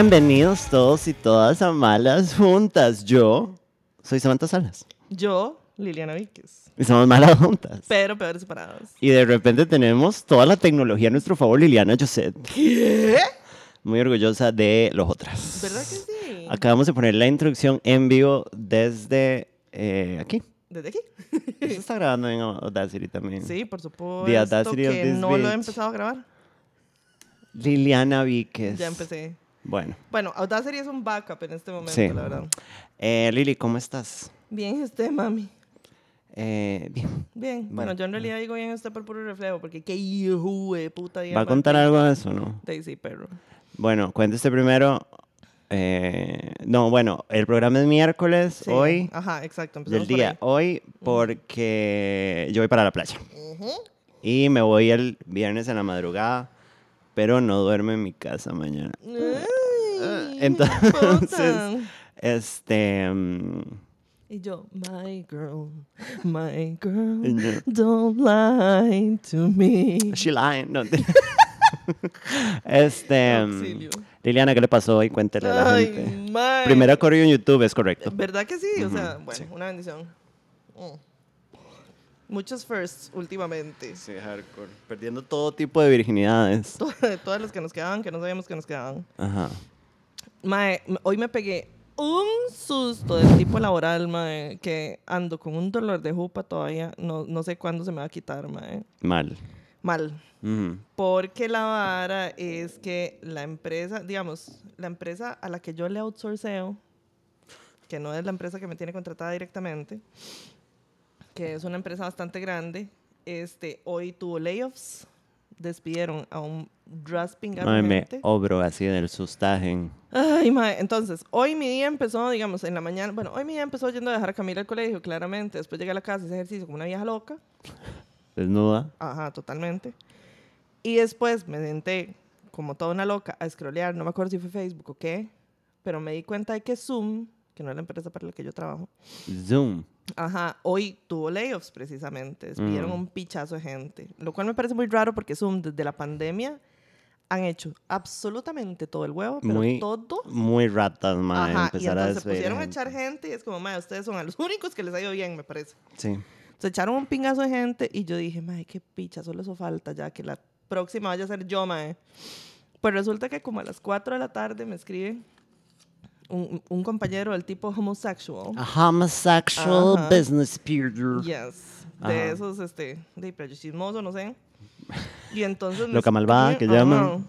Bienvenidos todos y todas a Malas Juntas. Yo soy Samantha Salas. Yo, Liliana Víquez. Y somos Malas Juntas. Pero peores separados. Y de repente tenemos toda la tecnología a nuestro favor, Liliana José. ¿Qué? Muy orgullosa de los otras. ¿Verdad que sí? Acabamos de poner la introducción en vivo desde eh, aquí. ¿Desde aquí? Esto está grabando en Audacity también. Sí, por supuesto. The audacity of que this no lo he empezado a grabar. Liliana Víquez. Ya empecé. Bueno, Bueno, Audacity es un backup en este momento, Sí. la verdad. eh, Lili, ¿cómo estás? Bien, usted, mami. Eh, bien. Bien. Bueno, Bueno, yo en realidad digo bien usted por puro reflejo, porque qué hijo de puta. ¿Va a contar algo de eso, no? Daisy, perro. Bueno, cuéntese primero. eh, no, bueno, el programa es miércoles, Sí. hoy, Ajá, exacto. del por día, hoy, porque yo voy para la playa. Y me voy el viernes en la madrugada, pero no duermo en mi casa mañana. Ay, entonces-. Este. mm, Y yo, my girl, my girl, yo, don't lie to me. She lying. No, te- este. mm, Auxilio. Liliana, ¿qué le pasó hoy? Cuéntele a la Ay, gente. mae. Primera coreo en YouTube, es correcto. ¿Verdad que sí? O sea, bueno, sí. una bendición. Mm. Muchos firsts últimamente. Sí, hardcore. Perdiendo todo tipo de virginidades. To- Todas las que nos quedaban, que no sabíamos que nos quedaban. Ajá. Mae, hoy me pegué un susto del tipo laboral, mae, que ando con un dolor de jupa todavía. No, no sé cuándo se me va a quitar, mae. Mal. Mal. Porque la vara es que la empresa, digamos, la empresa a la que yo le outsourceo, que no es la empresa que me tiene contratada directamente, que es una empresa bastante grande, este, hoy tuvo layoffs, despidieron a un rasping Ay, me obro así del sustaje. Ay, entonces, hoy mi día empezó, digamos, en la mañana, bueno, hoy mi día empezó yendo a dejar a Camila al colegio, claramente, después llegué a la casa, hice ejercicio como una vieja loca, Desnuda. Ajá, totalmente. Y después me senté como toda una loca a scrollear, no me acuerdo si fue Facebook o qué, pero me di cuenta de que Zoom, que no es la empresa para la que yo trabajo, Zoom. Ajá, hoy tuvo layoffs precisamente, Mm. un pichazo de gente, lo cual me parece muy raro porque Zoom desde la pandemia han hecho absolutamente todo el huevo, pero Muy todo. Muy ratas, madre. Ajá, y empezar a entonces se despedir pusieron a echar gente y es como, madre, ustedes son a los únicos que les ha ido bien, me parece. Sí. Se echaron un pingazo de gente y yo dije, mae, qué picha, solo eso falta ya, que la próxima vaya a ser yo, mae. Pues resulta que como a las 4 de la tarde me escribe un, un compañero del tipo homosexual. A homosexual Ajá. business peer. Yes. Ajá. De esos, este, de pero chismoso, no sé. Y entonces... me Loca malvada, que llaman.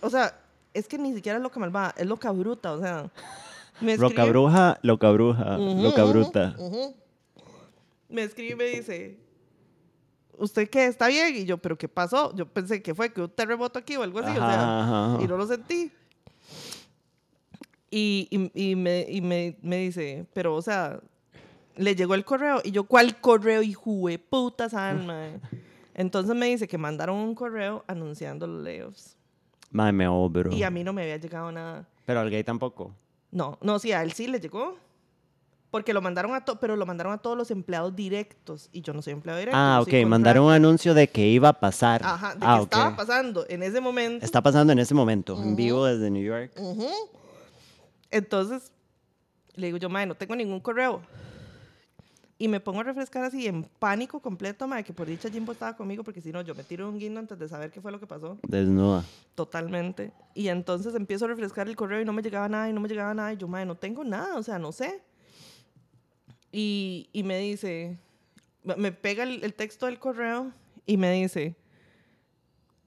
O sea, es que ni siquiera es loca malvada, es loca bruta, o sea... Me Loca escribe- bruja, loca bruja, Ujú, loca ujú, bruta. ujú. Me escribe y dice, ¿usted qué? ¿Está bien? Y yo, ¿pero qué pasó? Yo pensé que fue que un terremoto aquí o algo así, o sea, y no lo sentí. Y, y, y me, y me, me dice, pero, o sea, le llegó el correo. Y yo, ¿cuál correo, hijo de putas alma? Entonces me dice que mandaron un correo anunciando los layoffs. Madre, me obro. Y a mí no me había llegado nada. Pero al gay tampoco. No, no, sí, a él sí le llegó. Porque lo mandaron a todos, pero lo mandaron a todos los empleados directos. Y yo no soy empleado directo. Ah, ok. Mandaron un anuncio de que iba a pasar. Ajá, de ah, que ok. estaba pasando en ese momento. Está pasando en ese momento, en vivo desde New York. Ujú. Entonces, le digo yo, madre, no tengo ningún correo. Y me pongo a refrescar así en pánico completo, madre, que por dicha Jimbo estaba conmigo, porque si no, yo me tiro un guindo antes de saber qué fue lo que pasó. Desnuda. Totalmente. Y entonces empiezo a refrescar el correo y no me llegaba nada y no me llegaba nada. Y yo, madre, no tengo nada, o sea, no sé. Y, y me dice, me- pega el, el texto del correo y me dice,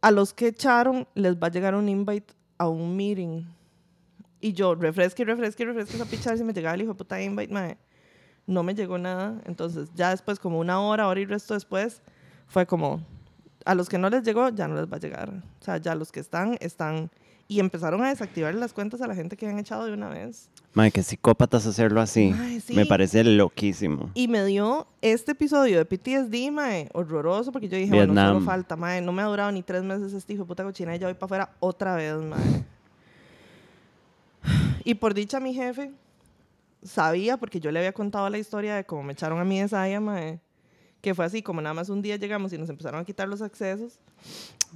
a los que echaron les va a llegar un invite a un meeting. Y yo, refresque, refresque, refresque esa picha a ver si me llegaba el hijo de puta invite, mae. No me llegó nada. Entonces, ya después, como una hora, hora y resto después, fue como, a los que no les llegó, ya no les va a llegar. O sea, ya los que están, están. Y empezaron a desactivar las cuentas a la gente que habían echado de una vez. Madre, qué psicópatas hacerlo así. Ay, sí. Me parece loquísimo. Y me dio este episodio de PTSD, mae, horroroso, porque yo dije, bueno, Vietnam. solo falta, mae, no me ha durado ni tres meses este hijo de puta cochina y ya voy para afuera otra vez, mae. Y por dicha mi jefe sabía, porque yo le había contado la historia de cómo me echaron a mí de Saya, mae, que fue así, como nada más un día llegamos y nos empezaron a quitar los accesos.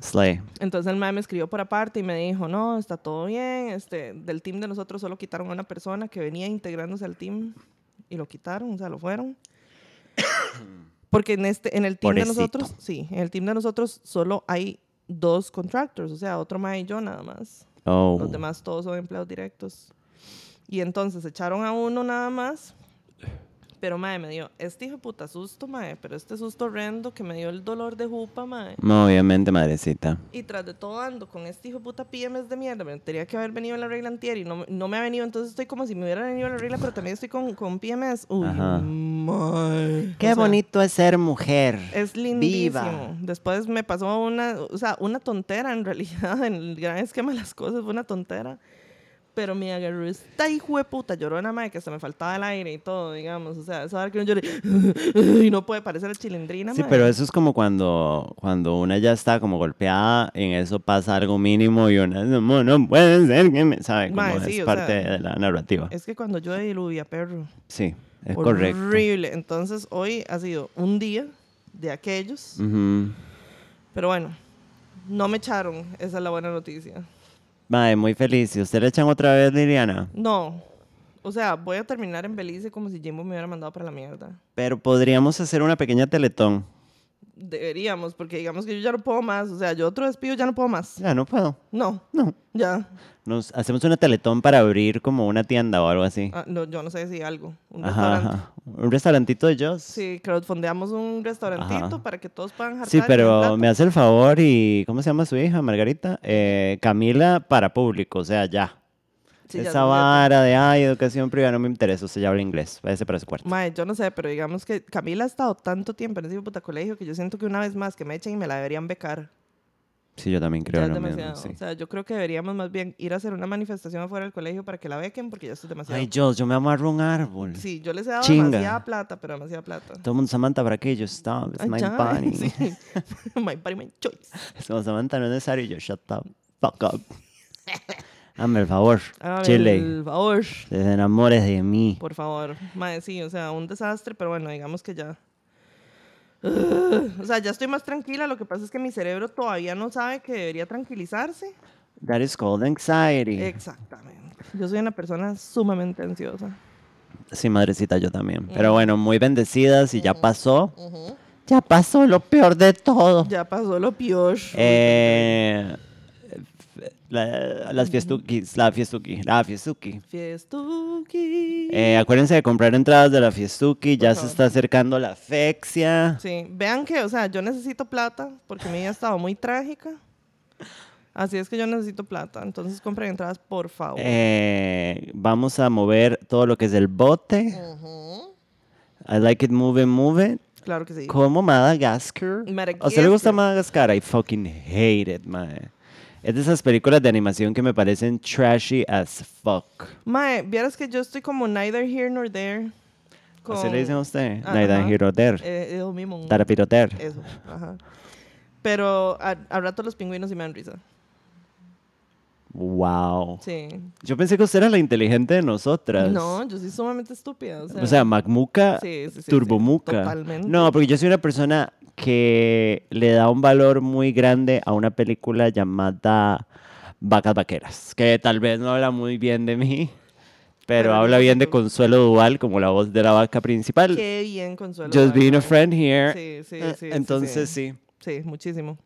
Slay. Entonces el mae me escribió por aparte y me dijo, no, está todo bien, este, del team de nosotros solo quitaron a una persona que venía integrándose al team y lo quitaron, o sea, lo fueron. Porque en, este, en el team de Pobrecito. nosotros, sí, en el team de nosotros solo hay dos contractors, o sea, otro mae y yo nada más. Oh. Los demás todos son empleados directos. Y entonces echaron a uno nada más. Pero, mae, me dio este hijo de puta susto, mae. Pero este susto horrendo que me dio el dolor de jupa, mae. No, obviamente, madrecita. Y tras de todo ando con este hijo de puta PMS de mierda. Me tenía que haber venido en la regla antier y no, no me ha venido. Entonces estoy como si me hubiera venido en la regla, pero también estoy con, con PMS. Uy, Ajá. mae. Qué O sea, bonito es ser mujer. Es lindísimo. Viva. Después me pasó una, o sea, una tontera en realidad, en el gran esquema de las cosas fue una tontera. Pero me agarró esta hijo de puta llorona, madre, que se me faltaba el aire y todo, digamos. O sea, hora que uno llore y no puede parecer chilindrina, Sí, pero eso es como cuando, cuando una ya está como golpeada, en eso pasa algo mínimo y una, no, no puede ser que me, ¿sabe? Como es sí, parte sea, de la narrativa. Es que cuando yo diluvia, perro. Sí, es correcto. Horrible. Entonces, hoy ha sido un día de aquellos. Pero bueno, no me echaron. Esa es la buena noticia. Mae, muy feliz. ¿Y usted le echan otra vez, Liliana? No. O sea, voy a terminar en Belice como si Jimbo me hubiera mandado para la mierda. Pero podríamos hacer una pequeña teletón. Deberíamos, porque digamos que yo ya no puedo más. O sea, yo otro despido ya no puedo más. Ya, no puedo. No, No. ya. Nos hacemos una teletón para abrir como una tienda o algo así. Ah, no, yo no sé si algo. Un Ajá. Un restaurantito de Joss. Sí, crowdfundeamos un restaurantito Ajá. para que todos puedan jartar. Sí, pero me hace el favor y... ¿Cómo se llama su hija? Margarita. Eh, Camila para público, o sea, ya. Esa vara de, ay, educación privada no me interesa, usted ya habla inglés. Váyase para su cuarto. Mae, yo no sé, pero digamos que Camila ha estado tanto tiempo en ese puta colegio que yo siento que una vez más que me echen y me la deberían becar. Sí, yo también creo ya es lo mismo, demasiado. sí. O sea, yo creo que deberíamos más bien ir a hacer una manifestación afuera del colegio para que la bequen porque ya esto es demasiado. Ay, Jules, yo me amarro un árbol. Sí, yo les he dado Chinga. demasiada plata, pero demasiada plata. Todo el mundo, Samantha, ¿para qué? Yo, stop, it's Ay, my ya, body. sí. my body, my choice. Como, Samantha, no es necesario. Yo, shut up, fuck up. Hazme el favor, Hágame Chile. el favor. Te enamores de mí. Por favor. Mae, sí, o sea, un desastre, pero bueno, digamos que ya. Ugh, o sea, ya estoy más tranquila. Lo que pasa es que mi cerebro todavía no sabe que debería tranquilizarse. That is called anxiety. Exactamente. Yo soy una persona sumamente ansiosa. Sí, madrecita, yo también. Pero bueno, muy bendecidas y ya pasó. Ya pasó lo peor de todo. Ya pasó lo peor. Eh, la- las fiestuquis, la fiestuki, la fiestuki. Fiestuki. Eh, acuérdense de comprar entradas de la fiestuki, ya se está acercando la fexia. Sí, vean que, o sea, yo necesito plata porque mi vida ha estado muy trágica. Así es que yo necesito plata. Entonces compren entradas, por favor. Eh, vamos a mover todo lo que es el bote. I like it, move it, move it. Claro que sí. Como Madagascar. ¿A usted le gusta Madagascar. Madagascar? I fucking hate it, man. Es de esas películas de animación que me parecen trashy as fuck. Mae, vieras que yo estoy como neither here nor there. ¿Así le dicen a usted? Ajá. Naida Hiroter. Eh, eso mismo. Tarapiroter. Eso, ajá. Pero a, a rato los pingüinos sí me dan risa. Wow. Sí. Yo pensé que usted era la inteligente de nosotras. No, yo soy sumamente estúpida. O sea, O sea, Macmuca, Sí, sí, sí, sí, Turbomuca. totalmente. No, porque yo soy una persona que le da un valor muy grande a una película llamada Vacas Vaqueras, que tal vez no habla muy bien de mí, pero habla bien de Consuelo Duval como la voz de la vaca principal. qué bien, Consuelo. Just being a friend here. Sí, sí, Eh, sí, sí, Entonces sí. Sí, muchísimo.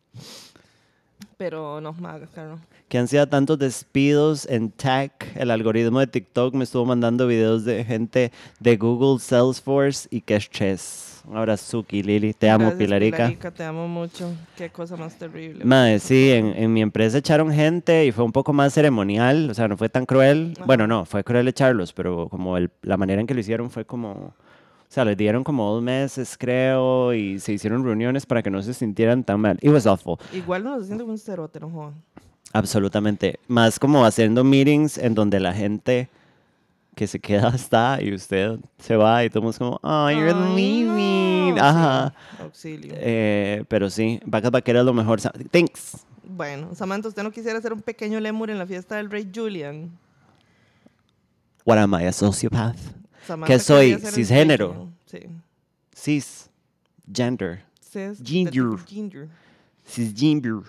Pero no, Madagascar no. Que han sido tantos despidos en tech. El algoritmo de TikTok me estuvo mandando videos de gente de Google, Salesforce y Chess. Un abrazuki, Lili. Te amo, Gracias, Pilarica. Pilarica, te amo mucho. Qué cosa más terrible. Madre, sí, en, en mi empresa echaron gente y fue un poco más ceremonial, o sea, no fue tan cruel. Ajá. Bueno, no, fue cruel echarlos, pero como el- la manera en que lo hicieron fue como, o sea, les dieron como dos meses, creo, y se hicieron reuniones para que no se sintieran tan mal. It was awful, Igual no se siente como un cerote, no jodan. absolutamente. Más como haciendo meetings en donde la gente que se queda está y usted se va y todos como, oh, you're Ay, leaving. no. Ajá. Auxilio. Eh, pero sí, Vacas Vaqueras es lo mejor. Thanks. Bueno, Samantha, ¿usted no quisiera hacer un pequeño lemur en la fiesta del rey Julian? What am I, a sociopath? Samantha soy? ser el ¿Cisgénero? Sí. Cis. Gender. Cis- Ginger. Ginger. Cisgender.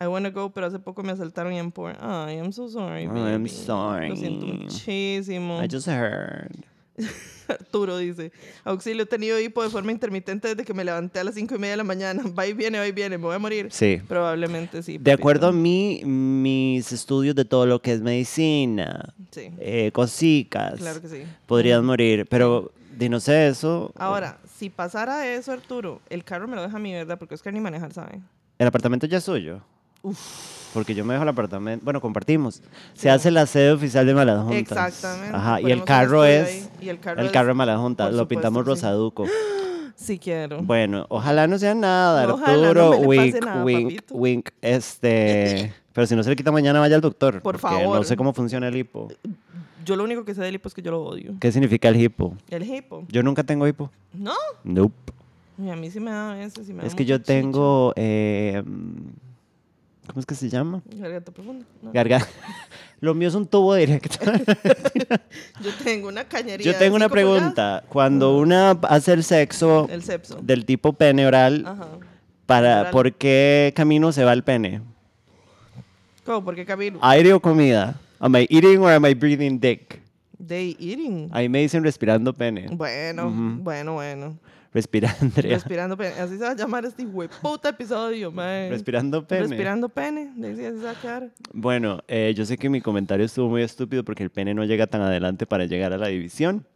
I wanna go, pero hace poco me asaltaron y en por. Ay, I'm so sorry. Oh, I'm baby. sorry. Lo siento muchísimo. I just heard. Arturo dice: Auxilio, he tenido hipo de forma intermitente desde que me levanté a las cinco y media de la mañana. Va y viene, va y viene. ¿Me voy a morir? Sí. Probablemente sí. De acuerdo a mí, mis estudios de todo lo que es medicina, Sí, eh, cosicas, claro que sí. podrías morir. Pero, de no sé eso. Ahora, si pasara eso, Arturo, el carro me lo deja a mí, ¿verdad? Porque Oscar ni manejar, ¿sabe? ¿El apartamento ya es suyo? Porque yo me dejo el apartamento. Bueno, compartimos. Se hace la sede oficial de Malas Juntas. Exactamente. Ajá. Y el carro es. y el carro el es- carro de Malas Juntas. Lo supuesto pintamos sí. rosaduco. Sí quiero. Bueno, ojalá no sea nada, No, Arturo. no wink, nada, wink, papito. wink. Este. Pero si no se le quita mañana, vaya al doctor. Por porque No favor. sé cómo funciona el hipo. Yo lo único que sé del hipo es que yo lo odio. ¿Qué significa el hipo? El hipo. Yo nunca tengo hipo. No. Nope. Y a mí sí me da a veces. y me da Es que yo tengo. eh, ¿Cómo es que se llama? Garganta profunda. no. Garganta. Lo mío es un tubo directo. Yo tengo una cañería. Yo tengo una pregunta. Cuando una hace el sexo El sepso. del tipo pene oral, Ajá. para, oral. ¿por qué camino se va el pene? ¿Cómo? ¿Por qué Camilo? ¿Aire o comida? Am I eating or am I breathing dick? Day eating. Ahí me dicen respirando pene. Bueno, bueno, bueno. Respira, Andrea. Respirando pene. Así se va a llamar este puta episodio, mae. Respirando pene. Respirando pene. De ahí así se va a quedar. Bueno, eh, yo sé que mi comentario estuvo muy estúpido porque el pene no llega tan adelante para llegar a la división.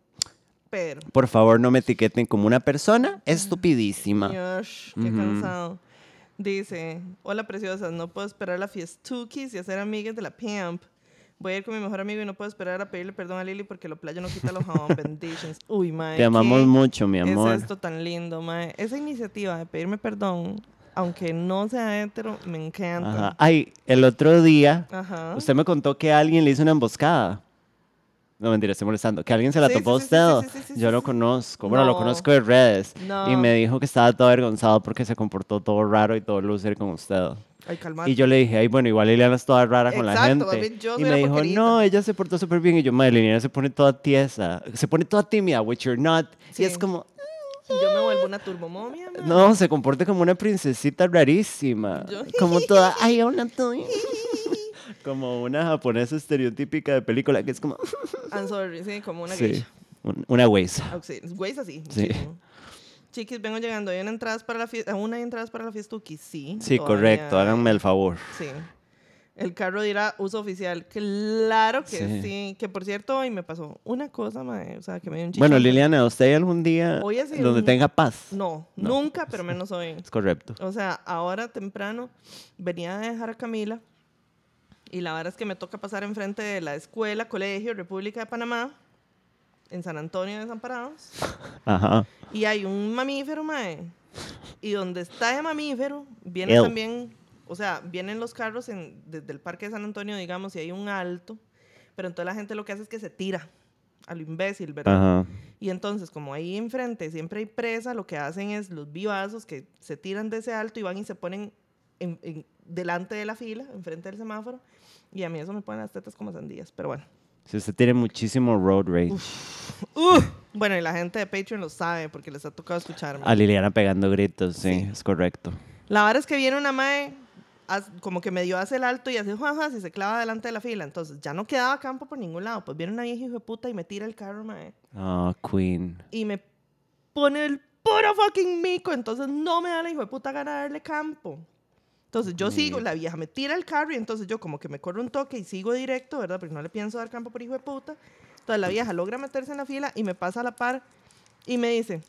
Pero. Por favor, no me etiqueten como una persona estupidísima. Yosh, qué cansado. Dice, hola preciosas, no puedo esperar la fiestuquis y hacer amigas de la pimp. Voy a ir con mi mejor amigo y no puedo esperar a pedirle perdón a Lili porque lo playo no quita los jabón. Benditions. Uy, mae. Te amamos ¿qué mucho, mi amor. Es esto tan lindo, mae. Esa iniciativa de pedirme perdón, aunque no sea hetero, me Ajá. encanta. Ay, el otro día, Ajá. usted me contó que alguien le hizo una emboscada. No, mentira, estoy molestando. Que alguien se la Sí, topó a sí, sí, usted. sí, Yo lo conozco. Bueno, lo No. conozco de redes. No. Y me dijo que estaba todo avergonzado porque se comportó todo raro y todo loser con usted. Ay. Y yo le dije, ay, bueno, igual Liliana es toda rara con la gente. yo y me dijo, no, ella se portó súper bien. Y yo, madre, Liliana se pone toda tiesa. Se pone toda tímida, which you're not. Sí. Y es como, yo me vuelvo una turbomomia, mae. no, se comporta como una princesita rarísima. Yo- Como toda, ay, hola, tú. como una japonesa estereotípica de película que es como, I'm sorry, sí, como una sí, geisha. una. Güeyes así. Sí. muchísimo. Chiquis, vengo llegando. ¿Hay una entradas para la fiesta? ¿Aún hay entradas para la fiestuki? Sí. Sí, todavía correcto, háganme el favor. Sí. El carro dirá uso oficial. Claro que Sí. sí. Que por cierto, hoy me pasó una cosa, mae, O sea, que me dio un Bueno, chichón. Liliana, ¿usted algún día Hoy donde un- tenga paz? No, No. nunca, pero menos hoy. Es correcto. O sea, ahora temprano venía a dejar a Camila y la verdad es que me toca pasar enfrente de la escuela, colegio, República de Panamá, en San Antonio de Desamparados. Ajá. Y hay un mamífero, mae. Y donde está ese mamífero, viene también, o sea, vienen los carros en- desde el Parque de San Antonio, digamos, y hay un alto. Pero entonces la gente lo que hace es que se tira a lo imbécil, ¿verdad? Ajá. Y entonces, como ahí enfrente siempre hay presa, lo que hacen es los vivazos que se tiran de ese alto y van y se ponen en- en- delante de la fila, enfrente del semáforo. Y a mí eso me pone las tetas como sandías, pero bueno. Si usted tiene muchísimo road rage. Bueno, y la gente de Patreon lo sabe porque les ha tocado escucharme. A Liliana pegando gritos, sí, Sí. es correcto. La verdad es que viene una mae, como que medio hace el alto y hace juajas y se clava delante de la fila. Entonces ya no quedaba campo por ningún lado. Pues viene una vieja hijo de puta y me tira el carro, mae. Oh, Queen. Y me pone el puro fucking mico. Entonces no me da la hijo de puta gana de darle campo. Entonces yo sigo, la vieja me tira el carro y entonces yo como que me corro un toque y sigo directo, ¿verdad? Porque no le pienso dar campo por hijo de puta. Entonces la vieja logra meterse en la fila y me pasa a la par y me dice,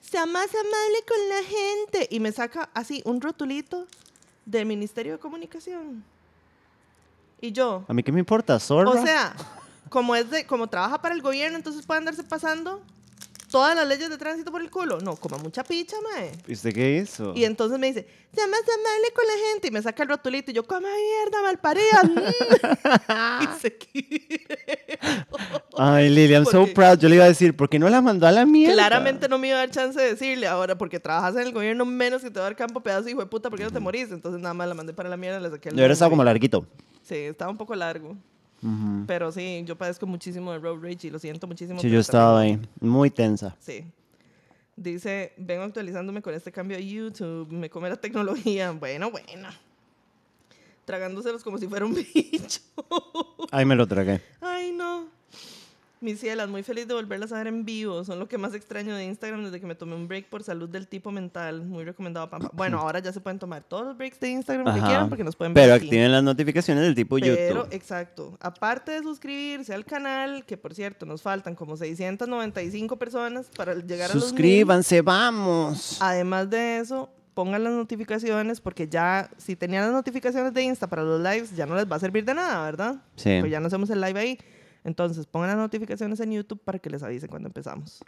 sea más amable con la gente. Y me saca así un rotulito del Ministerio de Comunicación. Y yo, ¿A mí qué me importa, zorra? o sea, como es de, como trabaja para el gobierno, entonces puede andarse pasando todas las leyes de tránsito por el culo. No, como mucha picha, mae. ¿Y usted qué hizo? Y entonces me dice, sea más amable con la gente. Y me saca el rotulito y yo, coma mierda, malparida. mm". y se. Ay, Lili, I'm so proud. Yo le iba a decir, ¿por qué no la mandó a la mierda? Claramente no me iba a dar chance de decirle ahora, porque trabajas en el gobierno menos que te va a dar campo pedazo, hijo de puta, porque no te morís. Entonces nada más la mandé para la mierda, le saqué el Yo estado nombre. como larguito. Sí, estaba un poco largo. Pero sí, yo padezco muchísimo de road rage y lo siento muchísimo. Sí, yo estaba ahí, muy tensa. Sí. Dice, vengo actualizándome con este cambio a YouTube, me come la tecnología. Bueno, bueno. Tragándoselos como si fuera un bicho. Ahí me lo tragué. Ay. Mis cielas, muy feliz de volverlas a ver en vivo. Son lo que más extraño de Instagram desde que me tomé un break por salud del tipo mental. Muy recomendado, Pampa. Bueno, ahora ya se pueden tomar todos los breaks de Instagram que Ajá. quieran porque nos pueden ver Pero aquí. activen las notificaciones del tipo Pero, YouTube. exacto. Aparte de suscribirse al canal, que por cierto nos faltan como 695 personas para llegar a los. Suscríbanse, vamos. Además de eso, pongan las notificaciones porque ya, si tenían las notificaciones de Insta para los lives, ya no les va a servir de nada, ¿verdad? Sí. Pues ya no hacemos el live ahí. Entonces, pongan las notificaciones en YouTube para que les avise cuando empezamos.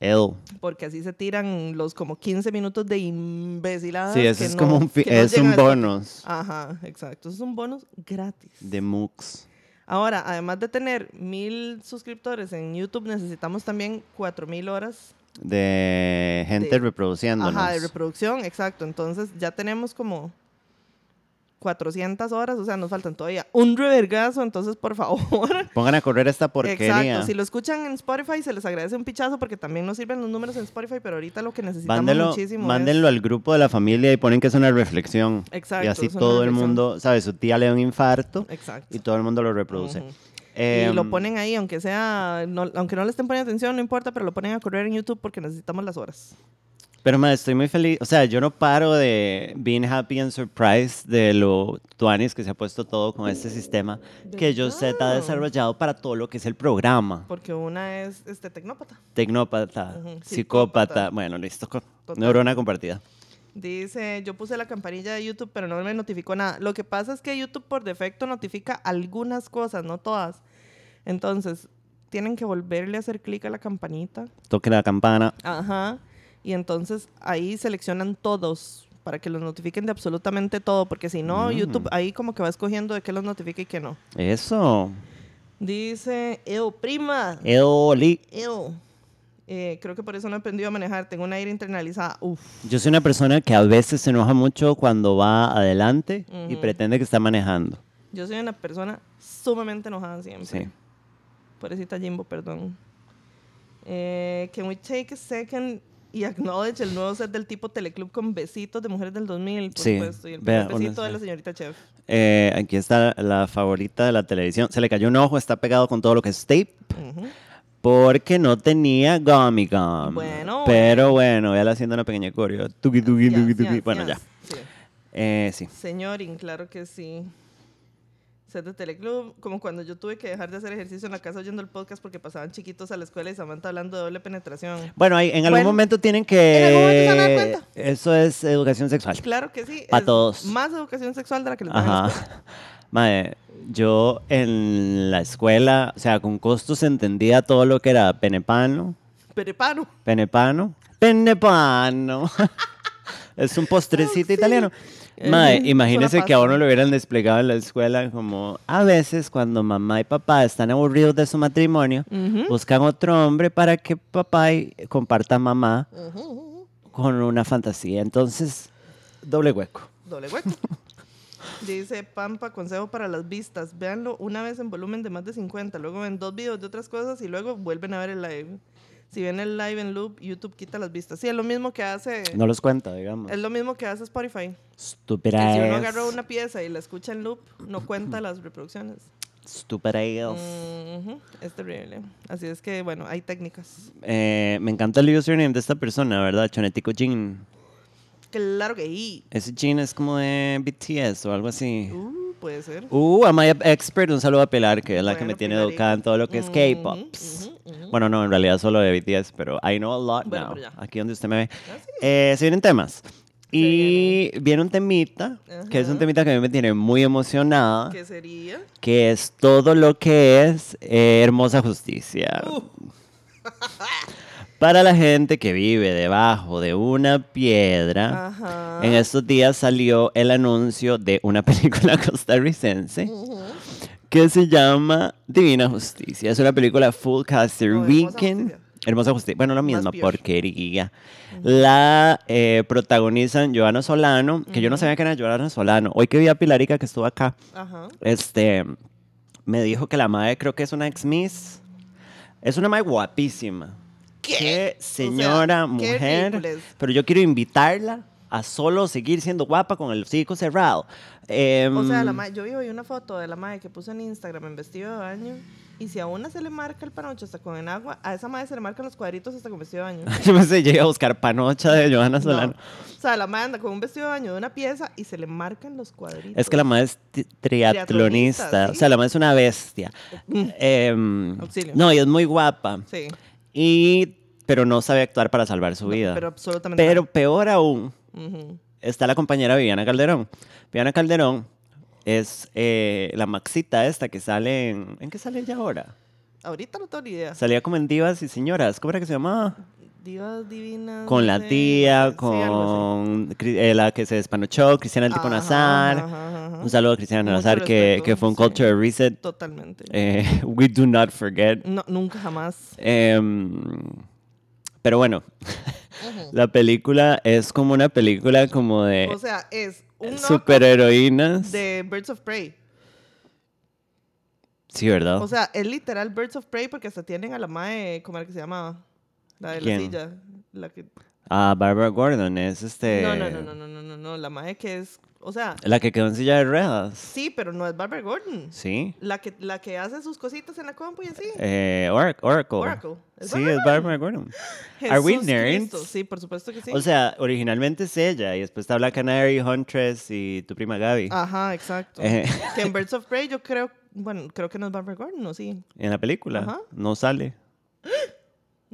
Ew. Porque así se tiran los como 15 minutos de imbeciladas. Sí, eso que es no- como un, no es un bonus Ajá, exacto. Eso es un bonus gratis. de MOOCs. Ahora, además de tener mil suscriptores en YouTube, necesitamos también 4000 horas De gente De- reproduciéndonos. ajá, de reproducción. Exacto. Entonces ya tenemos como 400 horas, o sea, nos faltan todavía un revergazo. Entonces, por favor. Pongan a correr esta porquería. Exacto. Si lo escuchan en Spotify, se les agradece un pichazo porque también nos sirven los números en Spotify, pero ahorita lo que necesitamos muchísimo es- mándenlo al grupo de la familia y ponen que es una reflexión. Exacto, y así es todo el mundo, ¿sabes? Su tía le da un infarto Exacto. y todo el mundo lo reproduce. Ujú. Em, y lo ponen ahí, aunque sea, no- aunque no le estén poniendo atención, no importa, pero lo ponen a correr en YouTube porque necesitamos las horas. Pero, madre, estoy muy feliz. O sea, yo no paro de being happy and surprised de lo tuanis que se ha puesto todo con este sistema que Josette ha ¿Verdad? desarrollado para todo lo que es el programa. Porque una es este tecnópata. Tecnópata, Ujú, psicópata. psicópata. Bueno, listo. Total. Neurona compartida. Dice, yo puse la campanilla de YouTube, pero no me notificó nada. Lo que pasa es que YouTube por defecto notifica algunas cosas, no todas. Entonces, tienen que volverle a hacer clic a la campanita. Toque la campana. Ajá. Y entonces ahí seleccionan todos para que los notifiquen de absolutamente todo, porque si no, Mm. YouTube ahí como que va escogiendo de qué los notifica y qué no. Eso. Dice, Eo, prima. Eoli. Eo. Eh, creo que por eso no he aprendido a manejar. Tengo una ira internalizada. Uf. Yo soy una persona que a veces se enoja mucho cuando va adelante y pretende que está manejando. Yo soy una persona sumamente enojada siempre. Sí. Pobrecita Jimbo, perdón. Eh, can we take a second y acknowledge el nuevo set del tipo Teleclub con besitos de mujeres del 2000? Por Sí, supuesto. Y el vea, besito de la señorita Chef. Eh, aquí está la favorita de la televisión. Se le cayó un ojo, está pegado con todo lo que es tape. Porque no tenía gummy gum. Bueno, Pero bueno, véala haciendo una pequeña coreo. Tuki, tuki, Yes, tuki, tuki. yes, Bueno, yes. ya. Sí. Eh, sí. Señorin, claro que sí. Set de Teleclub, como cuando yo tuve que dejar de hacer ejercicio en la casa oyendo el podcast porque pasaban chiquitos a la escuela y Samantha hablando de doble penetración. Bueno, ahí, en algún Bueno, momento tienen en algún momento se van a dar que... cuenta. Eso es educación sexual. Claro que sí. Pa' es todos. Más educación sexual de la que les dan en la Ajá. Madre, yo en la escuela, o sea, con costos entendía todo lo que era penepano, Perepano. penepano, penepano. es un postrecito Ah, sí. italiano. Eh, Mae, imagínese que a uno lo hubieran desplegado en la escuela como a veces cuando mamá y papá están aburridos de su matrimonio, buscan otro hombre para que papá y- comparta mamá con una fantasía. Entonces, doble hueco. Doble hueco. Dice Pampa, consejo para las vistas. Véanlo una vez en volumen de más de 50, luego ven dos videos de otras cosas y luego vuelven a ver el live. Si ven el live en loop, YouTube quita las vistas. Sí, es lo mismo que hace, No los cuenta, digamos. es lo mismo que hace Spotify. Estúpida si uno agarra una pieza y la escucha en loop, no cuenta las reproducciones. Estúpida es. Ujú, Es terrible. Así es que, bueno, hay técnicas. Eh, me encanta el username de esta persona, ¿verdad? Chonetico Jean. Claro que sí. Ese Jean es como de BTS o algo así. Uh, puede ser. Uh, a my expert, un saludo a Pilar, que es la que me Bueno, tiene Pilarita. educada en todo lo que es ujú. Bueno, no, en realidad solo de BTS, pero I know a lot Bueno, now. Aquí donde usted me ve. Ah, sí. Eh, se vienen temas. Y viene un temita, que es un Ajá. temita que a mí me tiene muy emocionada, ¿Qué sería? que es todo lo que es eh, Hermosa Justicia. Uh. Para la gente que vive debajo de una piedra, Ajá. en estos días salió el anuncio de una película costarricense que se llama Divina Justicia. Es una película full caster weekend. Hermosa Justicia. Bueno, la misma porquería. La eh, protagonizan Joana Solano, que yo no sabía que era Joana Solano. Hoy que vi a Pilarica que estuvo acá, Ajá. este, me dijo que la madre creo que es una ex Miss. Es una madre guapísima. Qué O sea, señora, qué mujer. Pero yo quiero invitarla a solo seguir siendo guapa con el hocico cerrado. Em, O sea, la ma- yo vi hoy una foto de la madre que puso en Instagram en vestido de baño. Y si a una se le marca el panocho hasta con el agua, a esa madre se le marcan los cuadritos hasta con vestido de baño. Yo me sé, llegué a buscar panocha de Johanna No. Solano. O sea, la madre anda con un vestido de baño de una pieza y se le marcan los cuadritos. Es que la madre es triatlonista. O sea, la madre es una bestia. Em, Auxilio. no, y es muy guapa. Sí. Y, pero no sabe actuar para salvar su vida. Pero absolutamente. Pero peor aún, está la compañera Viviana Calderón. Viviana Calderón es eh, la maxita esta que sale en... ¿En qué sale ella ahora? Ahorita no tengo ni idea. Salía como en Divas y Señoras. ¿Cómo era que se llamaba? Divas divinas. Con la tía, con eh, la que se despanochó, Cristiana tipo Nazar. ajá, ajá, ajá. Un saludo a Cristiana Mucho Nazar que, respeto, que fue un sí. culture reset. Totalmente. Eh, we do not forget. No, nunca jamás. Em, pero bueno, la película es como una película como de O sea, es un superheroínas. de Birds of Prey. Sí, ¿verdad? O sea, es literal Birds of Prey porque hasta tienen a la mae, ¿cómo era que se llamaba? La de ¿Quién? la silla. La que... Ah, Barbara Gordon es este. No, no, no, no, no, no, no, no, la mae que es, o sea, La que quedó en silla de ruedas. sí, pero no es Barbara Gordon. Sí. La que, la que hace sus cositas en la compu y así. Eh, Orac- Oracle. Oracle. ¿Es Sí, Barbara es Barbara Gordon. Are we nerds? Cristo. Sí, por supuesto que sí. O sea, originalmente es ella y después está Black Canary, Huntress y tu prima Gaby. Ajá, exacto. Eh. Que en Birds of Prey yo creo, bueno, creo que no es Barbara Gordon, ¿no? Sí. En la película. Ajá. No sale.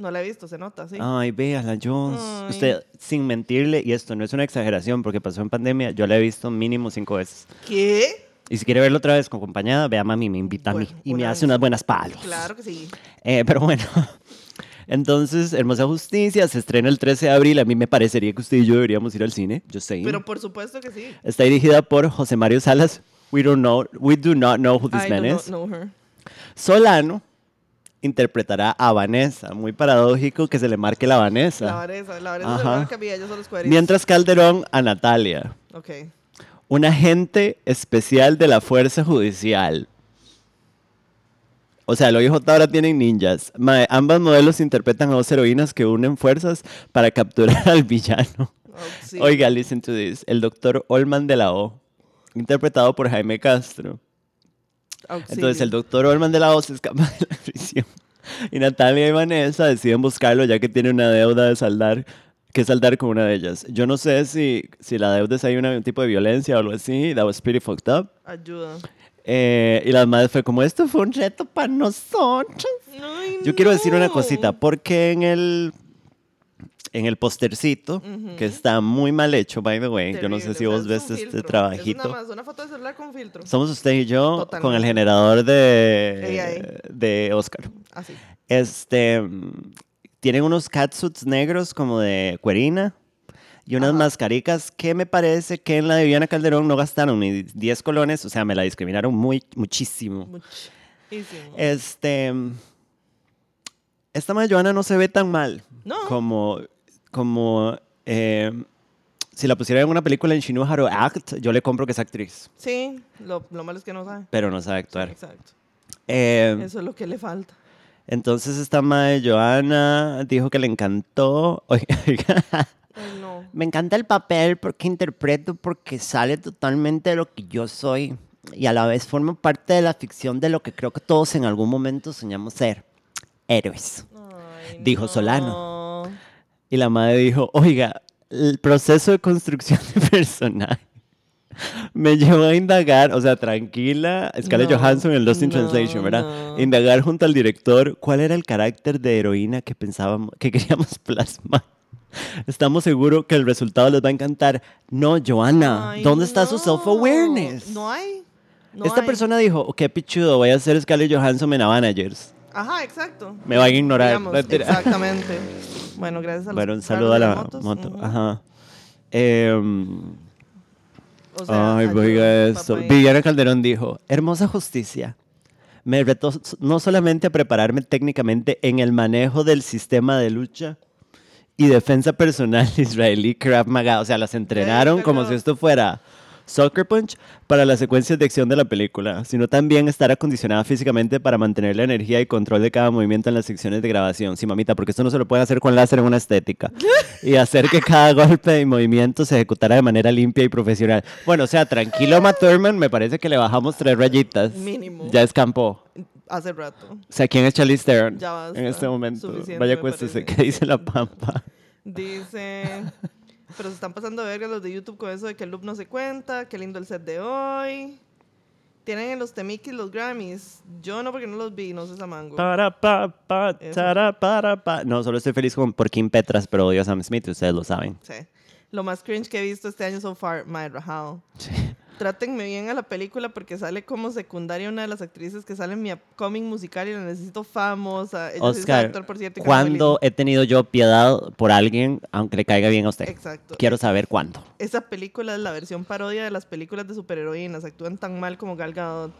No la he visto, se nota, sí. Ay, véala, Jones. Ay. Usted, sin mentirle, y esto no es una exageración porque pasó en pandemia, yo la he visto mínimo cinco veces. ¿Qué? Y si quiere verlo otra vez con acompañada, vea mami, me invita a mí y me hace unas buenas palos. Claro que sí. Eh, pero bueno, entonces, Hermosa Justicia se estrena el 13 de abril. A mí me parecería que usted y yo deberíamos ir al cine. Yo sé. Pero por supuesto que sí. Está dirigida por José Mario Salas. We, don't know, we do not know who this I man is. Solano interpretará a Vanessa. Muy paradójico que se le marque la Vanessa. La Vanessa, la Vanessa se marca Villa, yo son los cuadritos. Mientras Calderón a Natalia. Ok. Un agente especial de la Fuerza Judicial. O sea, el OIJ ahora tienen ninjas. Ambas modelos interpretan a dos heroínas que unen fuerzas para capturar al villano. Auxilio. Oiga, listen to this. El doctor Olman de la O, interpretado por Jaime Castro. Auxilio. Entonces el doctor Olman de la se escapa de la prisión. Y Natalia y Vanessa deciden buscarlo ya que tiene una deuda de saldar, que saldar con una de ellas. Yo no sé si, si la deuda es ahí un tipo de violencia o algo así. That was pretty fucked up. Ayuda. Eh, y la madre fue como, esto fue un reto para nosotros. Ay, Yo quiero decir una no. cosita, porque en el, en el postercito, que está muy mal hecho, by the way, yo no sé si o sea, vos es ves este filtro. Es trabajito. nada más una foto de celular con filtro. Somos usted y yo con el generador de, de Oscar. Así. Este, mm, tienen unos catsuits negros como de cuerina y unas Ajá. mascaricas que me parece que en la de Viviana Calderón no gastaron ni 10 colones, o sea, me la discriminaron muy, muchísimo. Muchísimo. Este, esta madre Joana no se ve tan mal No. como, como eh, si la pusiera en una película en How to Act, yo le compro que es actriz, Sí, lo, lo malo es que no sabe. pero no sabe actuar. Exacto. Eh, Eso es lo que le falta. Entonces esta madre Joana dijo que le encantó. Ay, no. me encanta el papel porque interpreto, porque sale totalmente de lo que yo soy y a la vez forma parte de la ficción de lo que creo que todos en algún momento soñamos ser, héroes. Ay, Dijo no. Solano. Y la madre dijo, oiga, el proceso de construcción de personaje me llevó a indagar, o sea, tranquila, Scarlett No, Johansson en Lost in no, Translation, ¿verdad? no. Indagar junto al director cuál era el carácter de heroína que pensábamos, que queríamos plasmar. Estamos seguros que el resultado les va a encantar. No, Joana, Ay, ¿dónde está su self-awareness? No hay. Esta hay. persona dijo, "Oh, qué pichudo, voy a hacer Scarlett Johansson en Avengers. Ajá, exacto. Me van a ignorar. Digamos, exactamente. Bueno, gracias a los Bueno, un saludo a la motos. moto. Ajá. Em, O sea, Ay, ayuda, oiga esto. Viviana Calderón dijo, hermosa justicia. Me retó no solamente a prepararme técnicamente en el manejo del sistema de lucha y defensa personal israelí Krav Maga. O sea, las entrenaron como si esto fuera Sucker Punch para las secuencias de acción de la película, sino también estar acondicionada físicamente para mantener la energía y control de cada movimiento en las secciones de grabación. Sí, mamita, porque esto no se lo pueden hacer con láser en una estética. Y hacer que cada golpe y movimiento se ejecutara de manera limpia y profesional. Bueno, o sea, tranquilo, Matt Thurman, me parece que le bajamos tres rayitas. Mínimo. Ya escampó. Hace rato. O sea, ¿quién es Charlize Theron? Ya basta. En este momento. Vaya cuéstese. ¿Qué dice la pampa? Dice. Pero se están pasando de verga los de YouTube con eso de que el loop no se cuenta. Qué lindo el set de hoy. Tienen en los Temikis los Grammys. Yo no, porque no los vi, no sé esa mango. Para, pa, pa, tara, para, pa. No, solo estoy feliz con, por Kim Petras, pero odio a Sam Smith, y ustedes lo saben. Sí. Lo más cringe que he visto este año so far, My Rahal. Trátenme bien a la película porque sale como secundaria una de las actrices que sale en mi upcoming musical y la necesito famosa. Ella Oscar, actor, por cierto, ¿cuándo he tenido yo piedad por alguien, aunque le caiga bien a usted? Exacto. Quiero saber cuándo. Esa película es la versión parodia de las películas de superheroínas. Actúan tan mal como Gal Gadot.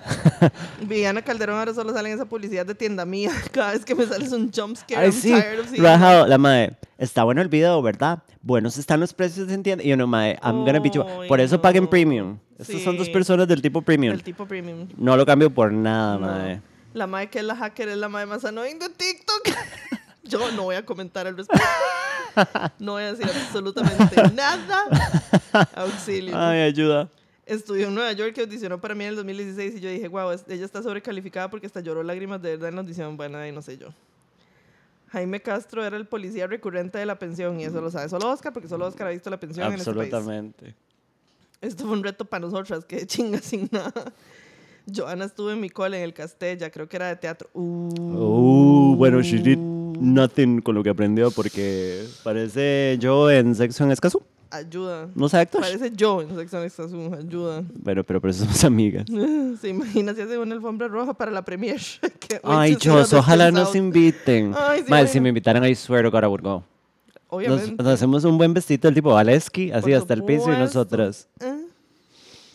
Viviana Calderón ahora solo sale en esa publicidad de tienda mía. Cada vez que me sales un jump scare, Ay, I'm sí, tired of Rajao, la madre, está bueno el video, ¿verdad? Buenos están los precios, ¿entiendes? Y uno, madre, I'm gonna be you. Por eso paguen no. premium. Estas son dos Sí. personas del tipo premium. El tipo premium. No lo cambio por nada, No. madre. La madre que es la hacker es la madre más annoying de TikTok. Yo no voy a comentar al respecto. No voy a decir absolutamente nada. Auxilio. Ay, ayuda. Estudió en Nueva York y audicionó para mí en el 2016 y yo dije, wow, ella está sobrecalificada porque hasta lloró lágrimas de verdad en la audición. Bueno, ahí no sé yo. Jaime Castro era el policía recurrente de la pensión y eso lo sabe solo Oscar porque solo Oscar ha visto la pensión en este país. Absolutamente. Esto fue un reto para nosotras, que chinga sin nada. Joana estuvo en mi cole en el Castella, creo que era de teatro. Uh, bueno, she did nothing con lo que aprendió porque parece yo en Sexo en Escazú. Ayuda. ¿No sé actor? Parece yo en Sexo en Exazú, ayuda. Bueno, pero por eso somos amigas. Se imagina si hace una alfombra roja para la premiere. Ay, nos Jos, ojalá nos inviten. Ay, sí, Madre, bueno. si me invitaran, I swear to God, I would go. Nos, Obviamente. nos hacemos un buen vestido del tipo Valeski, así Por hasta el piso y nosotras. Eh,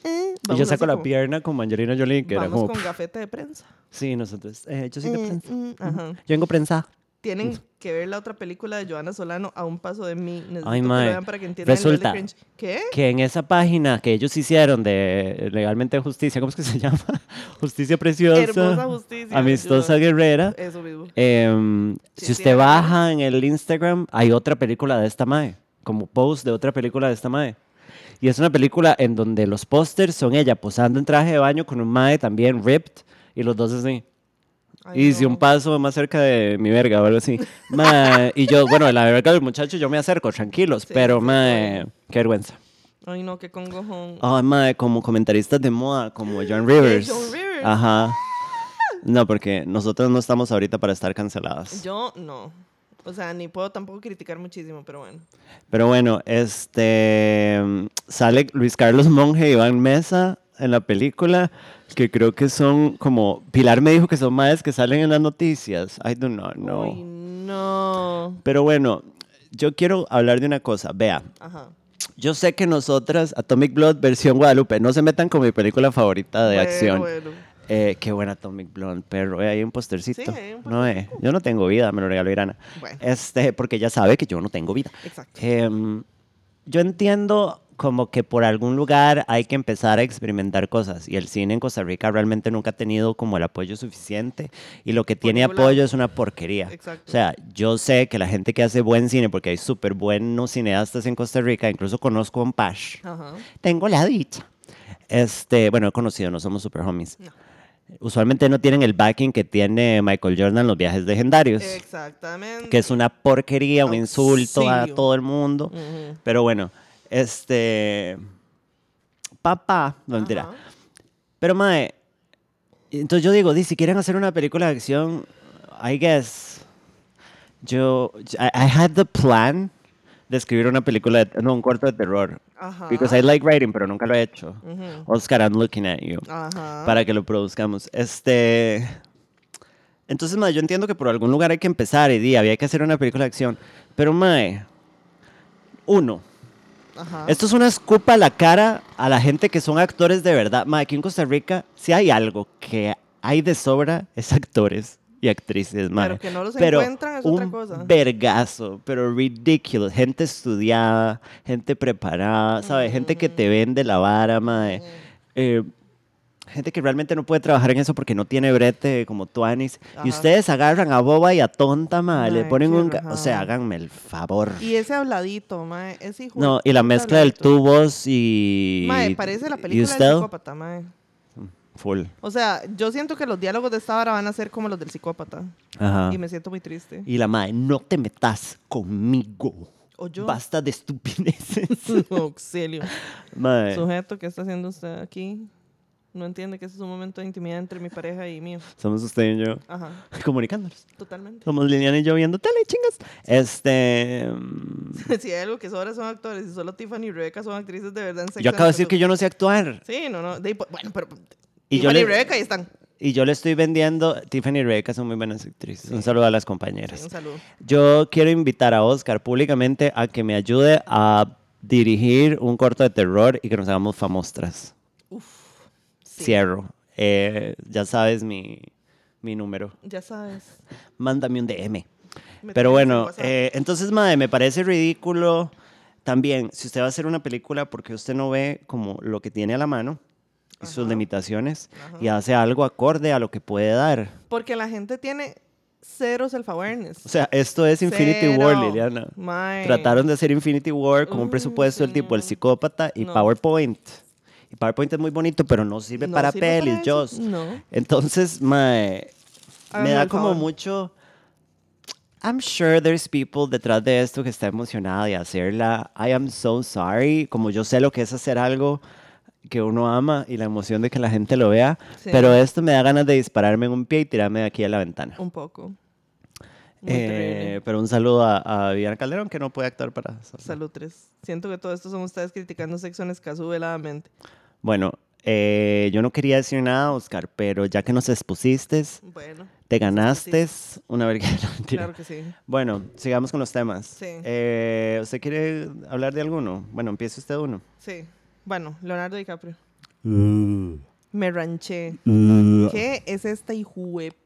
eh. Y Vamos yo saco la como- pierna como Angelina Jolie, que era Vamos como... con gafete de prensa. Sí, nosotros. Eh, yo soy de Mm, prensa. mm, ajá. Yo vengo prensa. Tienen que ver la otra película de Joana Solano a un paso de mí. Necesito Ay, que lo vean para que entiendan Resulta el de. ¿Qué? Que en esa página que ellos hicieron de Legalmente Justicia, ¿cómo es que se llama? Justicia Preciosa. Hermosa justicia. Amistosa ayuda. Guerrera. Eso mismo. Em, Sí, si sí, usted era baja en el Instagram, hay otra película de esta mae, como post de otra película de esta mae. Y es una película en donde los pósters son ella posando en traje de baño con un mae también ripped y los dos así. Ay, y si no. un paso más cerca de mi verga o algo así. Mae, y yo, bueno, la verga del muchacho yo me acerco, tranquilos, Sí, pero sí, sí, mae, obvio. qué vergüenza. Ay, no, qué congojón. Ay, mae, como comentaristas de moda, como John Rivers. John Rivers? Ajá. No, porque nosotros no estamos ahorita para estar canceladas. Yo no. O sea, ni puedo tampoco criticar muchísimo, pero bueno. Pero bueno, este sale Luis Carlos Monge y Iván Mesa en la película, que creo que son como Pilar me dijo que son madres que salen en las noticias. I do not know. Ay, no. Pero bueno, yo quiero hablar de una cosa. Vea, Ajá. yo sé que nosotras Atomic Blood versión Guadalupe no se metan con mi película favorita de Bueno, acción. bueno. Eh, qué buena Atomic Blonde, perro. Eh, hay un postercito. Sí, hay un No, eh, yo no tengo vida, me lo regaló Irana. Bueno. Este, porque ella sabe que yo no tengo vida. Exacto. Em, yo entiendo como que por algún lugar hay que empezar a experimentar cosas y el cine en Costa Rica realmente nunca ha tenido como el apoyo suficiente y lo que tiene ningún lado. apoyo es una porquería. Exacto. O sea, yo sé que la gente que hace buen cine, porque hay súper buenos cineastas en Costa Rica, incluso conozco a un Pash, Ajá. tengo la dicha. Este, bueno, he conocido, no somos super homies. No. Usualmente no tienen el backing que tiene Michael Jordan en los viajes legendarios, Exactamente. que es una porquería, un insulto a Auxilio. todo el mundo. Ujú. Pero bueno, este. Papá, no mentira. Pero, mae. Entonces yo digo, di, si quieren hacer una película de acción, I guess. Yo. I, I had the plan de escribir una película, de, no, un corto de terror. Ajá. Because I like writing, pero nunca lo he hecho. Oscar, I'm looking at you. Ajá. Para que lo produzcamos. Este. Entonces, mae, yo entiendo que por algún lugar hay que empezar y di, había que hacer una película de acción. Pero, mae. Uno. Ajá. Esto es una escupa a la cara a la gente que son actores de verdad. Ma, aquí en Costa Rica, si hay algo que hay de sobra, es actores. y actrices, mae. Pero que no los Pero encuentran es un otra cosa. vergazo, pero ridiculous. Gente estudiada, gente preparada, ¿sabes? Gente que te vende la vara, mae. Eh, gente que realmente no puede trabajar en eso porque no tiene brete como Tuanis. Ajá. Y ustedes agarran a boba y a tonta, mae. Le ponen un... O sea, háganme el favor. Y ese habladito, mae. Ese hijo No, y la mezcla del tubos y... Mae, parece la ¿Y película del psicópata, mae. Full. O sea, yo siento que los diálogos de esta hora van a ser como los del psicópata. Ajá. Y me siento muy triste. Y la mae, no te metas conmigo. O yo. Basta de estupideces. Auxilio. mae. Sujeto, ¿qué está haciendo usted aquí? No entiende que ese es un momento de intimidad entre mi pareja y mío. Somos usted y yo Ajá, comunicándonos. totalmente. Somos Liliana y yo viendo tele, chingas. Este. mm, si hay algo que sobra son actores y solo Tiffany y Rebecca son actrices de verdad en Sex Yo acabo de decir que yo no sé actuar. Sí, no, no. de- bueno, pero Y yo Tiffany le- y Rebecca ahí están. Y yo le estoy vendiendo. Tiffany y Rebecca son muy buenas actrices. Un saludo a las Sí, compañeras. un saludo. Yo quiero invitar a Oscar públicamente a que me ayude a dirigir un corto de terror y que nos hagamos famostras. Sí. Cierro. Eh, ya sabes mi, mi número. Ya sabes. Mándame un DM. Me Pero bueno, eh, entonces, madre, me parece ridículo también, si usted va a hacer una película porque usted no ve como lo que tiene a la mano y sus limitaciones Ajá. y hace algo acorde a lo que puede dar. Porque la gente tiene cero self-awareness. O sea, esto es Infinity War. Liliana. Trataron de hacer Infinity War con un Mm, presupuesto del tipo El. Psicópata y No. PowerPoint. PowerPoint es muy bonito, pero no sirve No para sirve para pelis, eso. Joss. No. Entonces, mae, me da como favor. mucho. I'm sure there's people detrás de esto que está emocionada de hacerla. I am so sorry. Como yo sé lo que es hacer algo que uno ama y la emoción de que la gente lo vea. Sí. Pero esto me da ganas de dispararme en un pie y tirarme de aquí a la ventana. Un poco. Eh, pero un saludo a, a Viviana Calderón que no puede actuar para. Salud, tres. Siento que todo esto son ustedes criticando sexo en Escazú veladamente. Bueno, eh, yo no quería decir nada, Oscar, pero ya que nos expusiste, Bueno, te ganaste una verga. No, claro que sí. Bueno, sigamos con los temas. Sí. Eh, ¿Usted quiere hablar de alguno? Bueno, empiece usted uno. Sí. Bueno, Leonardo DiCaprio. Uh, Me ranché. ¿Qué es esta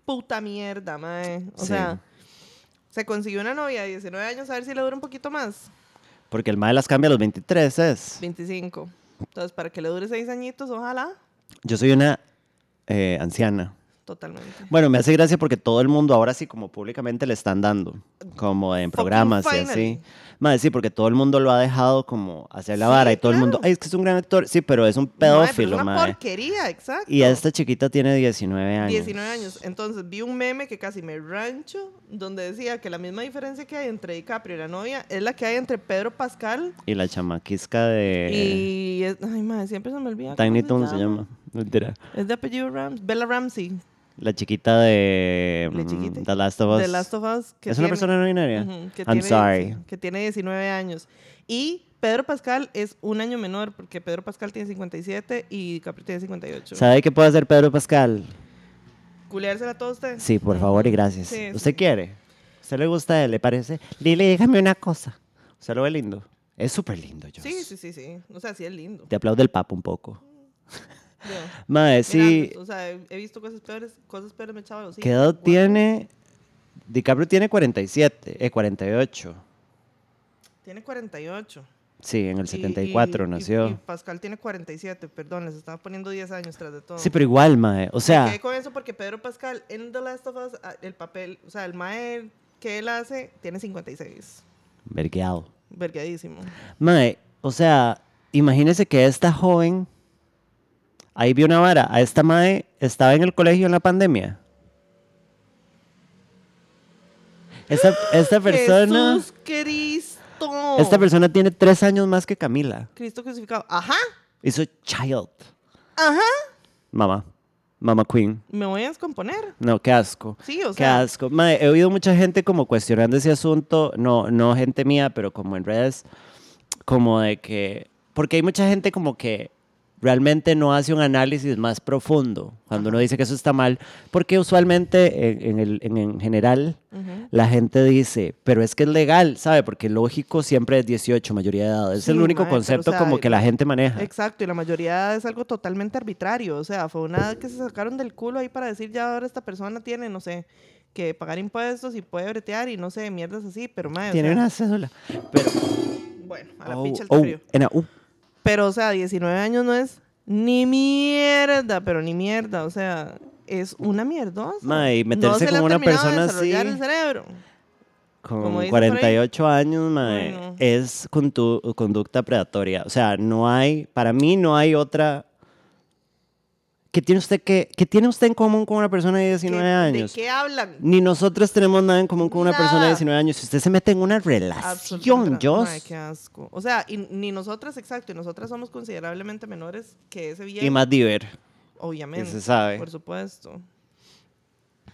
puta mierda, mae? O Sí. sea, se consiguió una novia de 19 años, a ver si le dura un poquito más. Porque el MAE las cambia a los 23, ¿es? 25. Entonces, para que le dure 6 añitos, ojalá. Yo soy una eh, anciana. Totalmente. Bueno, me hace gracia porque todo el mundo ahora sí como públicamente le están dando, como en programas y así. Madre, sí, porque todo el mundo lo ha dejado como hacer la Sí, vara y todo el mundo, claro. ay, es que es un gran actor. Sí, pero es un pedófilo, es una madre. porquería, exacto. Y esta chiquita tiene 19 años. 19 años. Entonces vi un meme que casi me rancho, donde decía que la misma diferencia que hay entre DiCaprio y la novia es la que hay entre Pedro Pascal Y la chamaquisca de y... es- ay, madre, siempre se me olvida. Tiny Toon se llama. Mentira. Es de apellido Rams, Bella Ramsey, La chiquita de La mm, chiquita. The Last of Us. de Last of Us. Que ¿Es una persona no binaria? Que I'm tiene- sorry. Que tiene 19 años. Y Pedro Pascal es un año menor, porque Pedro Pascal tiene 57 y DiCaprio tiene 58. ¿Sabe qué puede hacer Pedro Pascal? ¿Culeársela a todos ustedes? Sí, por favor y gracias. Sí, ¿Usted sí. quiere? ¿Usted le gusta él? ¿Le parece? Lili, déjame una cosa. ¿Usted lo ve lindo? Es súper lindo, yo. Sí, sí, sí, sí. O sea, sí es lindo. Te aplaude el papo un poco. Mae, sí. o sea, he visto cosas peores, cosas peores me echaba los ¿Qué edad tiene? DiCaprio tiene 47, eh, 48. Tiene 48. Sí, en el Y- 74 y- y- nació. Y, Pascal tiene 47, perdón, les estaba poniendo 10 años tras de todo. Sí, pero igual, mae. O Me sea, quedé con eso porque Pedro Pascal en The Last of Us, ah, el papel, o sea, el mae que él hace, tiene 56. vergueado. Vergadísimo. Mae, o sea, imagínese que esta joven, ahí vi una vara, a esta mae estaba en el colegio en la pandemia. Esta, esta persona, ¡Jesús Cristo! esta persona tiene tres años más que Camila. Cristo crucificado. Ajá, Hizo child. ajá. Mamá. Mamá Queen. Me voy a descomponer. No, qué asco. Sí, o Qué sea. asco. Mae, he oído mucha gente como cuestionando ese asunto, no, no gente mía, pero como en redes, como de que, porque hay mucha gente como que realmente no hace un análisis más profundo cuando uno dice que eso está mal, porque usualmente en, en el, en, en general la gente dice, pero es que es legal, ¿sabe? Porque lógico siempre es 18, mayoría de edad. Es el único o concepto sea, como que la gente maneja. Exacto, y la mayoría es algo totalmente arbitrario. O sea, fue una que se sacaron del culo ahí para decir ya ahora esta persona tiene, no sé, que pagar impuestos y puede bretear y no sé, mierdas así, pero o Tiene sea, una cédula. Pero, bueno, a la oh, pinche el oh, en uh, Pero, o sea, 19 años no es ni mierda, pero ni mierda. O sea, es una mierdosa. Ma, y no meterse se le con una persona así. el cerebro. con Como dicen por ahí. 48 años, Ay, no. es conducta predatoria. O sea, no hay, para mí no hay otra. ¿Qué tiene usted que, qué tiene usted en común con una persona de 19 ¿Qué- años? ¿De qué hablan? Ni nosotros tenemos nada en común con una persona de Nada. 19 años. Si usted se mete en una relación, yo. Mae, qué asco. O sea, y, ni nosotras, exacto, y nosotras somos considerablemente menores que ese viejo. Y más diver. Obviamente. que se sabe. Por supuesto.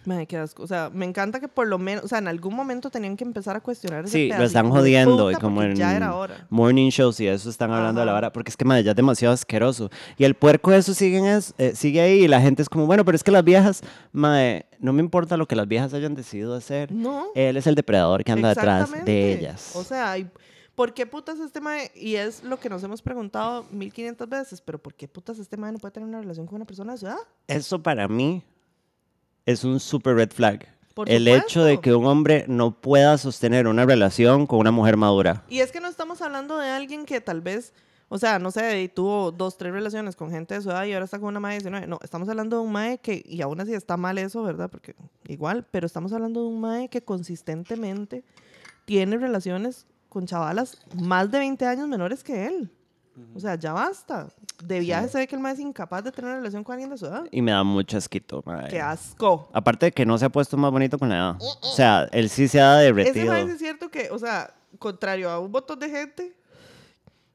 Madre, qué asco. O sea, me encanta que por lo menos, o sea, en algún momento tenían que empezar a cuestionar ese Sí, lo están jodiendo y como en Ya era hora. morning shows y eso están hablando de la vara, porque es que madre, ya es demasiado asqueroso. Y el puerco de eso sigue, en es- eh, sigue ahí y la gente es como, bueno, pero es que las viejas, madre, no me importa lo que las viejas hayan decidido hacer. No. Él es el depredador que anda detrás de ellas. O sea, y- ¿por qué putas este mae? Y es lo que nos hemos preguntado 1500 veces, pero ¿por qué putas este mae no puede tener una relación con una persona de su edad? Eso para mí es un super red flag. Por el hecho de que un hombre no pueda sostener una relación con una mujer madura. Y es que no estamos hablando de alguien que tal vez, o sea, no sé, tuvo dos, tres relaciones con gente de su edad y ahora está con una mae de 19. No, estamos hablando de un mae que, y aún así está mal eso, ¿verdad? Porque igual, pero estamos hablando de un mae que consistentemente tiene relaciones con chavalas más de 20 años menores que él. O sea, ya basta. De viaje se ve que el mae es incapaz de tener una relación con alguien de su edad. Y me da mucho asquito, madre. ¡Qué asco! Aparte de que no se ha puesto más bonito con la edad. O sea, él sí se ha Ese derretido. sí es cierto que, o sea, contrario a un montón de gente,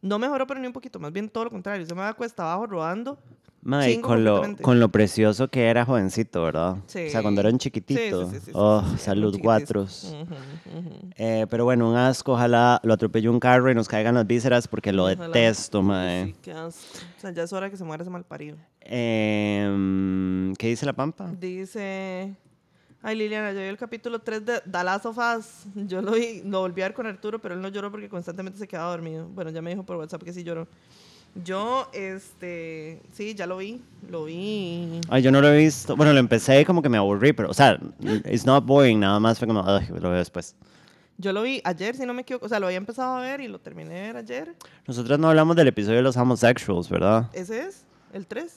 no mejoró pero ni un poquito, más bien todo lo contrario. Se me va cuesta abajo rodando. Mae, Chingo con lo, con lo precioso que era jovencito, ¿verdad? Sí. O sea, cuando eran Sí, chiquititos. sí, sí, oh, salud, guatros. Eh, pero bueno, un asco, ojalá lo atropelle un carro y nos caigan las vísceras porque lo Ojalá. detesto, mae. Sí, qué asco. O sea, ya es hora que se muera ese malparido. Em, ¿Qué dice la pampa? Dice. Ay, Liliana, yo vi el capítulo 3 de The Last of Us. Yo lo vi, lo volví a ver con Arturo, pero él no lloró porque constantemente se quedaba dormido. Bueno, ya me dijo por WhatsApp que sí lloró. Yo, este. Sí, ya lo vi. Lo vi. Ay, yo no lo he visto. Bueno, lo empecé y como que me aburrí, pero, o sea, it's not boring, nada más fue como, "Ay, lo veo después. Yo lo vi ayer, si no me equivoco. O sea, lo había empezado a ver y lo terminé de ver ayer. Nosotros no hablamos del episodio de los homosexuals, ¿verdad? ¿Ese es? ¿El 3?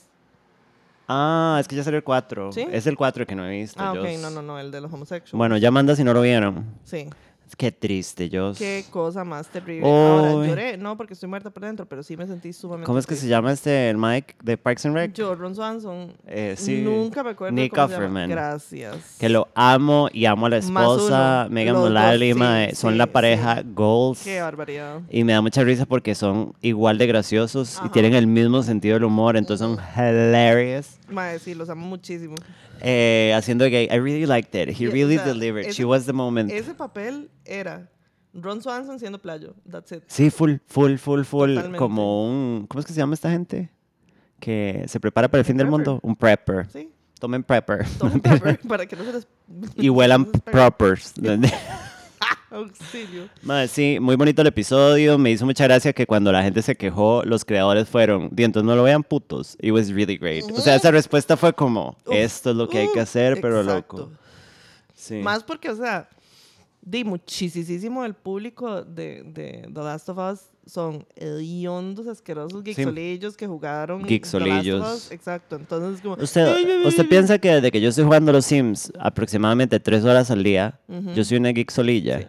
Ah, es que ya salió el 4. ¿Sí? Es el 4 que no he visto. Ah, ok, Jos. no, no, no, el de los homosexuales. Bueno, ya manda si no lo vieron. Sí. Qué triste, yo. Qué cosa más terrible. Ahora, Uy. lloré, no porque estoy muerta por dentro, pero sí me sentí sumamente. ¿Cómo es que se triste. llama este, el Mike de Parks and Rec? Yo, Ron Swanson. Eh, sí. Nunca me acuerdo. Nick se. Offerman. Gracias. Que lo amo y amo a la esposa, uno. Megan Mullally, sí, son sí, la pareja sí. goals. Qué barbaridad. Y me da mucha risa porque son igual de graciosos y Ajá. tienen el mismo sentido del humor, entonces son hilarious. Madre, sí, los amo muchísimo. Eh, haciendo gay, I really liked it. He Y, o really sea, delivered. ese- She was the moment. Ese papel era Ron Swanson siendo playo. That's it. Sí, full, full, full, full. Totalmente. Como un. ¿Cómo es que se llama esta gente? Que se prepara para el fin del Prepper. mundo. Un prepper. Sí. Tomen prepper. Tomen pepper para que no se les. y huelan no se les pegue. proppers. Auxilio. Madre, sí, muy bonito el episodio. Me hizo mucha gracia que cuando la gente se quejó, los creadores fueron, "Di, entonces no lo vean putos. It was really great. O sea, esa respuesta fue como, esto es lo que hay que hacer, pero exacto. loco. Sí. Más porque, o sea, di muchísimo del público de, de The Last of Us son hediondos, asquerosos geeksolillos que jugaron. Us. Exacto. Entonces, como. Usted, usted piensa que desde que yo estoy jugando los Sims aproximadamente tres horas al día, Ujú. yo soy una geek solilla. Sí,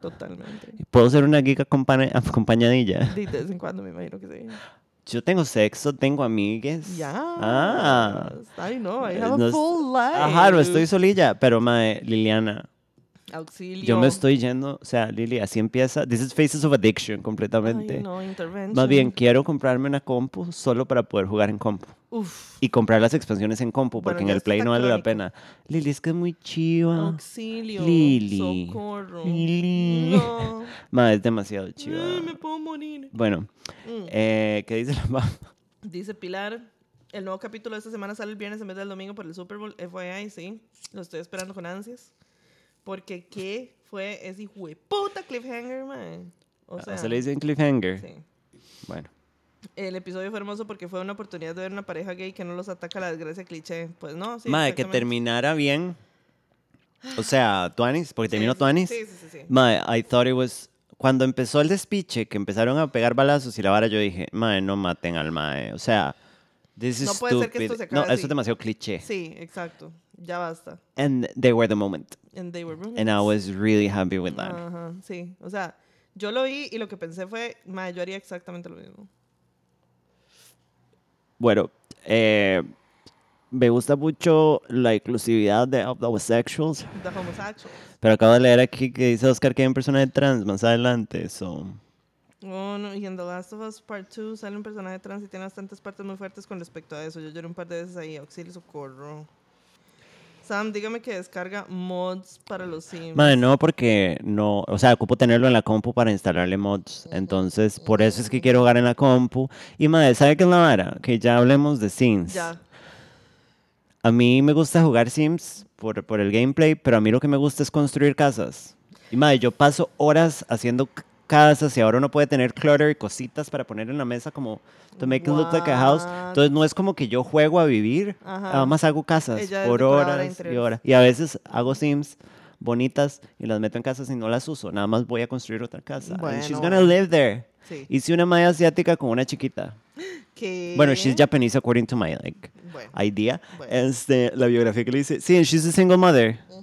totalmente. ¿Puedo ser una geek acompaña- acompañadilla? Di, De vez en cuando me imagino que sí. Yo tengo sexo, tengo amigues. Ya. Ah. I know, I Eh, have no a es- full life. Ajá, no estoy solilla, pero mae, Liliana, Auxilio. yo me estoy yendo, o sea, Lili, así empieza. This is Faces of Addiction completamente. Ay, no, intervention. Más bien, quiero comprarme una compu solo para poder jugar en compu. Uf. Y comprar las expansiones en compu, porque Bueno, en el Play no vale la pena. Lili, es que es muy chiva. Auxilio. Lili. Socorro. Lili. No. Ma, es demasiado chiva. Ay, me puedo morir. Bueno, Mm. eh, ¿qué dice la mamá? Dice Pilar, el nuevo capítulo de esta semana sale el viernes en vez del domingo por el Super Bowl. FYI, sí. Lo estoy esperando con ansias. Porque qué fue ese hijo de puta cliffhanger, man. O sea, Ah, ¿Se le dice en cliffhanger? sí. Bueno. El episodio fue hermoso porque fue una oportunidad de ver una pareja gay que no los ataca la desgracia cliché. Pues no, sí. Madre, que terminara bien O sea, Tuanis, porque terminó sí, Tuanis. Sí, sí, sí. sí. Mae, I thought it was... Cuando empezó el despiche, que empezaron a pegar balazos y la vara, yo dije, mae, no maten al mae. O sea, this is No puede ser que stupid. esto se no, acabe eso es así. demasiado cliché. Sí, exacto. Ya basta. And they were the moment. And they were And I was really happy with that. Ajá, sí. O sea, yo lo vi y lo que pensé fue, ma, yo haría exactamente lo mismo. Bueno, eh, me gusta mucho la inclusividad de of the homosexuals, The homosexual. pero acabo de leer aquí que dice Oscar que hay un personaje trans más adelante, so... Oh, no, y en The Last of Us Part 2 sale un personaje trans y tiene bastantes partes muy fuertes con respecto a eso. Yo lloré un par de veces ahí, auxilio, socorro. Sam, dígame que descarga mods para los Sims. Madre, no, porque no, o sea, ocupo tenerlo en la compu para instalarle mods, entonces por eso es que quiero jugar en la compu. Y madre, ¿sabe qué es la vara? Que ya hablemos de Sims. Ya. A mí me gusta jugar Sims por, por el gameplay, pero a mí lo que me gusta es construir casas. Y madre, yo paso horas haciendo casas y ahora uno puede tener clutter y cositas para poner en la mesa como to make it look like a house. Entonces no es como que yo juego a vivir, Ajá. nada más hago casas Ella por horas y horas. Y a veces hago Sims bonitas y las meto en casas y no las uso. Nada más voy a construir otra casa. And she's Bueno. gonna live there. Sí. Hice una maya asiática con una chiquita. Que... Bueno, she's Japanese according to my like Bueno. idea. Bueno. Este, la biografía que le dice, sí, and she's a single mother. Y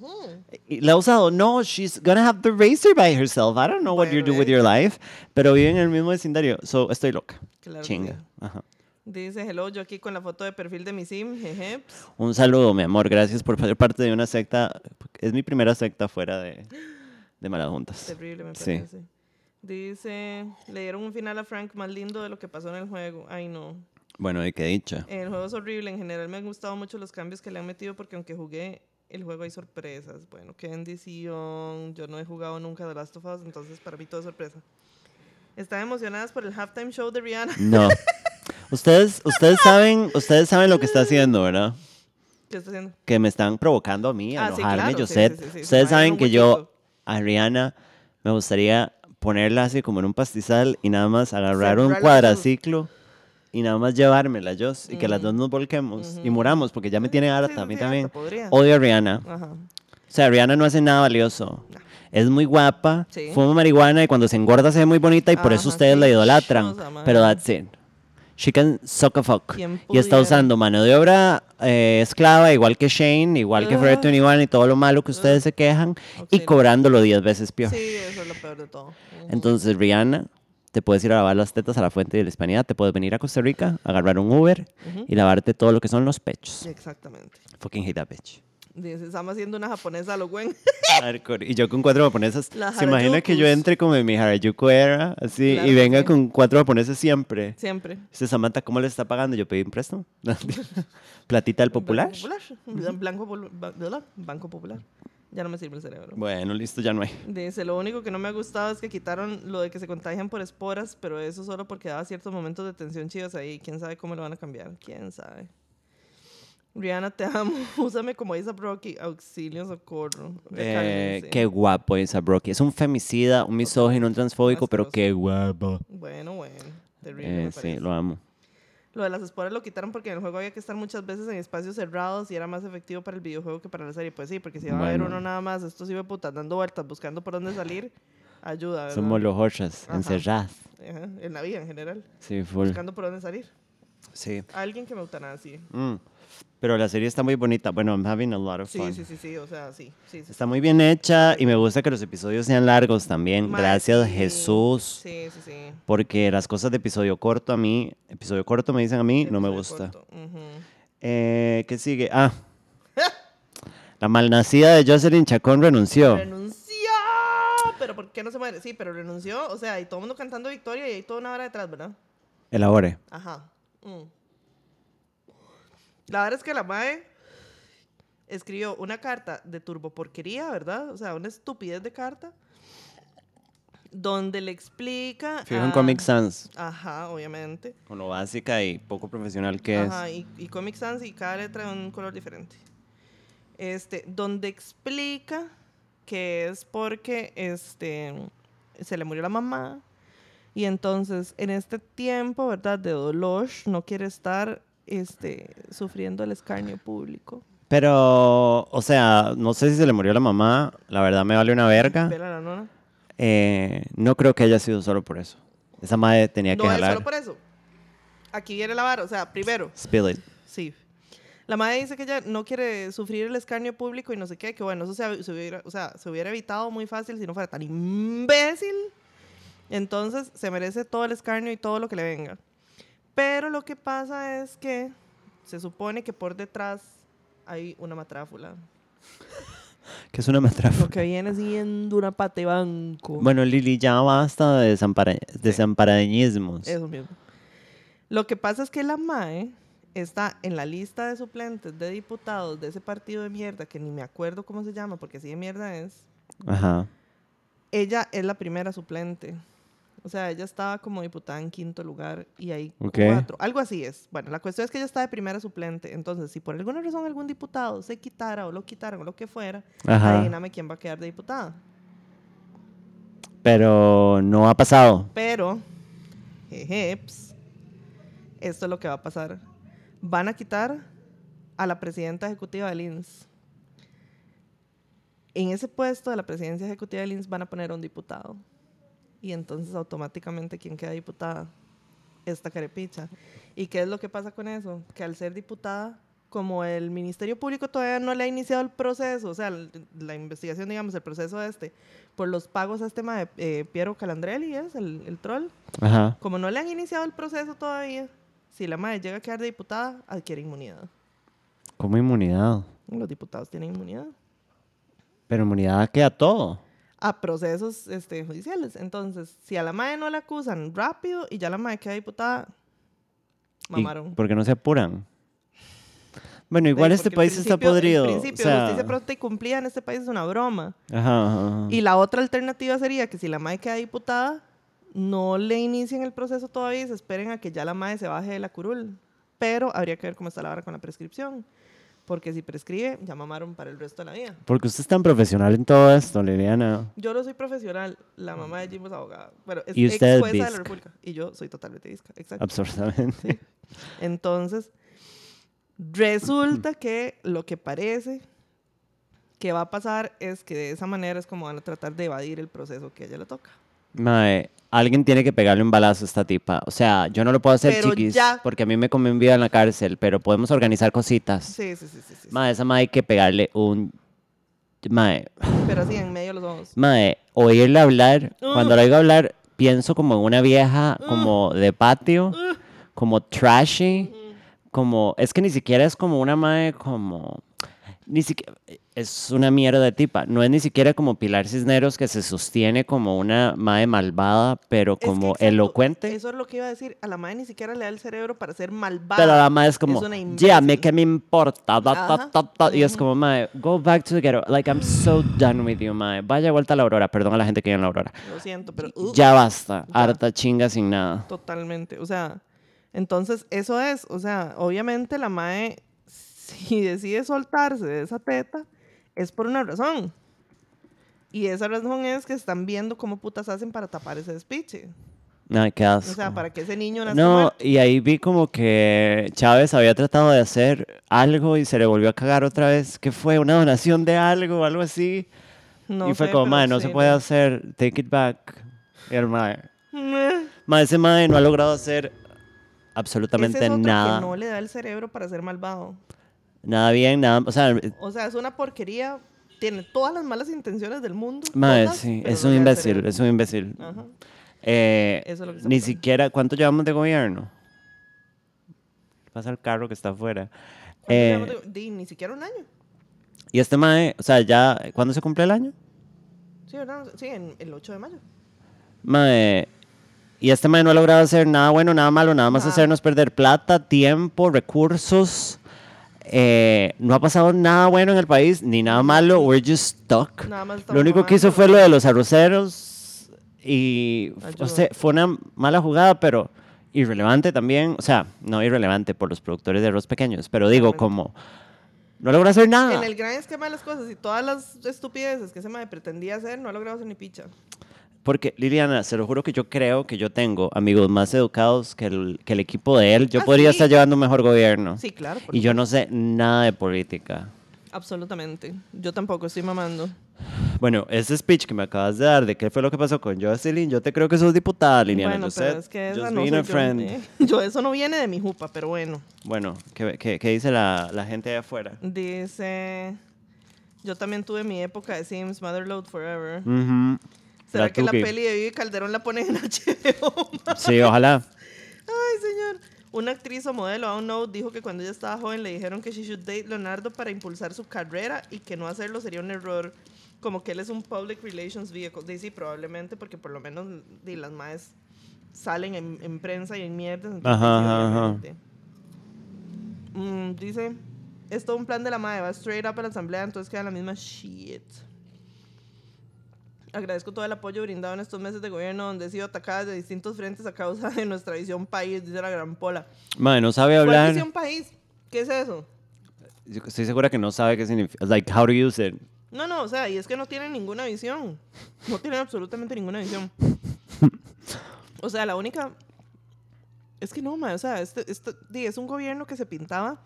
La ha usado, no, she's gonna have raise her by herself. I don't know what you do with your life, pero vive en el mismo vecindario. So, estoy loca. Claro Chinga. sí. Ajá. Dice, hello, yo aquí con la foto de perfil de mi sim, jeje. Un saludo, mi amor. Gracias por ser parte de una secta. Es mi primera secta fuera de, de Malas Juntas. Terrible, me Sí. parece. Dice, le dieron un final a Frank más lindo de lo que pasó en el juego. Ay, no. Bueno, y qué dicha. El juego es horrible. En general me han gustado mucho los cambios que le han metido porque aunque jugué el juego hay sorpresas. Bueno, qué bendición. Yo no he jugado nunca The Last of Us, entonces para mí todo es sorpresa. ¿Están emocionadas por el halftime show de Rihanna? No. Ustedes, ustedes saben, ustedes saben lo que está haciendo, ¿verdad? ¿Qué está haciendo? que me están provocando a mí a Ah, enojarme, sí, sí, sí, se Ustedes saben que yo a Rihanna me gustaría ponerla así como en un pastizal y nada más agarrar un cuadraciclo y nada más llevármela yo y que las dos nos volquemos y muramos porque ya me tiene harta Sí, a mí sí, también. Odio a Rihanna. Ajá. O sea, Rihanna no hace nada valioso. Es muy guapa, Sí. fuma marihuana y cuando se engorda se ve muy bonita y por eso Ajá, ustedes la idolatran. Pero that's it. She can suck a fuck. ¿Quién Y está usando mano de obra eh, esclava, igual que Shane, igual que Forever Ah. 21 y todo lo malo que ustedes se quejan, y cobrándolo 10 veces peor. Sí, eso es lo peor de todo. Entonces, Rihanna, te puedes ir a lavar las tetas a la fuente de la hispanidad, te puedes venir a Costa Rica, agarrar un Uber Ujú. y lavarte todo lo que son los pechos. Exactamente. Fucking hate that bitch. Dice, estamos haciendo una japonesa a lo buen. Y yo con cuatro japonesas. ¿Se imagina que yo entre como en mi Harajuku era, así, Claro y venga sí. con cuatro japoneses siempre? Siempre. Dice Samantha, ¿cómo le está pagando? Yo pedí un préstamo. Platita del popular. Banco Popular. Blanco. Banco Popular. Ya no me sirve el cerebro. Bueno, listo, ya no hay. Dice, lo único que no me ha gustado es que quitaron lo de que se contagian por esporas, pero eso solo porque daba ciertos momentos de tensión chivas ahí. ¿Quién sabe cómo lo van a cambiar? ¿Quién sabe? Rihanna, te amo. Úsame como Isa Brocky. Auxilio, socorro. Eh, qué guapo esa Brocky. Es un femicida, un misógino, un transfóbico, pero qué guapo. Bueno, bueno. Terrible, Eh, sí, lo amo. Lo de las esporas lo quitaron porque en el juego había que estar muchas veces en espacios cerrados y era más efectivo para el videojuego que para la serie. Pues sí, porque si va a haber Bueno. uno nada más, estos iba putas dando vueltas buscando por dónde salir, ayuda, ¿verdad? Somos los hochas, Ajá. encerradas. Ajá, en la vida en general, Sí, full. buscando por dónde salir. Sí. Alguien que me eutanasie. Mm. Pero la serie está muy bonita. Bueno, I'm having a lot of fun. sí, sí, sí, o sea, sí, sí, sí. Está muy bien hecha y me gusta que los episodios sean largos también. Gracias, sí. Jesús. Sí, sí, sí. Porque las cosas de episodio corto a mí, episodio corto me dicen a mí, no me gusta. Eh, ¿Qué sigue? Ah. La malnacida de Jocelyn Chacón renunció. Renunció, pero ¿por qué no se muere? Sí, pero renunció, o sea, y todo el mundo cantando victoria y hay toda una hora detrás, ¿verdad? Elabore. Ajá. Mm. La verdad es que la MAE escribió una carta de turboporquería, ¿verdad? O sea, una estupidez de carta, donde le explica... Fijo en Comic Sans, Ajá, obviamente. con lo básica y poco profesional que Ajá, es. y, y Comic Sans y cada letra de un color diferente. Este, donde explica que es porque este, se le murió la mamá y entonces en este tiempo, ¿verdad? De dolor, no quiere estar este, sufriendo el escarnio público. Pero, o sea, no sé si se le murió la mamá, la verdad me vale una verga. Vela la nona. Eh, no creo que haya sido solo por eso. Esa madre tenía que No jalar. solo por eso. Aquí viene la vara. O sea, primero, Spill it. sí. La madre dice que ella no quiere sufrir el escarnio público y no sé qué, que bueno, eso se, se hubiera, o sea, se hubiera evitado muy fácil si no fuera tan imbécil. Entonces, se merece todo el escarnio y todo lo que le venga. Pero lo que pasa es que se supone que por detrás hay una matráfula. Que es una matrafa. Lo que viene siendo una pate banco. Bueno, Lili, ya basta de desampara- desamparañismos. Eso mismo. Lo que pasa es que la MAE está en la lista de suplentes de diputados de ese partido de mierda, que ni me acuerdo cómo se llama, porque así de mierda es. Ajá. Ella es la primera suplente. O sea, ella estaba como diputada en quinto lugar y hay cuatro. Algo así es. Bueno, la cuestión es que ella está de primera suplente. Entonces, si por alguna razón algún diputado se quitara o lo quitaran o lo que fuera, adivíname quién va a quedar de diputada. Pero no ha pasado. Pero, jejeps, esto es lo que va a pasar. Van a quitar a la presidenta ejecutiva del INS. En ese puesto de la presidencia ejecutiva del INS van a poner a un diputado. Y entonces automáticamente, ¿quién queda diputada? Esta carepicha. ¿Y qué es lo que pasa con eso? Que al ser diputada, como el Ministerio Público todavía no le ha iniciado el proceso, o sea, la investigación, digamos, el proceso este, por los pagos a este tema de eh, Piero Calandrelli, es el, el troll, Ajá. como no le han iniciado el proceso todavía, si la madre llega a quedar de diputada, adquiere inmunidad. Como inmunidad. Los diputados tienen inmunidad Pero inmunidad queda todo. A procesos este, judiciales. Entonces, si a la madre no la acusan rápido y ya la madre queda diputada, ¿Y mamaron. ¿Por qué no se apuran? Bueno, igual Sí, este porque país está podrido. O principio sea, de justicia pronta y cumplida en este país es una broma. Ajá, ajá, ajá. Y la otra alternativa sería que si la MAE queda diputada, no le inicien el proceso todavía y se esperen a que ya la MAE se baje de la curul. Pero habría que ver cómo está la vara con la prescripción. Porque si prescribe, ya mamaron para el resto de la vida. Porque usted es tan profesional en todo esto, Liliana. Yo no soy profesional. La mamá de Jim es abogada. Bueno, es Y ex usted es jueza de la. República. Y yo soy totalmente visca. Exacto. Absurdamente. Entonces, resulta que lo que parece que va a pasar es que de esa manera es como van a tratar de evadir el proceso que a ella le toca. Mae, alguien tiene que pegarle un balazo a esta tipa. O sea, yo no lo puedo hacer Pero chiquis ya. porque a mí me comen vida en la cárcel, pero podemos organizar cositas. Sí, sí, sí, sí. sí. Mae, esa mae hay que pegarle un... Mae, Pero así, en medio de los ojos. mae, oírle hablar, Uh. cuando la oigo hablar, pienso como en una vieja como de patio, Uh. como trashy, como... Es que ni siquiera es como una mae como... Ni siquiera... Es una mierda de tipa. No es ni siquiera como Pilar Cisneros que se sostiene como una mae malvada, pero Es que, como elocuente. Eso es lo que iba a decir. A la madre ni siquiera le da el cerebro para ser malvada. Pero la madre es como, ya, me imbécil". que me importa, da, ta, Ajá. ta, ta", y es como, mae, go back to the ghetto, like, I'm so done with you, mae, vaya vuelta a la aurora, perdón a la gente que vive en la aurora, Lo siento, pero... uh, ya basta, ya. harta chinga sin nada. Totalmente. O sea, entonces eso es. O sea, obviamente la mae, si decide soltarse de esa teta, es por una razón. Y esa razón es que están viendo cómo putas hacen para tapar ese despiche. Ay, qué O asco. sea, para que ese niño nazca No, muerto. y ahí vi como que Chávez había tratado de hacer algo y se le volvió a cagar otra vez. ¿Qué fue? ¿Una donación de algo? Algo así. No y fue sé, como, mae, no sí, se puede hacer, take it back. Y el mae, ese mae no ha logrado hacer Ese absolutamente es otro nada. que no le da el cerebro para ser malvado. Nada bien, nada. O sea, O sea, es una porquería. Tiene todas las malas intenciones del mundo. todas, sí, es un imbécil, es un imbécil. Eh, Eso es lo que ni siquiera, ¿cuánto llevamos de gobierno? Pasa el carro que está afuera. ¿Cuánto Eh, de- ni siquiera un año. y este mae, o sea, ya, ¿cuándo se cumple el año? Sí, ¿verdad? Sí, en el 8 de mayo. Mae, y este mae no ha logrado hacer nada bueno, nada malo, nada más hacernos perder plata, tiempo, recursos. Eh, no ha pasado nada bueno en el país, ni nada malo, we're just stuck. Lo único que hizo fue lo de los arroceros y o sea, fue una mala jugada, pero irrelevante también. O sea, no irrelevante por los productores de arroz pequeños, pero digo, como no logró hacer nada. En el gran esquema de las cosas y todas las estupideces que ese mae pretendía hacer, no ha logrado hacer ni picha. Porque, Liliana, se lo juro que yo creo que yo tengo amigos más educados que el, que el equipo de él. Yo Ah, podría sí. estar llevando un mejor gobierno. Sí, claro. Y yo no sé nada de política. Absolutamente. Yo tampoco estoy mamando. Bueno, ese speech que me acabas de dar de qué fue lo que pasó con Jocelyn, yo te creo que sos diputada, Liliana. bueno, yo pero sé, es que esa just no being soy a yo, friend. eh. Yo, eso no viene de mi jupa, pero bueno. Bueno, ¿qué, qué, qué dice la, la gente allá afuera? Dice... Yo también tuve mi época de Sims, Motherload Forever. Ujú. ¿Será que la peli de Vivi Calderón la ponen en HBO? Sí, ojalá. Ay, señor. Una actriz o modelo, aún no, dijo que cuando ella estaba joven le dijeron que she should date Leonardo para impulsar su carrera y que no hacerlo sería un error. Como que él es un public relations vehicle. Dice, sí, probablemente porque por lo menos di, las más salen en, en prensa y en mierdas. Ajá, ajá. Mm, dice, es todo un plan de la madre, va straight up a la asamblea, entonces queda la misma shit. Agradezco todo el apoyo brindado en estos meses de gobierno donde he sido atacada de distintos frentes a causa de nuestra visión país, dice la gran pola. Madre, no sabe ¿Cuál hablar. visión país? ¿Qué es eso? Yo Estoy segura que no sabe qué significa. Like, how to use it. No, no, o sea, y es que no tienen ninguna visión. No tienen absolutamente ninguna visión. O sea, la única... Es que no, ma, o sea, este, este- es un gobierno que se pintaba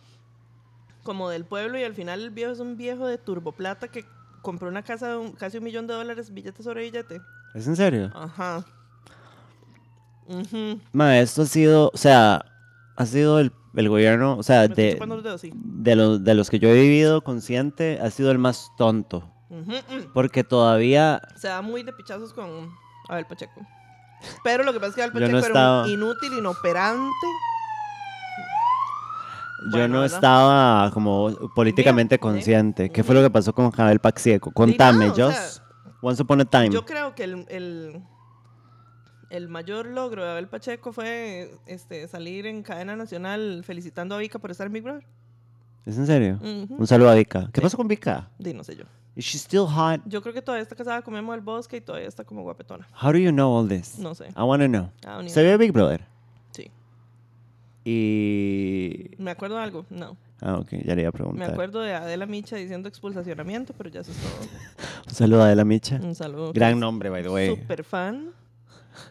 como del pueblo y al final el viejo es un viejo de turboplata que compró una casa de un- casi un millón de dólares, billete sobre billete. ¿Es en serio? Ajá. Ujú. Madre, esto ha sido, o sea, ha sido el, el gobierno, o sea, de, los dedos, sí. de, los, de los que yo he vivido consciente, ha sido el más tonto. Mm. Porque todavía Se da muy de pichazos con Abel Pacheco. Pero lo que pasa es que Abel Pacheco no era estaba- un inútil, inoperante. Yo Bueno, no ¿verdad? estaba como políticamente Bien, consciente. ¿Qué fue lo que pasó con Javier Paxieco? Contame, nada, o Jos. sea, Once upon a time. Yo creo que el, el, el mayor logro de Abel Pacheco fue este, salir en cadena nacional felicitando a Vika por estar en Big Brother. ¿Es en serio? Ujú. Un saludo a Vika. ¿Qué Sí. pasó con Vika? Di, no sé yo. Is she still hot? Yo creo que todavía está casada con Memo del Bosque y todavía está como guapetona. How do you know all this? No sé. I want to know. ¿Se ve Big Brother? Y... ¿Me acuerdo de algo? No. Ah, ok, ya le iba a Me preguntar. acuerdo de Adela Micha diciendo expulsacionamiento, pero ya eso es todo. Un saludo a Adela Micha. Un saludo. Gran nombre, by the way. Super fan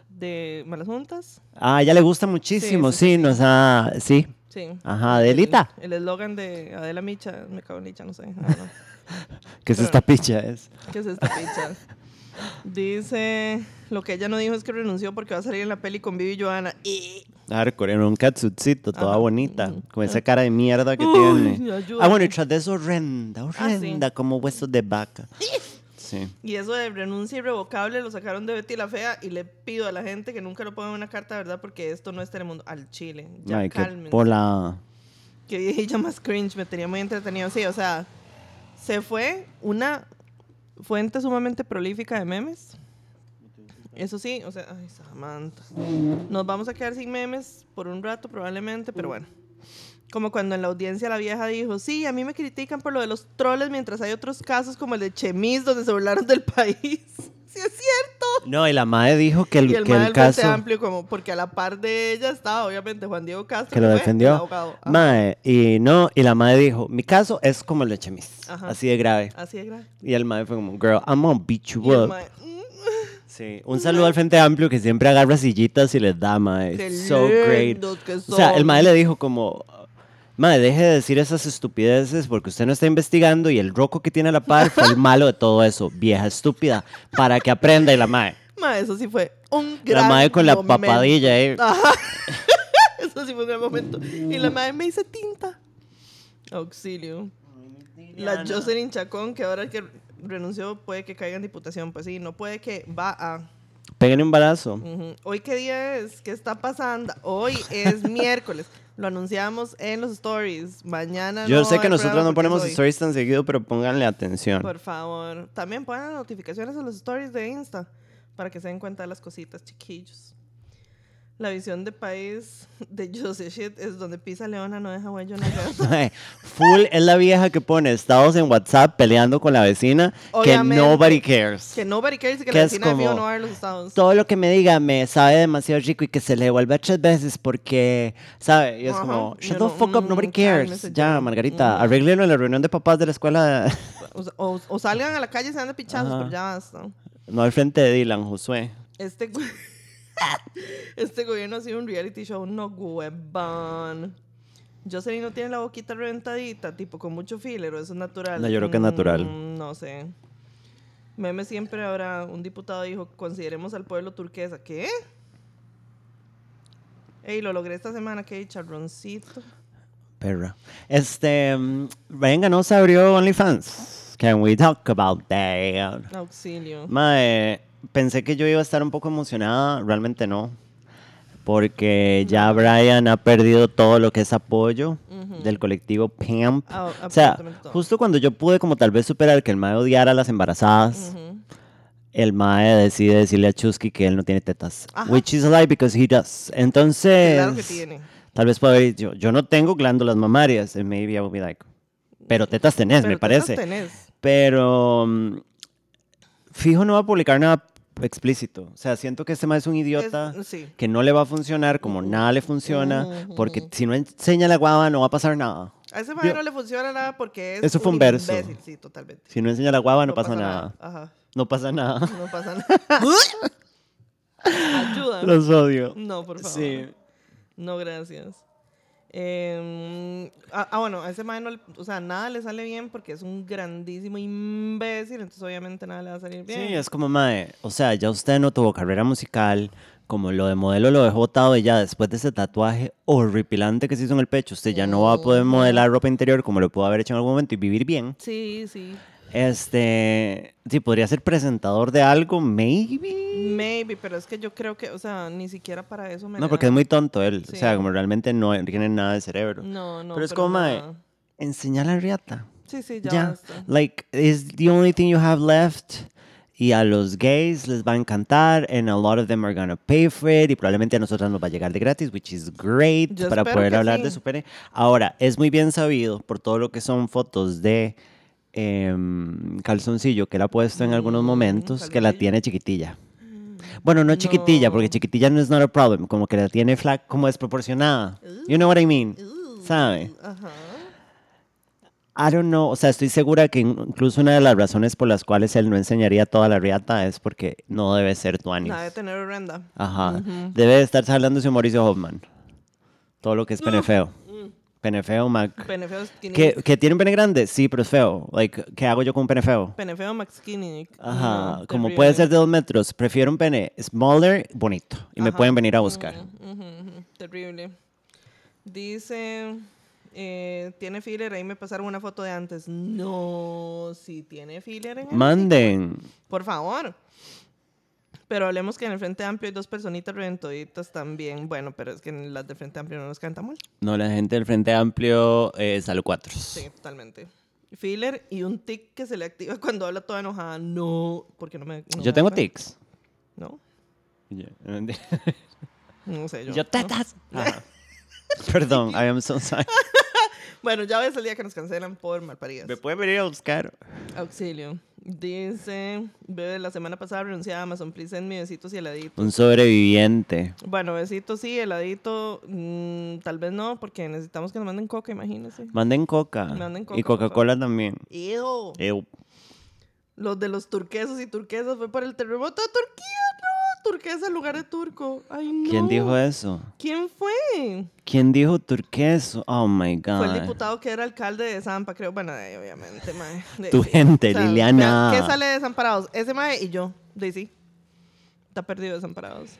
de Malas Juntas. Ah, ya le gusta muchísimo, Sí, sí, sí, sí, sí. nos ha... Sí. Sí. Ajá, Adelita. El eslogan de Adela Micha, me cago en licha, no sé. Don't know. ¿Qué es Pero- esta picha? Es... ¿Qué es esta picha? Dice, lo que ella no dijo es que renunció porque va a salir en la peli con Vivi y Johanna. Y... Hardcore, en un catsuitcito, toda Ajá, bonita, ujú. con esa cara de mierda que Uy, tiene. Ah, bueno, y tras de eso horrenda, Ah, sí. horrenda, como huesos de vaca. Sí. Y eso de renuncia irrevocable lo sacaron de Betty la Fea y le pido a la gente que nunca lo ponga en una carta, ¿verdad? Porque esto no es Telemundo. Al chile. Ya Ay, cálmense. pola. que ella más cringe, me tenía muy entretenido. Sí, o sea, se fue una fuente sumamente prolífica de memes. Eso sí, o sea, ay, Samantha. Nos vamos a quedar sin memes por un rato probablemente, pero bueno. Como cuando en la audiencia la vieja dijo, sí, a mí me critican por lo de los troles, mientras hay otros casos como el de Chemis, donde se burlaron del país. Sí, es cierto. No, y la madre dijo que el, y el, que el caso... amplio, como, porque a la par de ella estaba, obviamente, Juan Diego Castro. Que lo defendió. el. Mae, y no, y la madre dijo, mi caso es como el de Chemis, Ajá. así de grave. Así de grave. Y el madre fue como, girl, I'm gonna beat you Y up. mm, Sí, un saludo al Frente Amplio que siempre agarra sillitas y les da, mae. Qué So great. O sea, el mae le dijo como, mae, deje de decir esas estupideces porque usted no está investigando y el roco que tiene a la par fue el malo de todo eso, vieja estúpida, para que aprenda y la mae. mae, eso sí fue un La gran con la momento. papadilla, eh. Ajá. eso sí fue un gran momento. Y la madre me dice tinta. Auxilio. La Jocelyn Chacón, que ahora que renunció puede que caiga en diputación. Pues sí, no puede que va a... Peguen un balazo. Ujú. Hoy qué día es, qué está pasando. Hoy es miércoles. Lo anunciamos en los stories. Mañana Yo no sé que nosotros no ponemos stories tan seguido, pero pónganle atención. Por favor. También pongan notificaciones a los stories de Insta para que se den cuenta de las cositas, chiquillos. La visión de país de Jose Shit es donde pisa leona no deja huello en la. Mae, Full es la vieja que pone estados en WhatsApp peleando con la vecina Obviamente. que nobody cares. Que nobody cares y que Que la vecina como- no va a ver los estados. Todo lo que me diga me sabe demasiado rico y que se le devuelva tres veces porque, ¿sabe? Y es Ajá, como, shut the no, fuck up, nobody mm, cares. cálmese Ya. Margarita, Mm. arréglelo en la reunión de papás de la escuela, O, o- o salgan a la calle y se dan de pichazos, Ajá. pero ya basta. no al frente de Dylan, Josué. Este, go- este gobierno ha sido un reality show, no huevón. Jocelyn no tiene la boquita reventadita, tipo con mucho filler, o eso es natural. No, yo creo que es natural. Mm, no sé. Meme siempre habrá un diputado dijo, consideremos al pueblo turquesa. ¿Qué? Ey, lo logré esta semana, que charroncito. Perra. Este, mm, Ryan Ganosa abrió OnlyFans. Can we talk about that? Auxilio. Mae, pensé que yo iba a estar un poco emocionada, realmente no. Porque ya Brian ha perdido todo lo que es apoyo del colectivo PAMP. Ah, o sea, justo cuando yo pude como tal vez superar que el Mae odiara a las embarazadas, Ujú. el Mae decide decirle a Chusky que él no tiene tetas. Ajá. Which is a lie because he does. Entonces, Claro que tiene. tal vez pueda haber dicho, yo no tengo glándulas mamarias. And maybe I will be like, pero tetas tenés, Pero me tetas parece. tenés. Pero mm, fijo no va a publicar nada explícito. O sea, siento que este mae es un idiota Es- sí. que no le va a funcionar como nada le funciona, porque si no enseña la guava no va a pasar nada. A ese Yo- no le funciona nada porque es Eso fue un verso. imbécil, sí, totalmente. Si no enseña la guava no, pasa, nada. Ajá. No pasa nada. No pasa nada. Ayuda. Los odio. No, por favor. Sí. No, gracias. Eh, ah, ah, bueno, a ese mae no o sea, nada le sale bien porque es un grandísimo imbécil, entonces obviamente nada le va a salir bien. Sí, es como, mae, o sea, ya usted no tuvo carrera musical, como lo de modelo lo dejó botado y ya después de ese tatuaje horripilante que se hizo en el pecho, usted ya no va a poder modelar ropa interior como lo pudo haber hecho en algún momento y vivir bien. Sí, sí. Este, sí, podría ser presentador de algo, maybe. Maybe, pero es que yo creo que, o sea, ni siquiera para eso me No, porque es muy tonto él, o Sí. sea, como realmente no tiene nada de cerebro. No, no. pero es como, nada. enseñar la riata. Sí, sí, ya, like, is the only thing you have left. Y a los gays les va a encantar, and a lot of them are gonna pay for it, y probablemente a nosotras nos va a llegar de gratis, which is great, Yo para poder hablar sí. de su pene. Ahora, es muy bien sabido por todo lo que son fotos de em, calzoncillo que él ha puesto en algunos Mm, momentos, que la tiene chiquitilla. Bueno, no chiquitilla, porque chiquitilla no es not a problem, como que la tiene flat, como desproporcionada. You know what I mean? ¿Sabe? I don't know, o sea, estoy segura que incluso una de las razones por las cuales él no enseñaría toda la riata es porque no debe ser tuanis. Nada de tener horrenda. Ajá. Debe de estarse hablando de Mauricio Hoffman. Todo lo que es pene feo. Mm. Pene feo, Mac. Pene feo skinny. ¿Que, ¿Que tiene un pene grande? Sí, pero es feo. Like, ¿Qué hago yo con un pene feo? Pene feo Max Skinny. Ajá. No, Como terrible. puede ser de dos metros, prefiero un pene smaller, bonito. Y me pueden venir a buscar. Terrible. Dice, eh, ¿tiene filler? Ahí me pasaron una foto de antes. No, si tiene filler en el Manden. Por favor. Pero hablemos que en el Frente Amplio hay dos personitas reventoditas también. Bueno, pero es que en las del Frente Amplio no nos canta mal. No, la gente del Frente Amplio es a cuatro. Sí, totalmente. Filler y un tic que se le activa cuando habla toda enojada. No, porque no me... no Yo me tengo tics. No, Yo, no sé yo. Yo ¿no? tetas. Ajá. Perdón, I am so sorry. Bueno, ya ves el día que nos cancelan por malparidas. ¿Me pueden venir a buscar? Auxilio. Dice, bebé, la semana pasada renuncié a Amazon, please send me besitos y heladitos. Un sobreviviente. Bueno, besitos sí, heladito, mm, tal vez no, porque necesitamos que nos manden coca, imagínense. Manden coca. Manden coca, y Coca-Cola también. Ew. Ew. Los de los turquesos y turquesas fue por el terremoto de Turquía, no. Turquesa en lugar de turco. Ay, no. ¿Quién dijo eso? ¿Quién fue? ¿Quién dijo turqueso? Oh my God. Fue el diputado que era alcalde de Zampa, creo. Bueno, de ahí, obviamente, mae. De- Tu gente, Liliana. vean, ¿Qué sale de Desamparados? Ese mae y yo. Daisy. Está perdido Desamparados.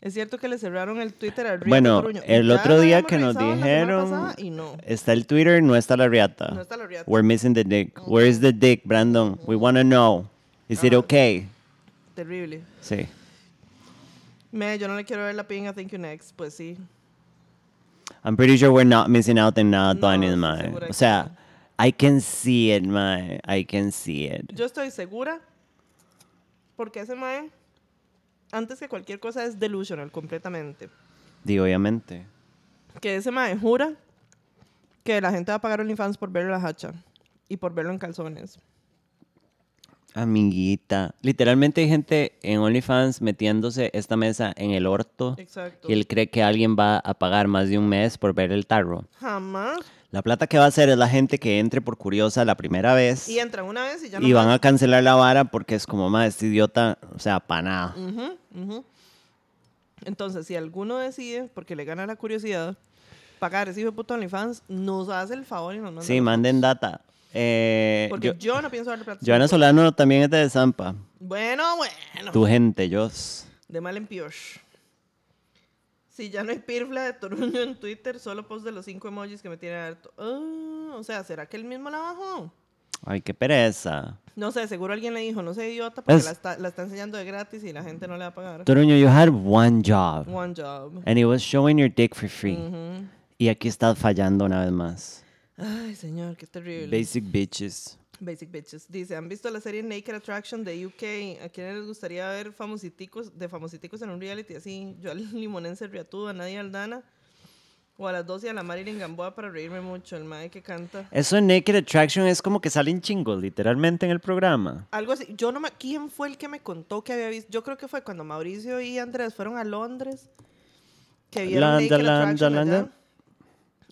Es cierto que le cerraron el Twitter a Riata Bueno, el otro día que nos dijeron, Y no. Está el Twitter, no está la riata. No está la riata. We're missing the dick. Where is the dick, Brandon? We want to know. Is it Ah. okay? Terrible. Sí. Me, yo no le quiero ver la pinga Thank You Next. Pues sí. I'm pretty sure we're not missing out in nada, No, Tony, mae. O sea, I can see it, mae. I can see it. Yo estoy segura. Porque ese mae, antes que cualquier cosa, es delusional completamente. Di, obviamente. Que ese mae jura que la gente va a pagar OnlyFans por verlo en la hacha y por verlo en calzones. Amiguita. Literalmente hay gente en OnlyFans metiéndose esta mesa en el orto. Exacto. Y él cree que alguien va a pagar más de un mes por ver el tarro. Jamás. La plata que va a hacer es la gente que entre por curiosa la primera vez. Y entran una vez y ya no y van a cancelar la vara porque es como, más este idiota, o sea, para nada. Ujú, ujú. Entonces, si alguno decide, porque le gana la curiosidad, pagar ese hijo de puto OnlyFans, nos hace el favor y nos manda Sí, manden data. Eh, Porque yo- yo, no pienso darle. Joana Solano también es de Zampa. Bueno, bueno. Tu gente, Jos. De mal en peor. Si ya no hay pirfla de Toruño en Twitter, solo post de los cinco emojis que me tienen harto. Ah, o sea, ¿será que él mismo la bajó? Ay, qué pereza. No sé, seguro alguien le dijo, no sé, idiota, porque Es- la, está, la está enseñando de gratis y la gente no le va a pagar. Toruño, you had one job. One job. And it was showing your dick for free. Ujú. Y aquí estás fallando una vez más. Ay, señor, qué terrible. Basic bitches. Basic Bitches. Dice, ¿han visto la serie Naked Attraction de UK? ¿A quiénes les gustaría ver famositicos, de famositicos en un reality así? Yo al limonense riatudo, a Nadia Aldana. O a las 12 a la Marilyn Gamboa para reírme mucho. El mae que canta. Eso en Naked Attraction es como que salen chingos, literalmente, en el programa. Algo así. Yo no me... ¿Quién fue el que me contó que había visto? Yo creo que fue cuando Mauricio y Andrés fueron a Londres. Que vieron Landa, Naked landa, Attraction allá.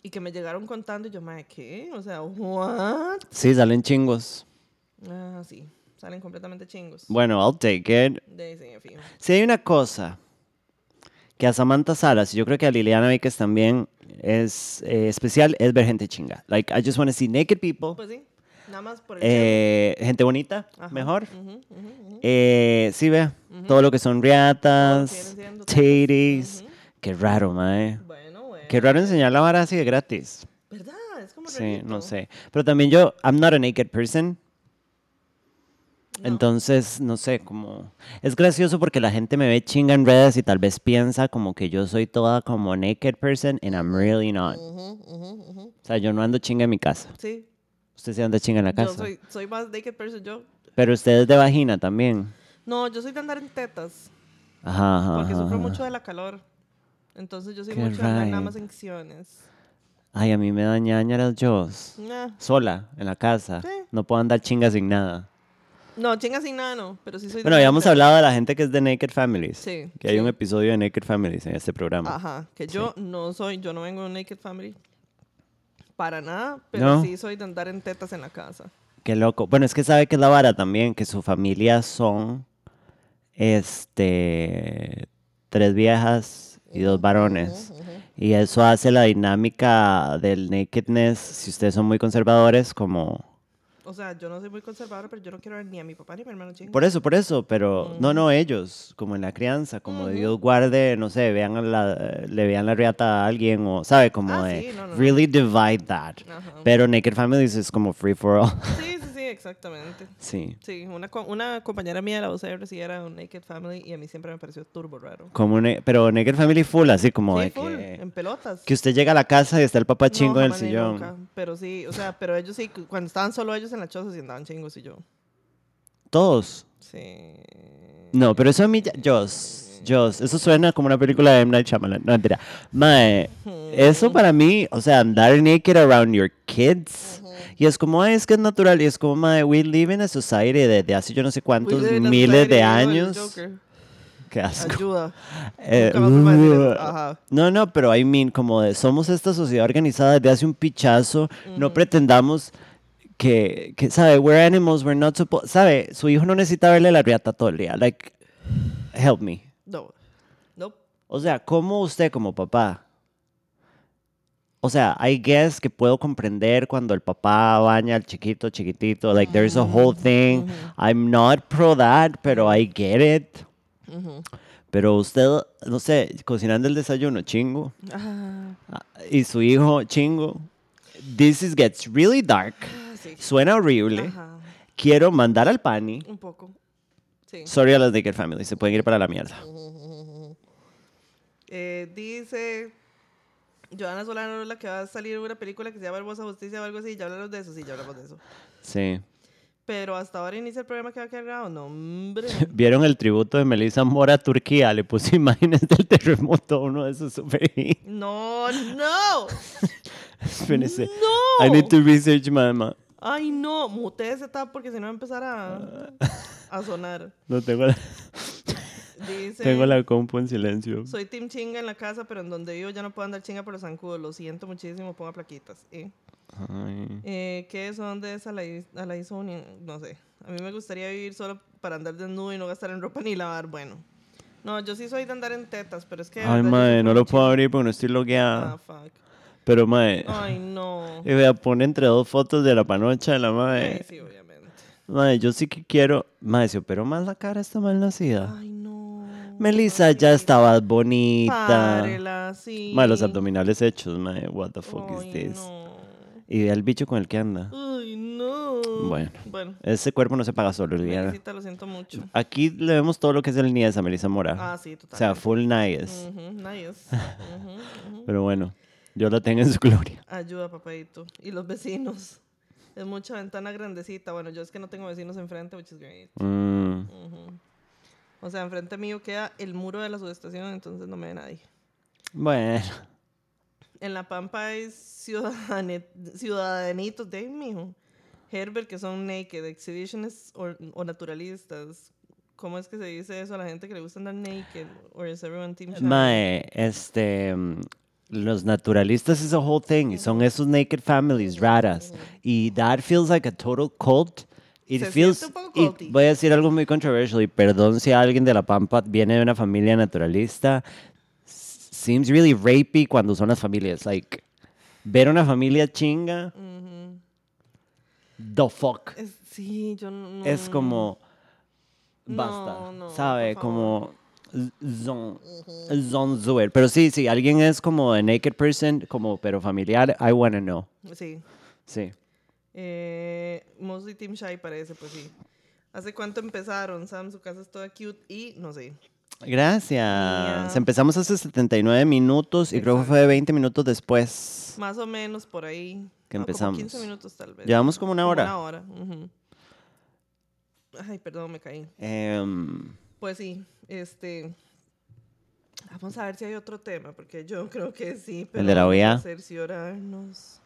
Y que me llegaron contando y yo, mae, ¿qué? O sea, ¿what? Sí, salen chingos. Ah, sí. Salen completamente chingos. Bueno, I'll take it. De sí, en fin. Si hay una cosa que a Samantha Salas, y yo creo que a Liliana Víquez también es eh, especial, es ver gente chinga. Like, I just want to see naked people, Pues sí. Nada más por el eh, gente bonita, Ajá. mejor. Ujú, ujú, ujú. Eh, sí, ve, todo lo que son riatas, titties. Qué raro, mae. Qué raro enseñar la vara así de gratis. ¿Verdad? Es como Sí, rarito. no sé. Pero también yo, I'm not a naked person. No. Entonces, no sé, como... Es gracioso porque la gente me ve chinga en redes y tal vez piensa como que yo soy toda como naked person and I'm really not. Ujú, ujú, ujú. O sea, yo no ando chinga en mi casa. Sí. Usted se anda chinga en la Yo casa. soy, soy más naked person yo. Pero usted es de vagina también. No, yo soy de andar en tetas. Ajá, ajá. Porque sufro ajá. mucho de la calor. Entonces yo soy Qué mucho de andar nada más en acciones. Ay, a mí me da ñañaras yo. Nah. Sola, en la casa. Sí. No puedo andar chinga sin nada. No, chinga sin nada, no. Pero sí soy de Bueno, habíamos hablado de la gente que es de Naked Families. Sí, Que hay un episodio de Naked Families en este programa. Ajá. Que yo no soy, yo no vengo de naked family. Para nada. Pero No. sí soy de andar en tetas en la casa. Qué loco. Bueno, es que sabe que es la vara también, que su familia son este tres viejas y dos varones. Ujú, ujú. Y eso hace la dinámica del nakedness, si ustedes son muy conservadores, como... O sea, yo no soy muy conservadora, pero yo no quiero ver ni a mi papá ni a mi hermano chingo. Por eso, por eso, pero no, no ellos, como en la crianza, como de Dios guarde, no sé, vean la, le vean la riata a alguien o, ¿sabe? Como Ah, de sí, no, no, no. really divide that. Pero Naked Families es como free for all. Sí, sí, exactamente. sí. Sí, una, co- una compañera mía de la UCR sí era un Naked Family y a mí siempre me pareció turbo raro. Como un, pero Naked Family full, así como sí, de full, que... en pelotas. Que usted llega a la casa y está el papá No, chingo en el sillón. nunca, Pero sí, o sea, pero ellos sí, cu- cuando estaban solo ellos en la choza sí andaban chingos y yo. Todos. Sí. No, pero eso a mí ya... Joss, Joss, eso suena como una película de M. Night Shyamalan. No, mentira. Mae, eso para mí, o sea, andar naked around your kids... Y es como, ay, es que es natural. Y es como, mae, we live in a society desde hace yo no sé cuántos miles de años. Qué asco. Ayuda. Eh, uh, Ajá. No, no, pero I mean, como de, somos esta sociedad organizada desde hace un pichazo, no pretendamos que, que, ¿sabe? We're animals, we're not supposed, ¿sabe? Su hijo no necesita verle la riata todo el día, like, help me. No. No. O sea, ¿cómo usted como papá? O sea, I guess que puedo comprender cuando el papá baña al chiquito, chiquitito, like, there's a whole thing. I'm not pro that, pero I get it. Ujú. Pero usted, no sé, cocinando el desayuno, chingo. Ah, y su hijo chingo. This is, gets really dark. ah, sí. Suena horrible. Ajá. Quiero mandar al pani. Un poco. Sí. Sorry a las Naked Family, se pueden ir para la mierda. Eh, dice Joana Solano la que va a salir una película que se llama Hermosa Justicia o algo así. Ya hablamos de eso, sí, ya hablamos de eso. Sí. Pero hasta ahora inicia el programa que va a quedar grabado. No, hombre. ¿Vieron el tributo de Melissa Mora a Turquía? Le puse imágenes del terremoto a uno de esos super. No, no. Espérense. No. I need to research, mama. Ay, no. Mute ese tab porque si no va a empezar a, a sonar. No tengo la, Dice. tengo la compu en silencio. Soy Team Chinga en la casa, pero en donde vivo ya no puedo andar chinga por los zancudos. Lo siento muchísimo, ponga plaquitas. ¿eh? Ay. Eh, ¿Qué es o dónde es a la, a la Isonia? No sé. A mí me gustaría vivir solo para andar desnudo y no gastar en ropa ni lavar. Bueno. No, yo sí soy de andar en tetas, pero es que... de Ay, madre, no lo puedo abrir porque no estoy logueada. Ah, fuck. Pero, mae, Ay, no. y vea, pone entre dos fotos de la panocha de la mae. sí, obviamente. Mae, yo sí que quiero. Mae, se operó más la cara esta mal nacida. Ay, no. Melissa ya estaba bonita. Párela, sí. Mae, los abdominales hechos, mae. What the fuck Ay, is this? no. Y vea el bicho con el que anda. Ay, no. Bueno. Bueno, Ese cuerpo no se paga solo, Liliana. Lo siento mucho. Aquí le vemos todo lo que es el Nies a Melissa Mora. Ah, sí, o total. sea, full Nies. Nice. Ujú, ujú. Pero bueno, yo la tengo en su gloria. Ayuda, papadito. Y los vecinos. Es mucha ventana grandecita. Bueno, yo es que no tengo vecinos enfrente, which is great. Mm, Ujú. O sea, enfrente mío queda el muro de la subestación, entonces no me ve nadie. bueno, En La Pampa hay ciudadane- ciudadanitos de ahí, mijo. Herbert, que son naked, exhibitionists o, o naturalistas. ¿Cómo es que se dice eso a la gente que le gusta andar naked? Or is everyone team mae, este. Mm, Los naturalistas is a whole thing. y Son esos naked families raras. Y that feels like a total cult. It Se feels. siente un poco y voy a decir algo muy controversial. Y perdón si alguien de La Pampa viene de una familia naturalista. Seems really rapey cuando son las familias. Like, ver una familia chinga. Ujú. The fuck. Es- sí, yo no... es como No, basta, no, ¿sabe? por Como zon, zon zuer. Pero sí, sí, alguien es como a naked person, como pero familiar, I wanna know. Sí. Sí. Eh, mostly Team Shy parece, pues sí. ¿Hace cuánto empezaron? Sam, su casa es toda cute y no sé. Gracias. Empezamos hace 79 minutos y creo que fue 20 minutos después. Más o menos por ahí. Que No, como empezamos. 15 minutos tal vez. Llevamos como una hora. Una hora. Ay, perdón, me caí. Em, Pues sí, este. Vamos a ver si hay otro tema, porque yo creo que sí. Pero de la OEA? cerciorarnos.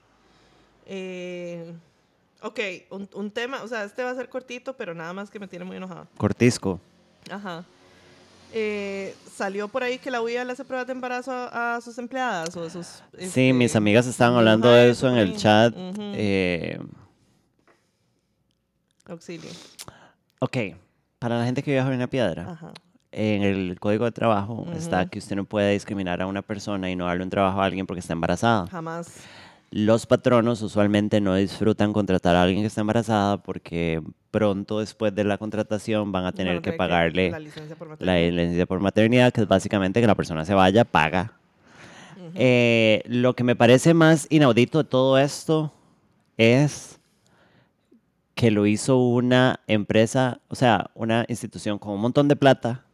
Eh, ok, un, un tema, o sea, este va a ser cortito, pero nada más que me tiene muy enojada. cortisco. Ajá. Eh, salió por ahí que la UIA le hace pruebas de embarazo a, a sus empleadas o a sus... Sí, mis este, amigas estaban hablando de eso en el chat. Eh, Auxilio. ok, para la gente que viaja en una piedra. Ajá. En el código de trabajo está que usted no puede discriminar a una persona y no darle un trabajo a alguien porque está embarazada. Jamás. Los patronos usualmente no disfrutan contratar a alguien que está embarazada porque pronto después de la contratación van a tener que pagarle la licencia por la maternidad. licencia por maternidad, que es básicamente que la persona se vaya, paga. Eh, lo que me parece más inaudito de todo esto es que lo hizo una empresa, o sea, una institución con un montón de plata,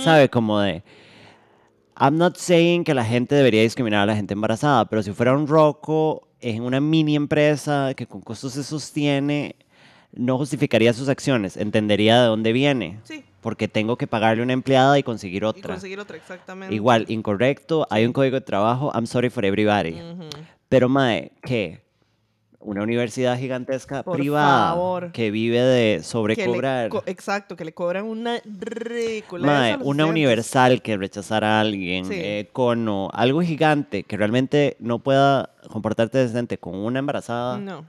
¿sabe? Como de... I'm not saying que la gente debería discriminar a la gente embarazada, pero si fuera un roco en una mini empresa que con costos se sostiene, no justificaría sus acciones, entendería de dónde viene. Sí, Porque tengo que pagarle una empleada y conseguir y otra. conseguir otra, exactamente. Igual, incorrecto, hay un código de trabajo, I'm sorry for everybody. Ujú. Pero, Mae, ¿qué? Una universidad gigantesca Por privada favor. que vive de sobrecobrar. co- exacto, que le cobran una ridícula. Una universal que rechazar a alguien, Sí. eh, cono, algo gigante que realmente no pueda comportarte decente con una embarazada. No,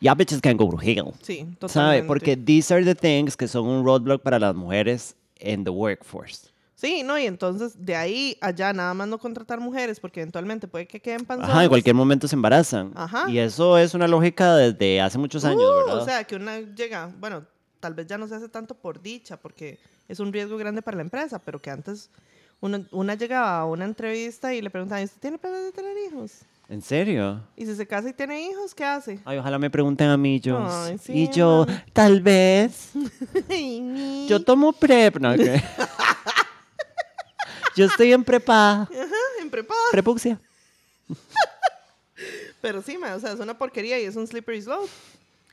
Ya bitches can go to hell. sí, totalmente. ¿Sabe? Porque these are the things que son un roadblock para las mujeres en the workforce. Sí, no, y entonces de ahí allá nada más no contratar mujeres porque eventualmente puede que queden panzonas. Ajá, en cualquier momento se embarazan. Ajá. Y eso es una lógica desde hace muchos años, Uh, ¿verdad? O sea, que una llega, bueno, tal vez ya no se hace tanto por dicha porque es un riesgo grande para la empresa, pero que antes una, una llegaba a una entrevista y le preguntaban, ¿usted tiene planes de tener hijos? ¿En serio? Y si se casa y tiene hijos, ¿qué hace? Ay, ojalá me pregunten a mí, yo. Ay, sí, y yo, tal vez. Yo tomo prep, ¿no? yo estoy en prepa. Ajá, en prepa. Prepuxia. Pero sí, ma, o sea, es una porquería y es un slippery slope.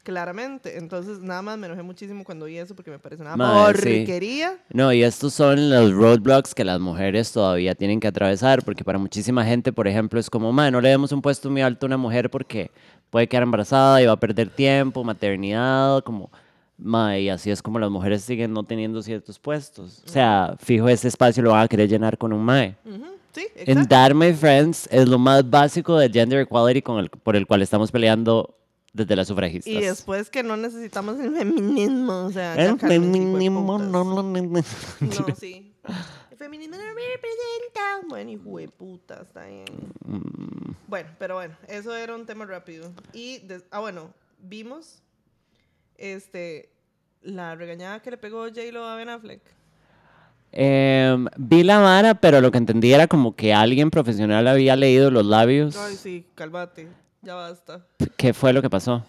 Claramente. Entonces, nada más me enojé muchísimo cuando vi eso porque me parece una Ma, sí. porquería. No, y estos son los roadblocks que las mujeres todavía tienen que atravesar, porque para muchísima gente, por ejemplo, es como, man, no le demos un puesto muy alto a una mujer porque puede quedar embarazada y va a perder tiempo, maternidad, como, ma, y así es como las mujeres siguen no teniendo ciertos puestos. O sea, fijo, ese espacio lo van a querer llenar con un mae. Ujú, Sí, And exacto. that, my friends, es lo más básico del gender equality con el, por el cual estamos peleando desde las sufragistas. Y después que no necesitamos el feminismo, o sea, El feminismo no lo ne- No, sí. El feminismo no me representa. Bueno, hijo de puta, está bien. Mm. Bueno, pero bueno, eso era un tema rápido. Y, ah, bueno, vimos este, la regañada que le pegó J-Lo a Ben Affleck. Em, vi la vara, pero lo que entendí era como que alguien profesional había leído los labios. Ay, sí, cálmate, ya basta. ¿Qué fue lo que pasó?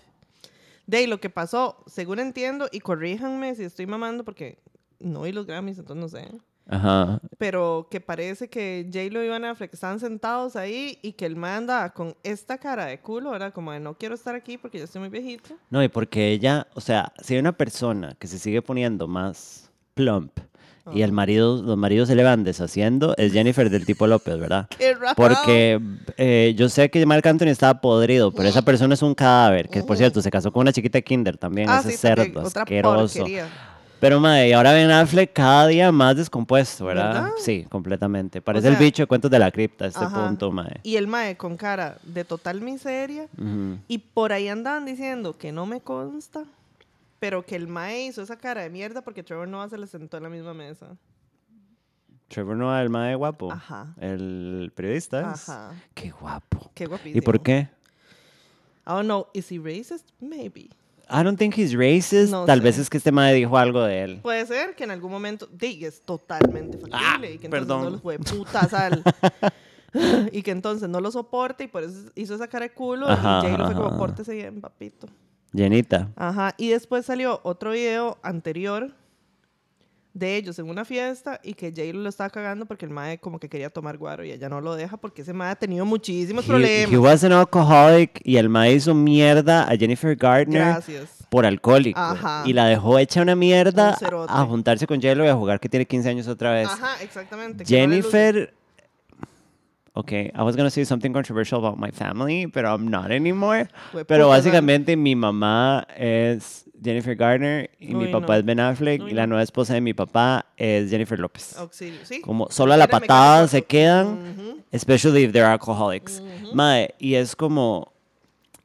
De ahí, lo que pasó, según entiendo, y corríjanme si estoy mamando porque no vi los Grammys, entonces no sé. Ajá. Pero que parece que J-Lo y Ben Affleck estaban sentados ahí y que el man andaba con esta cara de culo, era como de no quiero estar aquí porque yo estoy muy viejito. No, y porque ella, o sea, si hay una persona que se sigue poniendo más plump y el marido, los maridos se le van deshaciendo, es Jennifer del tipo López, ¿verdad? ¡Qué raro! Porque eh, yo sé que Marc Anthony estaba podrido, pero esa persona es un cadáver, que por cierto se casó con una chiquita de Kinder también, Ah, ese sí, cerdo asqueroso. porquería. Pero madre, y ahora Ben Affleck cada día más descompuesto, ¿verdad? ¿Verdad? Sí, completamente. Parece sea, el bicho de cuentos de la cripta a este Ajá. punto, madre. Y el mae con cara de total miseria. Y por ahí andaban diciendo que no me consta, pero que el mae hizo esa cara de mierda porque Trevor Noah se le sentó en la misma mesa. Trevor Noah, el madre guapo. Ajá. El periodista. es- Ajá. Qué guapo. Qué guapísimo. ¿Y por qué? I don't know. Is he racist? Maybe. I don't think he's racist. No Tal sé. vez es que este madre dijo algo de él. Puede ser que en algún momento, sí, es totalmente factible Ah, y que entonces perdón. no los fue puta sal. y que entonces no lo soporte y por eso hizo esa cara de culo Ajá, y J-Lo fue ajá, como, pórtese bien, papito. Llenita. Ajá, y después salió otro video anterior de ellos en una fiesta y que J-Lo lo estaba cagando porque el mae como que quería tomar guaro y ella no lo deja porque ese mae ha tenido muchísimos He, problemas. he was an alcoholic y el mae hizo mierda a Jennifer Gardner Gracias. por alcohólico. Ajá. Y la dejó hecha una mierda Un a juntarse con J-Lo y a jugar que tiene 15 años otra vez. Ajá, exactamente. Jennifer. Okay, I was gonna say something controversial about my family, but I'm not anymore. Pero básicamente mi mamá es Jennifer Garner y mi Uy, papá no. es Ben Affleck Uy, y la nueva esposa de mi papá es Jennifer López. Auxilio, sí. Como solo a la patada se quedan, Ujú. especially if they're alcoholics. Mae, y es como,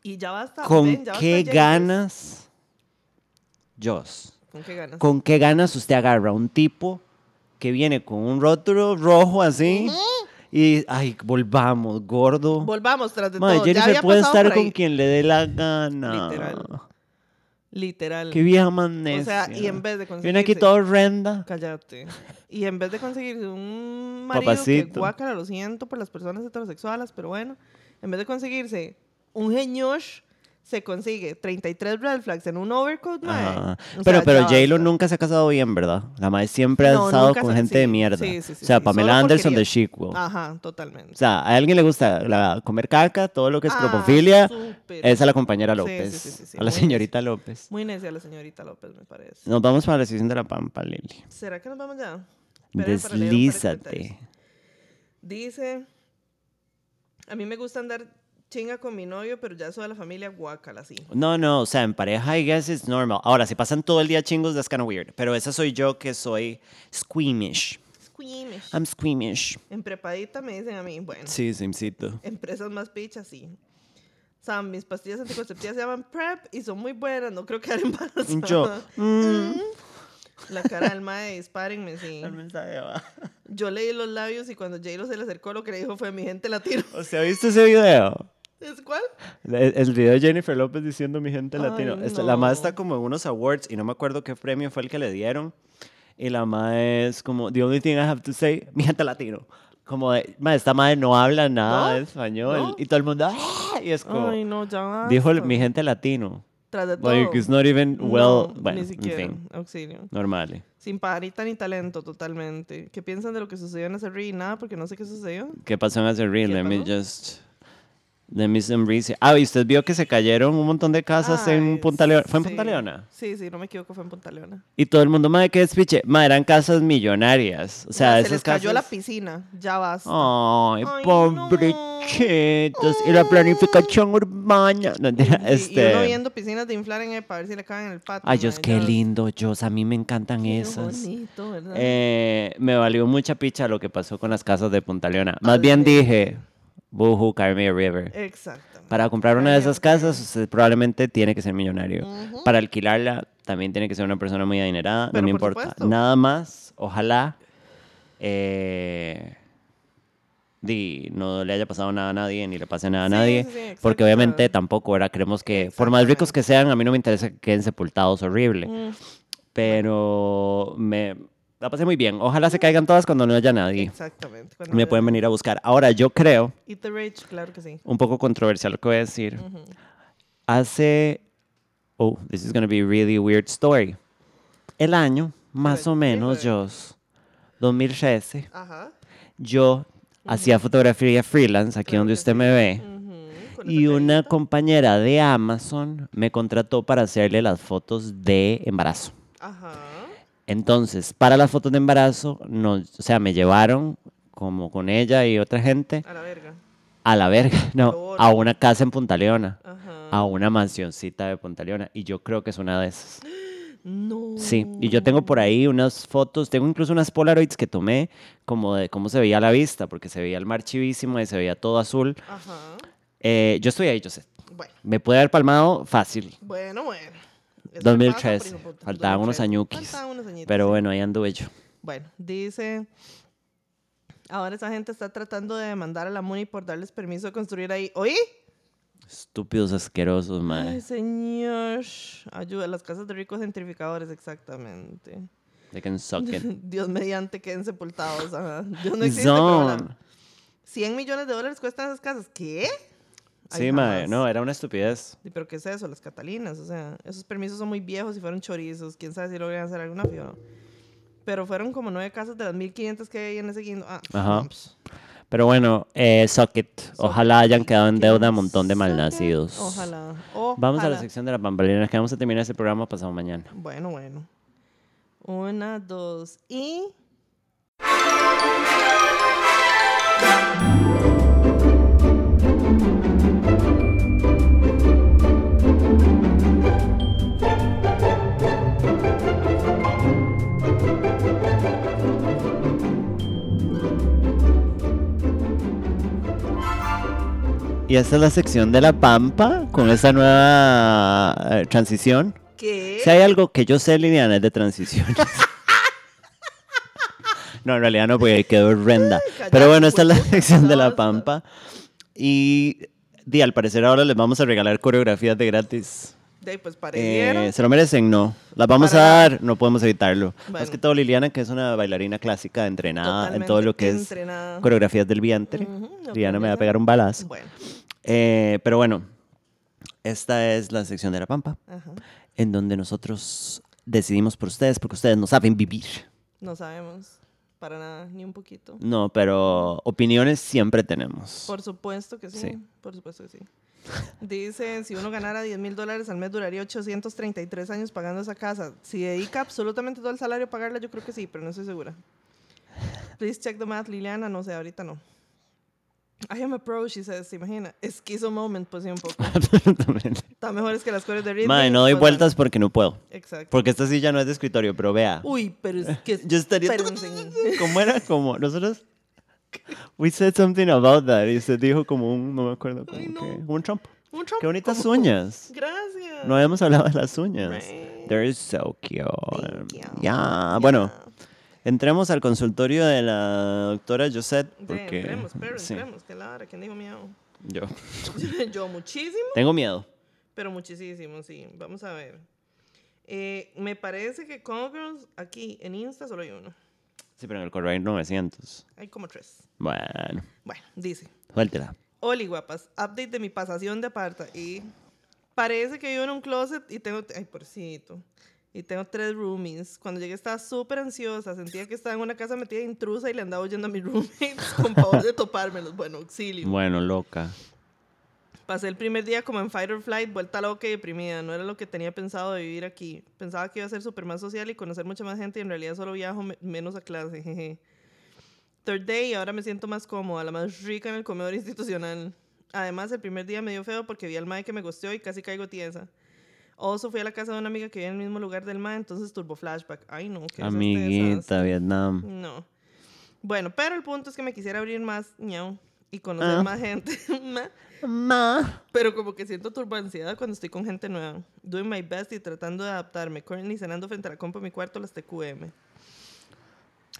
Y ya basta. ¿con ven, ya basta qué Jennifer. ganas, Joss? ¿Con qué ganas? ¿Con qué ganas usted agarra a un tipo que viene con un rótulo rojo así y, ay, volvamos, gordo? Volvamos tras de Mae, todo. ya Jennifer había puede estar con quien le dé la gana. Literal. Literal. Qué vieja más o sea, y en vez de conseguir. Viene aquí toda horrenda. Cállate. Y en vez de conseguir un marido que Papacito. guácala, lo siento por las personas heterosexuales, pero bueno, en vez de conseguirse un señor, se consigue 33 red flags en un overcoat, mae. O Pero, sea, pero ya J-Lo basta. nunca se ha casado bien, ¿verdad? La madre siempre ha No, estado nunca con se- gente sí, de mierda. sí, sí, sí, o sea, sí, Pamela solo Anderson de porquería. Chic Ajá, totalmente. O sea, a alguien le gusta la- comer caca, todo lo que es Ah, cropofilia, súper. es a la compañera Sí, López. sí, sí, sí, sí, a la muy señorita López. Muy necia la señorita López, me parece. Nos vamos para la sesión de la Pampa, Lili. ¿Será que nos vamos ya? Espérame para leer un par de Deslízate. Dice, a mí me gusta andar chinga con mi novio, pero ya eso de la familia guácala, sí. No, no, o sea, en pareja, I guess it's normal. Ahora, si pasan todo el día chingos, that's kind of weird. Pero esa soy yo que soy squeamish. Squeamish. I'm squeamish. En prepadita me dicen a mí, bueno, Sí, simcito. empresas más pichas, sí. O sea, mis pastillas anticonceptivas se llaman PrEP y son muy buenas, no creo quedar embarazada. Yo, mm, La cara del mae, dispárenme, sí. el mensaje va. Yo leí los labios y cuando J-Lo se le acercó, lo que le dijo fue mi gente latino. ¿O sea, viste ese video? ¿Es cuál? El, el video de Jennifer López diciendo mi gente Ay, latino. Esta- La no. madre está como en unos awards y no me acuerdo qué premio fue el que le dieron. Y la madre es como, the only thing I have to say, mi gente latino. Como de, "Ma, esta madre no habla nada ¿No? de español. ¿No? Y todo el mundo, "Ah", y es como, Ay, no, ya dijo mi gente latino. Tras de todo. Like, it's not even well, No, bueno, ni en siquiera. fin, Auxilio. normal. Sin parita ni talento, totalmente. ¿Qué piensan de lo que sucedió en ese? Nada, porque no sé qué sucedió. ¿Qué pasó en ese Let me just... Some research. Ah, y usted vio que se cayeron un montón de casas en Punta Leona. ¿Fue en sí. Punta Leona? Sí, sí, no me equivoco, fue en Punta Leona. Y todo el mundo, madre, ¿qué despiche? Madre, eran casas millonarias. O sea, esas se les cayó la piscina, ya basta. Ay, Ay. Y la planificación urbana. No, mentira, Y- Y, este... uno viendo piscinas de inflar en el para ver si le caen en el patio. Ay, Dios, qué lindo, Dios. A mí me encantan Qué esas. bonito, ¿verdad? Eh, me valió mucha picha lo que pasó con las casas de Punta Leona. Más bien dije, Boohoo, Carme a River. Exactamente. Para comprar una de esas casas, usted probablemente tiene que ser millonario. Ujú. Para alquilarla, también tiene que ser una persona muy adinerada. Pero no me por importa. supuesto. Nada más, ojalá. eh, di, no le haya pasado nada a nadie ni le pase nada a Sí, nadie. sí, porque obviamente tampoco, ahora Queremos que, por más ricos que sean, a mí no me interesa que queden sepultados horrible. Mm, Pero me la pasé muy bien. Ojalá se caigan todas cuando no haya nadie. exactamente. cuando Me pueden venir a buscar. Ahora, yo creo, Eat the Rage, claro que sí. un poco controversial lo que voy a decir. Ujú. Hace. Oh, this is going to be a really weird story. El año, más o menos, yo, 2013, Ajá. yo hacía fotografía freelance aquí donde usted me ve. Ujú, con Y una compañera de Amazon me contrató para hacerle las fotos de embarazo. Ajá. Entonces, para las fotos de embarazo, nos, o sea, me llevaron como con ella y otra gente A la verga. a la verga, no, a una casa en Punta Leona, Ajá. a una mansioncita de Punta Leona. Y yo creo que es una de esas. No. Sí, y yo tengo por ahí unas fotos, tengo incluso unas Polaroids que tomé como de cómo se veía la vista, porque se veía el mar chivísimo y se veía todo azul. Ajá. Eh, yo estoy ahí, yo sé. Bueno, Me puede haber palmado fácil, bueno, bueno. Eso 2013. pasa, por hijo- Faltaban unos 2013. añuquis. Faltaban unos añitos, pero bueno, ahí anduve yo. Bueno, dice. Ahora esa gente está tratando de demandar a la MUNI por darles permiso de construir ahí. ¿Oí? Estúpidos asquerosos, madre. Ay, señor. Ayuda, las casas de ricos gentrificadores, exactamente. They can suck it. Dios mediante queden sepultados. Ajá. Dios no existe, pero la- Son. 100 millones de dólares cuestan esas casas. ¿Qué? Ay, Sí, madre, no, era una estupidez. Sí, ¿Pero qué es eso? Las Catalinas. O sea, esos permisos son muy viejos y fueron chorizos. Quién sabe si logran hacer alguna fío. Pero fueron como nueve casas de las 1500 que hay en ese guindo. Ah, Ajá. Pero bueno, eh, suck it. Ojalá hayan quedado en deuda un montón de malnacidos. Ojalá. Vamos a la Ojalá. sección de las bambalinas que vamos a terminar este programa pasado mañana. Bueno, bueno. Una, dos y. Y esta es la sección de la Pampa con esta nueva eh, transición. ¿Qué? Si hay algo que yo sé, Liliana, es de transiciones. no, en realidad no, porque quedó horrenda. Pero bueno, esta es la hueputa, sección de la. Pampa. Y, di, al parecer ahora les vamos a regalar coreografías de gratis. De pues. Eh, ¿Se lo merecen? No. Las vamos Para a dar, no podemos evitarlo. Más Bueno. que todo Liliana, que es una bailarina clásica, entrenada en todo lo que Totalmente es entrenada. coreografías del vientre. Ujú, lo Liliana me va a pegar un balazo. Bueno, Eh, pero bueno, esta es la sección de la Pampa, ajá. en donde nosotros decidimos por ustedes, porque ustedes no saben vivir. No sabemos. Para nada, ni un poquito. No, pero opiniones siempre tenemos. Por supuesto que sí. Sí. Por supuesto que sí. Dice, si uno ganara 10 mil dólares al mes, duraría 833 años pagando esa casa. Si dedica absolutamente todo el salario a pagarla, yo creo que sí, pero no estoy segura. Please check the math, Liliana. No sé, ahorita no. I am a pro, she says. ¿Se imagina? Esquizo moment, pues sí, un poco. Absolutamente. Está mejor es que las cores de ritmo. Madre, no doy vueltas porque no puedo. Exacto. Porque esta silla no es de escritorio, pero vea. Uy, pero es que... Yo estaría... ¿Cómo era? Como nosotros... We said something about that. Y usted dijo como un... No me acuerdo. Como Ay, no. que, un trompo. Un trompo. Qué bonitas ¿Cómo? uñas. Gracias. No habíamos hablado de las uñas. Right. They're so cute. You. Ya, bueno, entremos al consultorio de la doctora Josette. Porque, entremos, pero sí, entremos. Que lara, ¿quién dijo miedo? yo Yo muchísimo, tengo miedo. pero muchísimo, sí. Vamos a ver. Eh, me parece que Congruence aquí en Insta solo hay uno. Sí, pero en el correo hay 900. Hay como tres. Bueno, Bueno, dice. suéltela. Oli, guapas. Update de mi pasación de aparta. Y parece que vivo en un closet y tengo... Ay, porcito. Y tengo tres roomies. Cuando llegué estaba súper ansiosa. Sentía que estaba en una casa metida de intrusa y le andaba huyendo a mis roommates con pavor de topármelos. Bueno, auxilio. Bueno, loca. Pasé el primer día como en fight or flight, vuelta loca y deprimida. No era lo que tenía pensado de vivir aquí. Pensaba que iba a ser súper más social y conocer mucha más gente y en realidad solo viajo me- menos a clase. jeje. Third day y ahora me siento más cómoda, la más rica en el comedor institucional. Además, el primer día me dio feo porque vi al mae que me gusteó y casi caigo tiesa. Also fui a la casa de una amiga que vive en el mismo lugar del mae, entonces turbo flashback. Ay, no, qué Amiguita. Vietnam. No. Bueno, pero el punto es que me quisiera abrir más, ñau, y conocer Ah. más gente. Ma. Ma. Pero como que siento turbanciedad cuando estoy con gente nueva. Doing my best y tratando de adaptarme. Currently cenando frente a la compa en mi cuarto las TQM.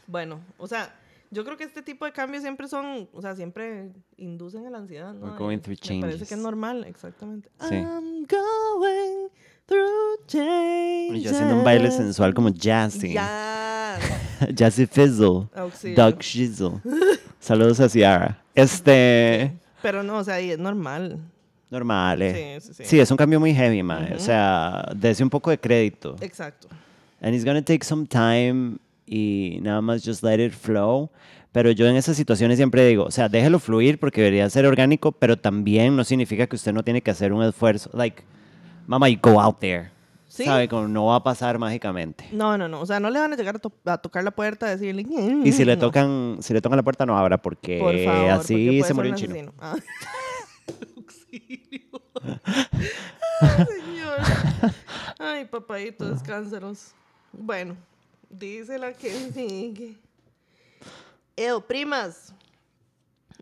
Bueno, o sea, Yo creo que este tipo de cambios siempre son, o sea, siempre inducen a la ansiedad, ¿no? We're going through Me parece que changes. es normal, exactamente. Sí. I'm going through changes. Y yo haciendo un baile sensual como Jazzy. Ya. Jazzy Fizzle. Auxilio. Doug Shizzle. Saludos a Ciara. Este. Pero no, o sea, y es normal. Normal, eh. Sí, sí, sí. Sí, es un cambio muy heavy, mae. O sea, dese un poco de crédito. Exacto. And it's gonna take some time y nada más just let it flow. Pero yo en esas situaciones siempre digo, o sea, déjelo fluir porque debería ser orgánico, pero también no significa que usted no tiene que hacer un esfuerzo. Like, mama, you go out there. Sí. ¿Sabe? Como no va a pasar mágicamente. No, no, no. O sea, no le van a llegar a, to- a tocar la puerta y decirle. Y si le no. tocan, si le tocan la puerta, no abra porque Por favor, así porque se murió un chino. Ah. Auxilio. Ay, señor. Ay, papadito. Bueno, dice la que sigue. Ew, primas.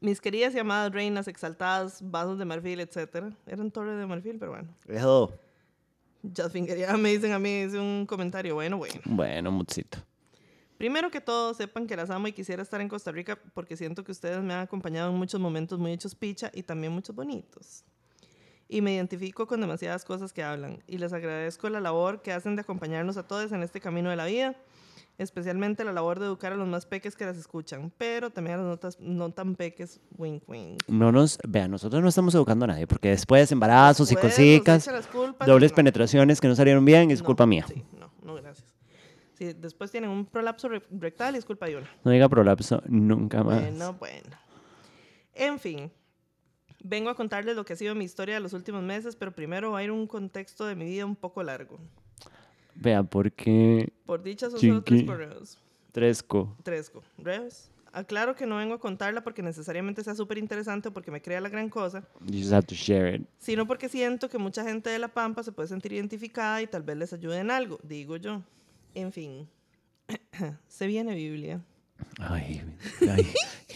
Mis queridas y amadas reinas exaltadas, vasos de marfil, etc. Eran torres de marfil, pero bueno. Eso. Jasmine quería, me dicen a mí, dice un comentario. Bueno, bueno. Bueno, mutsito. Primero que todo, sepan que las amo y quisiera estar en Costa Rica porque siento que ustedes me han acompañado en muchos momentos muy hechos picha y también muchos bonitos. Y me identifico con demasiadas cosas que hablan. Y les agradezco la labor que hacen de acompañarnos a todos en este camino de la vida. Especialmente la labor de educar a los más peques que las escuchan. Pero también a los notas- no tan peques, wink wink. No nos, vean, nosotros no estamos educando a nadie porque después embarazos y Después las culpas, dobles no. penetraciones que no salieron bien, es No, culpa mía. Sí, no, no, gracias. Si después tienen un prolapso re- rectal, es culpa de una. No diga prolapso nunca más. Bueno, bueno. En fin, vengo a contarles lo que ha sido mi historia de los últimos meses, pero primero va a ir un contexto de mi vida un poco largo. Vea, porque Por dicha son solo tres correos. Tresco. Tres correos. Aclaro que no vengo a contarla porque necesariamente sea súper interesante o porque me crea la gran cosa, You just have to share it. sino porque siento que mucha gente de La Pampa se puede sentir identificada y tal vez les ayude en algo, digo yo. En fin, se viene Biblia. Ay, ay,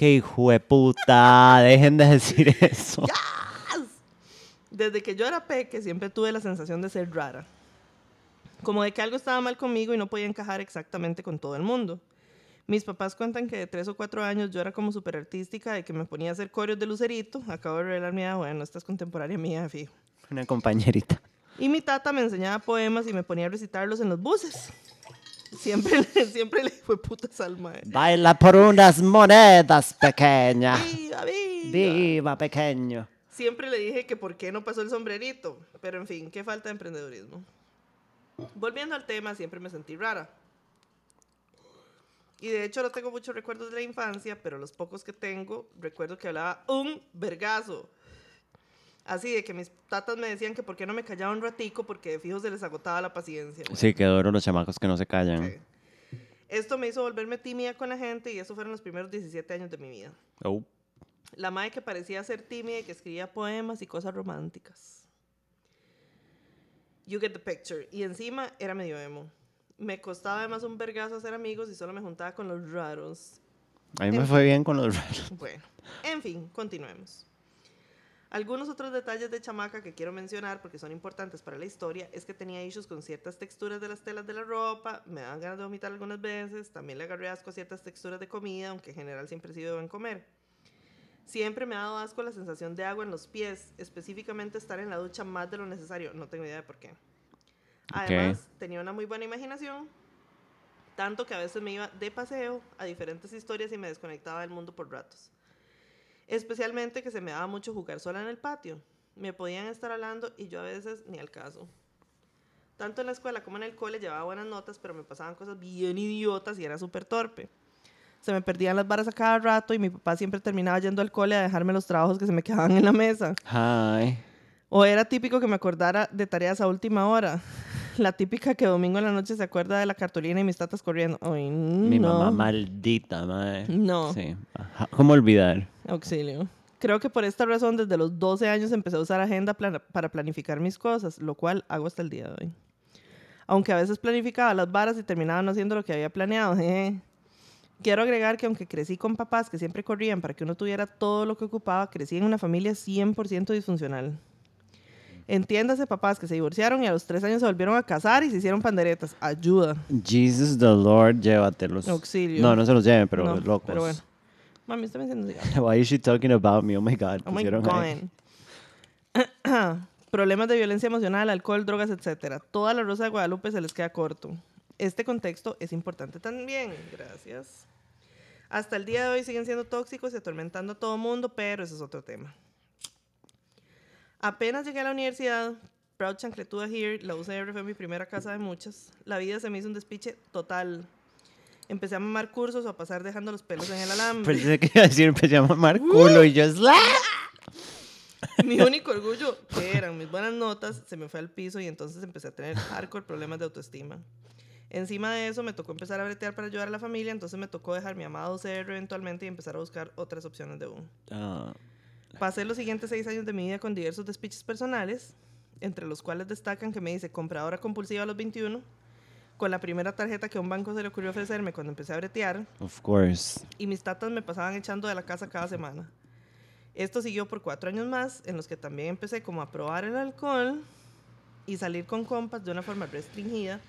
qué hijo de puta, dejen de decir eso. Desde que yo era peque siempre tuve la sensación de ser rara. Como de que algo estaba mal conmigo y no podía encajar exactamente con todo el mundo. Mis papás cuentan que de tres o cuatro años yo era como súper artística, de que me ponía a hacer coreos de lucerito. Acabo de revelar mi edad, bueno, esta es contemporánea mía, fijo. Una compañerita. Y mi tata me enseñaba poemas y me ponía a recitarlos en los buses. Siempre, le- siempre le fue puta salma. eh. Baila por unas monedas pequeñas. ¡Viva, viva! Viva pequeño. Siempre le dije que por qué no pasó el sombrerito, pero en fin, qué falta de emprendedurismo. Volviendo al tema, siempre me sentí rara. Y de hecho no tengo muchos recuerdos de la infancia, pero los pocos que tengo, recuerdo que hablaba un vergazo. Así de que mis tatas me decían que por qué no me callaba un ratico porque de fijo se les agotaba la paciencia. Sí, qué duro los chamacos que no se callan. Sí. Esto me hizo volverme tímida con la gente y eso fueron los primeros 17 años de mi vida. Oh. La madre que parecía ser tímida y que escribía poemas y cosas románticas. You get the picture. Y encima era medio emo. Me costaba además un vergazo hacer amigos y solo me juntaba con los raros. A mí me fue bien con los raros. Bueno, en fin, continuemos. Algunos otros detalles de chamaca que quiero mencionar porque son importantes para la historia es que tenía issues con ciertas texturas de las telas de la ropa, me daban ganas de vomitar algunas veces, también le agarré asco a ciertas texturas de comida, aunque en general siempre he sido buen comer. Siempre me ha dado asco la sensación de agua en los pies, específicamente estar en la ducha más de lo necesario, no tengo idea de por qué. Además, tenía una muy buena imaginación, tanto que a veces me iba de paseo a diferentes historias y me desconectaba del mundo por ratos. Especialmente que se me daba mucho jugar sola en el patio. Me podían estar hablando y yo a veces ni al caso. Tanto en la escuela como en el cole llevaba buenas notas, pero me pasaban cosas bien idiotas y era súper torpe. Se me perdían las varas a cada rato y mi papá siempre terminaba yendo al cole a dejarme los trabajos que se me quedaban en la mesa. Hi. O era típico que me acordara de tareas a última hora. La típica que domingo en la noche se acuerda de la cartulina y mis tatas corriendo. Ay, Mi no. mamá maldita, mae. No. Sí. Ajá. ¿Cómo olvidar? Auxilio. Creo que por esta razón desde los 12 años empecé a usar agenda plana- para planificar mis cosas, lo cual hago hasta el día de hoy. Aunque a veces planificaba las varas y terminaba no haciendo lo que había planeado. jeje. Quiero agregar que aunque crecí con papás que siempre corrían para que uno tuviera todo lo que ocupaba, crecí en una familia 100% disfuncional. Entiéndase, papás que se divorciaron y a los tres años se volvieron a casar y se hicieron panderetas. Ayuda. Jesus the Lord, llévatelos. Auxilio. No, no se los lleven, pero No, locos. Pero bueno. Mami, está diciendo cigarro. Why is she talking about me? Oh my God. Oh my. God. Problemas de violencia emocional, alcohol, drogas, etcétera. Toda la Rosa de Guadalupe se les queda corto. Este contexto es importante también. Gracias. Hasta el día de hoy siguen siendo tóxicos y atormentando a todo mundo, pero ese es otro tema. Apenas llegué a la universidad, Proud Chancletuda Here, la UCR fue mi primera casa de muchas. La vida se me hizo un despiche total. Empecé a mamar cursos o a pasar dejando los pelos en el alambre. Pensé que iba a decir, empecé a mamar culo y yo, "Sla". Mi único orgullo, que eran mis buenas notas, se me fue al piso y entonces empecé a tener hardcore problemas de autoestima. Encima de eso, me tocó empezar a bretear para ayudar a la familia, entonces me tocó dejar mi amado CR eventualmente y empezar a buscar otras opciones de uno. Ah, Pasé los siguientes seis años de mi vida con diversos despiches personales, entre los cuales destacan que me hice compradora compulsiva a los 21, con la primera tarjeta que a un banco se le ocurrió ofrecerme cuando empecé a bretear, of course. y mis tatas me pasaban echando de la casa cada semana. Esto siguió por cuatro años más, en los que también empecé como a probar el alcohol y salir con compas de una forma restringida,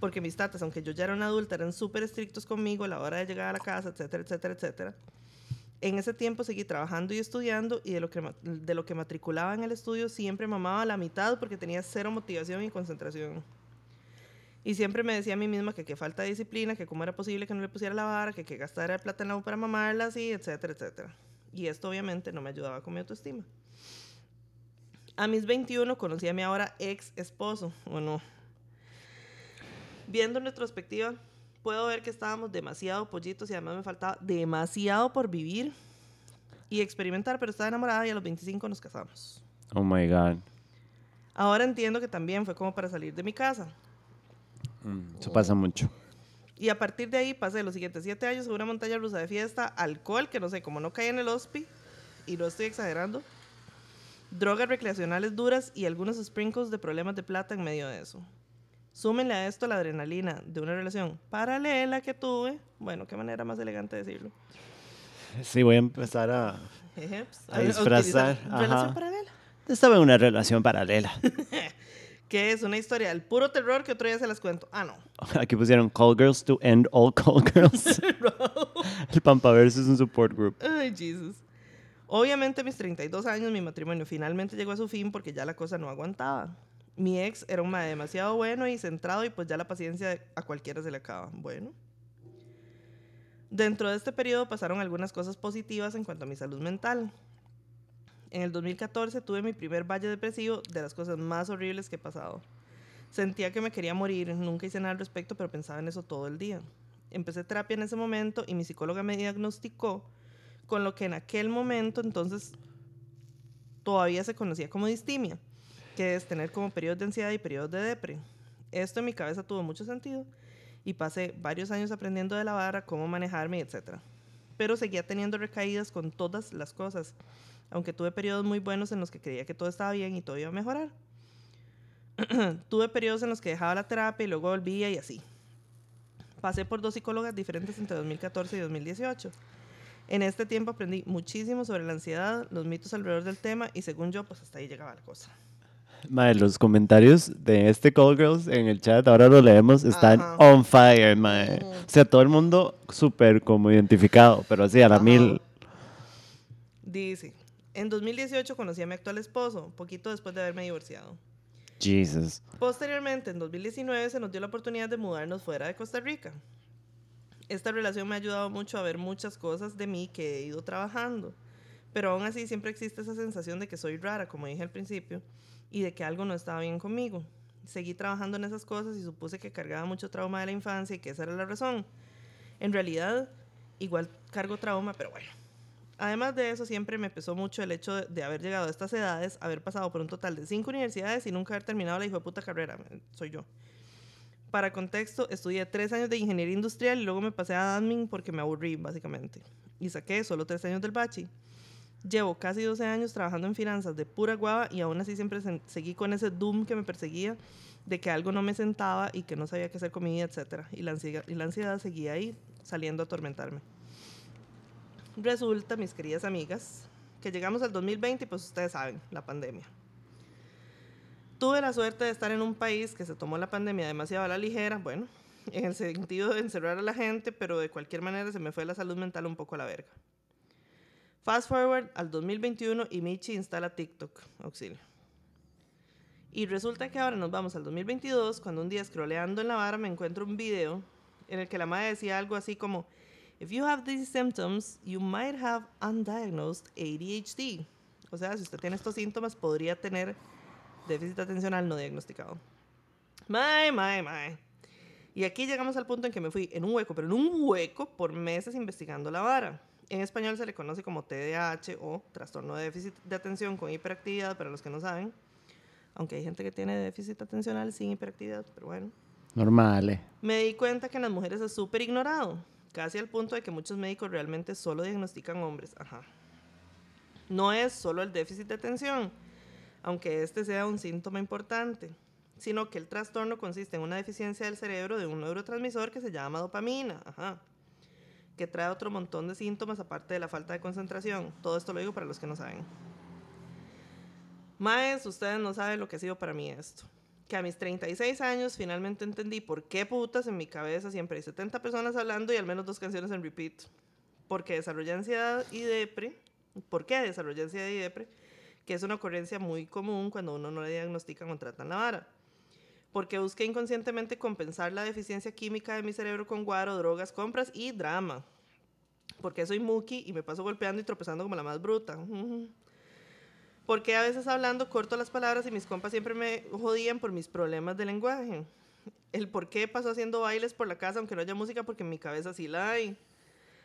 porque mis tatas, aunque yo ya era una adulta, eran súper estrictos conmigo a la hora de llegar a la casa, etcétera, etcétera, etcétera. En ese tiempo seguí trabajando y estudiando y de lo que, de lo que matriculaba en el estudio siempre mamaba la mitad porque tenía cero motivación y concentración. Y siempre me decía a mí misma que qué falta de disciplina, que cómo era posible que no le pusiera la vara, que que gastara plata en la U para mamarla así, etcétera, etcétera. Y esto obviamente no me ayudaba con mi autoestima. A mis 21 conocí a mi ahora ex esposo, ¿o no? Viendo en retrospectiva, puedo ver que estábamos demasiado pollitos y además me faltaba demasiado por vivir y experimentar, pero estaba enamorada y a los 25 nos casamos. Oh my God. Ahora entiendo que también fue como para salir de mi casa. Mm, Eso pasa mucho. Y a partir de ahí pasé los siguientes siete años en una montaña rusa de fiesta, alcohol, que no sé, como no caí en el hospi, y no estoy exagerando, drogas recreacionales duras y algunos sprinkles de problemas de plata en medio de eso. Súmenle a esto la adrenalina de una relación paralela que tuve. Bueno, qué manera más elegante de decirlo. Sí, voy a empezar a... A disfrazar. Relación paralela. Estaba en una relación paralela. Que es una historia del puro terror que otro día se las cuento. Ah, no. Aquí pusieron Call Girls to End All Call Girls. El Pampaverso es un support group. Ay, Jesus. Obviamente, a mis 32 años, mi matrimonio finalmente llegó a su fin porque ya la cosa no aguantaba. Mi ex era un mae demasiado bueno y centrado y pues ya la paciencia a cualquiera se le acaba. Bueno. Dentro de este periodo pasaron algunas cosas positivas en cuanto a mi salud mental. En el 2014 tuve mi primer valle depresivo de las cosas más horribles que he pasado. Sentía que me quería morir, nunca hice nada al respecto, pero pensaba en eso todo el día. Empecé terapia en ese momento y mi psicóloga me diagnosticó con lo que en aquel momento entonces todavía se conocía como distimia, que es tener como periodos de ansiedad y periodos de depre. Esto en mi cabeza tuvo mucho sentido y pasé varios años aprendiendo de la vara, cómo manejarme, etc. Pero seguía teniendo recaídas con todas las cosas, aunque tuve periodos muy buenos en los que creía que todo estaba bien y todo iba a mejorar. tuve periodos en los que dejaba la terapia y luego volvía y así. Pasé por dos psicólogas diferentes entre 2014 y 2018. En este tiempo aprendí muchísimo sobre la ansiedad, los mitos alrededor del tema y según yo, pues hasta ahí llegaba la cosa. Mae, los comentarios de este Call Girls en el chat, ahora lo leemos, están Ajá. on fire, mae. O sea, todo el mundo súper como identificado, pero así a la Ajá. mil. Dice, en 2018 conocí a mi actual esposo, poquito después de haberme divorciado. Jesus. Posteriormente, en 2019, se nos dio la oportunidad de mudarnos fuera de Costa Rica. Esta relación me ha ayudado mucho a ver muchas cosas de mí que he ido trabajando, pero aún así siempre existe esa sensación de que soy rara, como dije al principio, y de que algo no estaba bien conmigo. Seguí trabajando en esas cosas y supuse que cargaba mucho trauma de la infancia y que esa era la razón. En realidad, igual cargo trauma, pero bueno. Además de eso, siempre me pesó mucho el hecho de, haber llegado a estas edades, haber pasado por un total de cinco universidades y nunca haber terminado la hijo de puta carrera. Soy yo. Para contexto, estudié tres años de ingeniería industrial y luego me pasé a admin porque me aburrí, básicamente. Y saqué solo tres años del bachi. Llevo casi 12 años trabajando en finanzas de pura guava y aún así siempre se- seguí con ese doom que me perseguía de que algo no me sentaba y que no sabía qué hacer con mi vida, etc. Y la ansiedad seguía ahí, saliendo a atormentarme. Resulta, mis queridas amigas, que llegamos al 2020 y pues ustedes saben, la pandemia. Tuve la suerte de estar en un país que se tomó la pandemia demasiado a la ligera, bueno, en el sentido de encerrar a la gente, pero de cualquier manera se me fue la salud mental un poco a la verga. Fast forward al 2021 y Michi instala TikTok, auxilio. Y resulta que ahora nos vamos al 2022, cuando un día scrolleando en la vara me encuentro un video en el que la madre decía algo así como, If you have these symptoms, you might have undiagnosed ADHD. O sea, si usted tiene estos síntomas, podría tener déficit atencional no diagnosticado. My, my, my. Y aquí llegamos al punto en que me fui en un hueco, pero en un hueco por meses investigando la vara. En español se le conoce como TDAH o trastorno de déficit de atención con hiperactividad, para los que no saben. Aunque hay gente que tiene déficit atencional sin hiperactividad, pero bueno. Normal. eh. Me di cuenta que en las mujeres es súper ignorado, casi al punto de que muchos médicos realmente solo diagnostican hombres. No es solo el déficit de atención, aunque este sea un síntoma importante, sino que el trastorno consiste en una deficiencia del cerebro de un neurotransmisor que se llama dopamina, que trae otro montón de síntomas aparte de la falta de concentración. Todo esto lo digo para los que no saben. Maes, ustedes no saben lo que ha sido para mí esto. Que a mis 36 años finalmente entendí por qué putas en mi cabeza siempre hay 70 personas hablando y al menos dos canciones en repeat. Porque desarrollé ansiedad y depre. ¿Por qué desarrollé ansiedad y depre? Que es una ocurrencia muy común cuando uno no le diagnostican o tratan la vara. Porque busqué inconscientemente compensar la deficiencia química de mi cerebro con guaro, drogas, compras y drama. Porque soy muki y me paso golpeando y tropezando como la más bruta. Porque a veces hablando corto las palabras y mis compas siempre me jodían por mis problemas de lenguaje. El por qué paso haciendo bailes por la casa aunque no haya música porque en mi cabeza sí la hay.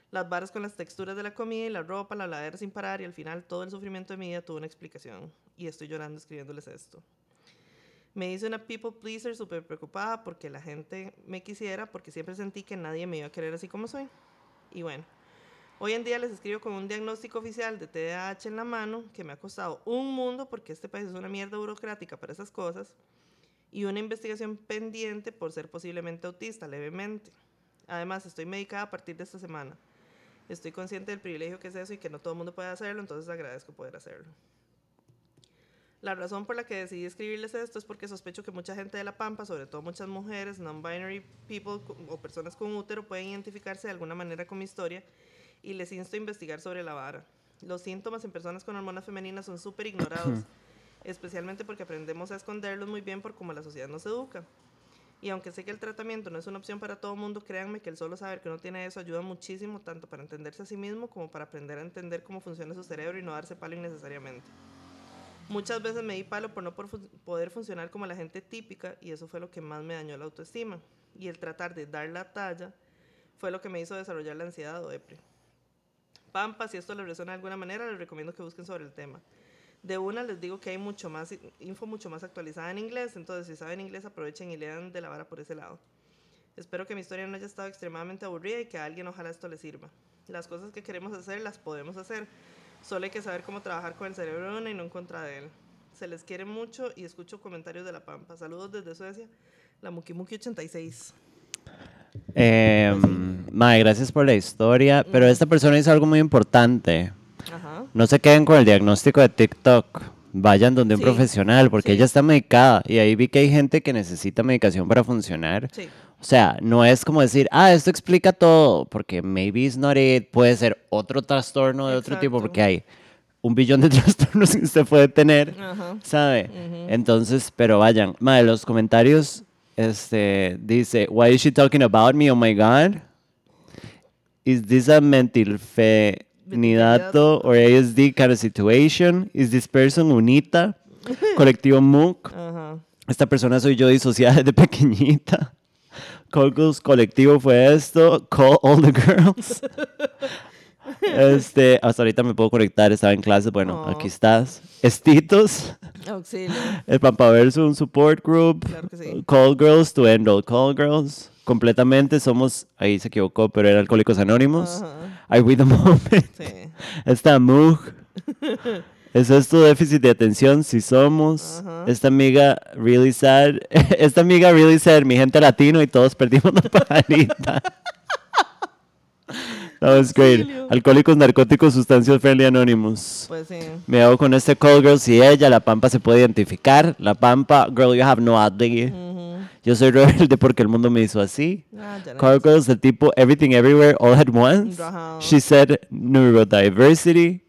Las varas con las texturas de la comida y la ropa, la ladera sin parar y al final todo el sufrimiento de mi vida tuvo una explicación. Y estoy llorando escribiéndoles esto. Me hice una people pleaser súper preocupada porque la gente me quisiera porque siempre sentí que nadie me iba a querer así como soy. Y bueno, Hoy en día les escribo con un diagnóstico oficial de TDAH en la mano que me ha costado un mundo porque este país es una mierda burocrática para esas cosas y una investigación pendiente por ser posiblemente autista levemente. Además, estoy medicada a partir de esta semana. Estoy consciente del privilegio que es eso y que no todo el mundo puede hacerlo, entonces agradezco poder hacerlo. La razón por la que decidí escribirles esto es porque sospecho que mucha gente de La Pampa, sobre todo muchas mujeres, non-binary people o personas con útero, pueden identificarse de alguna manera con mi historia y les insto a investigar sobre la vara. Los síntomas en personas con hormonas femeninas son súper ignorados, especialmente porque aprendemos a esconderlos muy bien por cómo la sociedad nos educa. Y aunque sé que el tratamiento no es una opción para todo mundo, créanme que el solo saber que uno tiene eso ayuda muchísimo, tanto para entenderse a sí mismo como para aprender a entender cómo funciona su cerebro y no darse palo innecesariamente. Muchas veces me di palo por no por poder funcionar como la gente típica y eso fue lo que más me dañó la autoestima. Y el tratar de dar la talla fue lo que me hizo desarrollar la ansiedad o depre. Pampa, si esto les resuena de alguna manera, les recomiendo que busquen sobre el tema. De una les digo que hay mucho más info mucho más actualizada en inglés, entonces si saben inglés aprovechen y lean de la vara por ese lado. Espero que mi historia no haya estado extremadamente aburrida y que a alguien ojalá esto le sirva. Las cosas que queremos hacer las podemos hacer, solo hay que saber cómo trabajar con el cerebro y no en contra de él. Se les quiere mucho y escucho comentarios de La Pampa. Saludos desde Suecia, la Muki Muki 86. Eh, mae, gracias por la historia, pero esta persona hizo algo muy importante. Ajá. No se queden con el diagnóstico de TikTok. Vayan donde un Sí, profesional, porque sí. ella está medicada y ahí vi que hay gente que necesita medicación para funcionar. Sí. O sea, no es como decir, ah, esto explica todo, porque maybe it's not it, puede ser otro trastorno de otro tipo, Exacto. porque hay un billón de trastornos que usted puede tener, Ajá. ¿sabe? Entonces, pero vayan. Madre, los comentarios, este, dice, why is she talking about me? Oh my God. Is this a mental fenidato or ASD kind of situation? Is this person unita? Colectivo MOOC. Esta persona soy yo disociada desde pequeñita. Colectivo fue esto. Call all the girls. Este, hasta ahorita me puedo conectar, estaba en clase. Bueno, Oh. aquí estás. Estitos. Auxilio. El Pampaverso, un support group. Claro que sí. Call Girls to end all Call Girls. Completamente somos, ahí se equivocó, pero era Alcohólicos Anónimos. Ajá. Are we the moment? Sí. Esta Moog. ¿Es esto déficit de atención? Si somos. Esta amiga really sad. Esta amiga really sad. Mi gente latino y todos perdimos la pajarita. That was great. Alcohólicos, narcóticos, sustancias friendly anonymous. Pues sí. Me hago con este call girl si ella, la pampa se puede identificar. La pampa, girl, you have no idea. Yo soy rebelde porque el mundo me hizo así. Ah. Call girls, the tipo everything everywhere all at once. She said neurodiversity.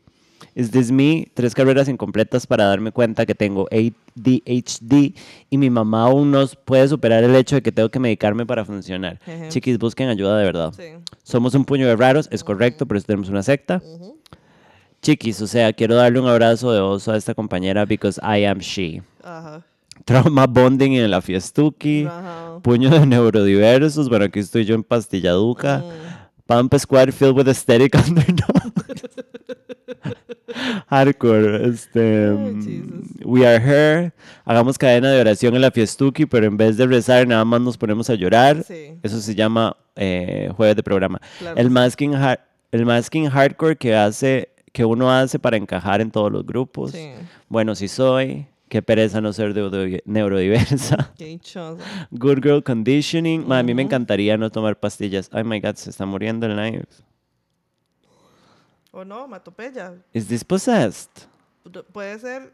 Is this me? Tres carreras incompletas para darme cuenta que tengo ADHD y mi mamá aún no puede superar el hecho de que tengo que medicarme para funcionar. Chiquis, busquen ayuda de verdad. Sí. Somos un puño de raros, es correcto, pero tenemos una secta. Chiquis, o sea, quiero darle un abrazo de oso a esta compañera because I am she. Ajá. Trauma bonding en la fiestuki. Ajá. Puño de neurodiversos. Bueno, aquí estoy yo en pastilladuca. Mm. Pampa Squad filled with aesthetic underdogs. Hardcore. Este, Jesus. we are her. Hagamos cadena de oración en la fiestuki, pero en vez de rezar, nada más nos ponemos a llorar. Sí. Eso se llama eh, jueves de programa. Claro el, sí. masking el masking hardcore que hace que uno hace para encajar en todos los grupos. Sí. Bueno, si soy. Qué pereza no ser neurodiversa. Qué dichosa. Good girl conditioning. Ma, a mí me encantaría no tomar pastillas. Ay, my God, se está muriendo el live. O no, Matopeya. Is this possessed? Pu- Puede ser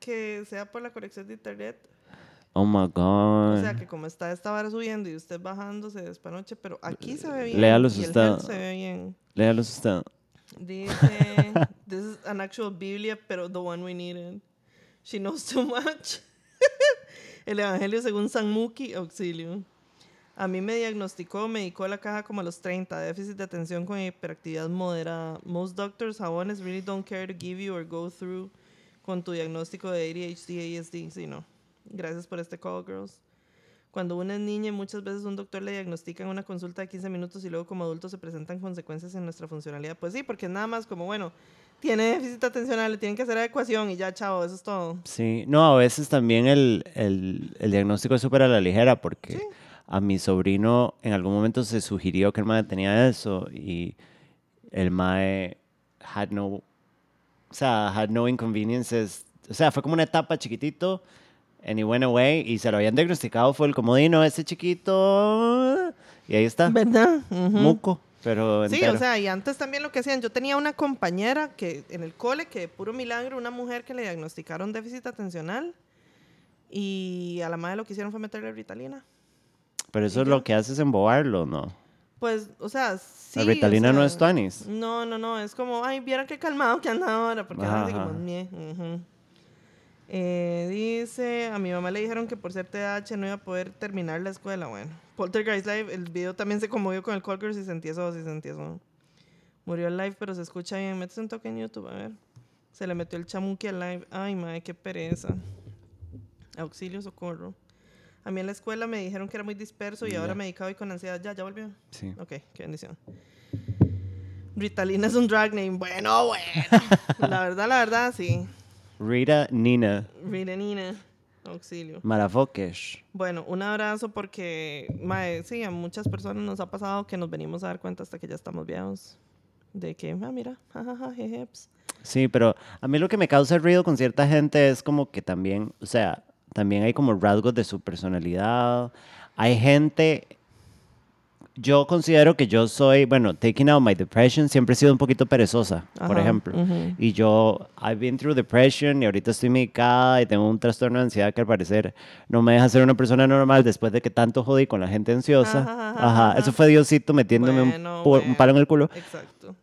que sea por la conexión de internet. Oh my God. O sea, que como está esta vara subiendo y usted bajando, se despanoche. Pero aquí se ve bien. El usted. se ve bien. Léalos usted. Dice, this is an actual Biblia, pero the one we needed. She knows too much. El Evangelio según San Muki, auxilio. A mí me diagnosticó, me dedicó a la caja como a los 30, déficit de atención con hiperactividad moderada. Most doctors, jabones, really don't care to give you or go through con tu diagnóstico de ADHD, ASD. Sí, no. Gracias por este call, girls. Cuando una es niña, muchas veces un doctor le diagnostica en una consulta de 15 minutos y luego como adulto se presentan consecuencias en nuestra funcionalidad. Pues sí, porque es nada más como, bueno, tiene déficit atencional, le tienen que hacer adecuación y ya, chao, eso es todo. Sí, no, a veces también el, el, el diagnóstico es súper a la ligera porque Sí. A mi sobrino en algún momento se sugirió que el mae tenía eso y el mae had no, o sea, had no inconveniences. O sea, fue como una etapa chiquitito and he went away y se lo habían diagnosticado, fue el comodino, ese chiquito y ahí está, ¿Verdad? Ujú. muco, pero Sí, entero. o sea, y antes también lo que hacían, yo tenía una compañera que en el cole, que de puro milagro, una mujer que le diagnosticaron déficit atencional y a la madre lo que hicieron fue meterle Ritalina. Pero eso ¿y es lo que hace es embobarlo, ¿no? Pues, o sea, sí. La o Ritalina no es tuanis. No, no, no, es como, ay, vieran qué calmado que anda ahora, porque Ajá, anda como. Eh, dice, a mi mamá le dijeron que por ser TDAH no iba a poder terminar la escuela. Bueno, Poltergeist Live, el video también se conmovió con el Call Girl, si sentí eso, si sentí eso. Murió el live, pero se escucha bien. Métese un toque en YouTube, a ver. Se le metió el chamuqui al live. Ay, madre, qué pereza. Auxilio, socorro. A mí en la escuela me dijeron que era muy disperso y ahora medicado y con ansiedad. Ya, ya volvió. Sí. Ok, qué bendición. Ritalina es un drag name. Bueno, bueno. la verdad, la verdad, sí. Rita Nina Ritanina. Auxilio. Marafokesh. Bueno, un abrazo porque, mae, sí, a muchas personas nos ha pasado que nos venimos a dar cuenta hasta que ya estamos viejos. De que, ah, mira, jajaja, jejeps. Sí, pero a mí lo que me causa ruido con cierta gente es como que también, o sea, también hay como rasgos de su personalidad. Hay gente, yo considero que yo soy, bueno, taking out my depression, siempre he sido un poquito perezosa, por Ajá, ejemplo. ujú. Y yo, I've been through depression y ahorita estoy medicada y tengo un trastorno de ansiedad que al parecer no me deja ser una persona normal después de que tanto jodí con la gente ansiosa. Ajá, ajá, Ajá, eso fue Diosito metiéndome un Bueno, un, bueno. palo en el culo. Exacto.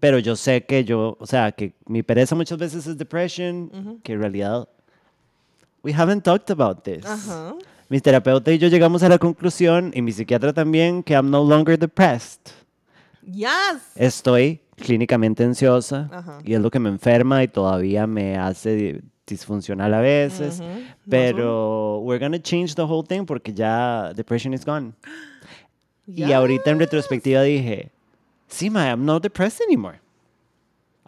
Pero yo sé que yo, o sea, que mi pereza muchas veces es depression, que en realidad, we haven't talked about this. Ajá. Mi terapeuta y yo llegamos a la conclusión, y mi psiquiatra también, que I'm no longer depressed. Yes. Estoy clínicamente ansiosa Ajá. y es lo que me enferma y todavía me hace di- disfuncional a veces. Pero we're gonna change the whole thing porque ya depression is gone. Y ahorita en retrospectiva dije, sí, ma, I'm not depressed anymore.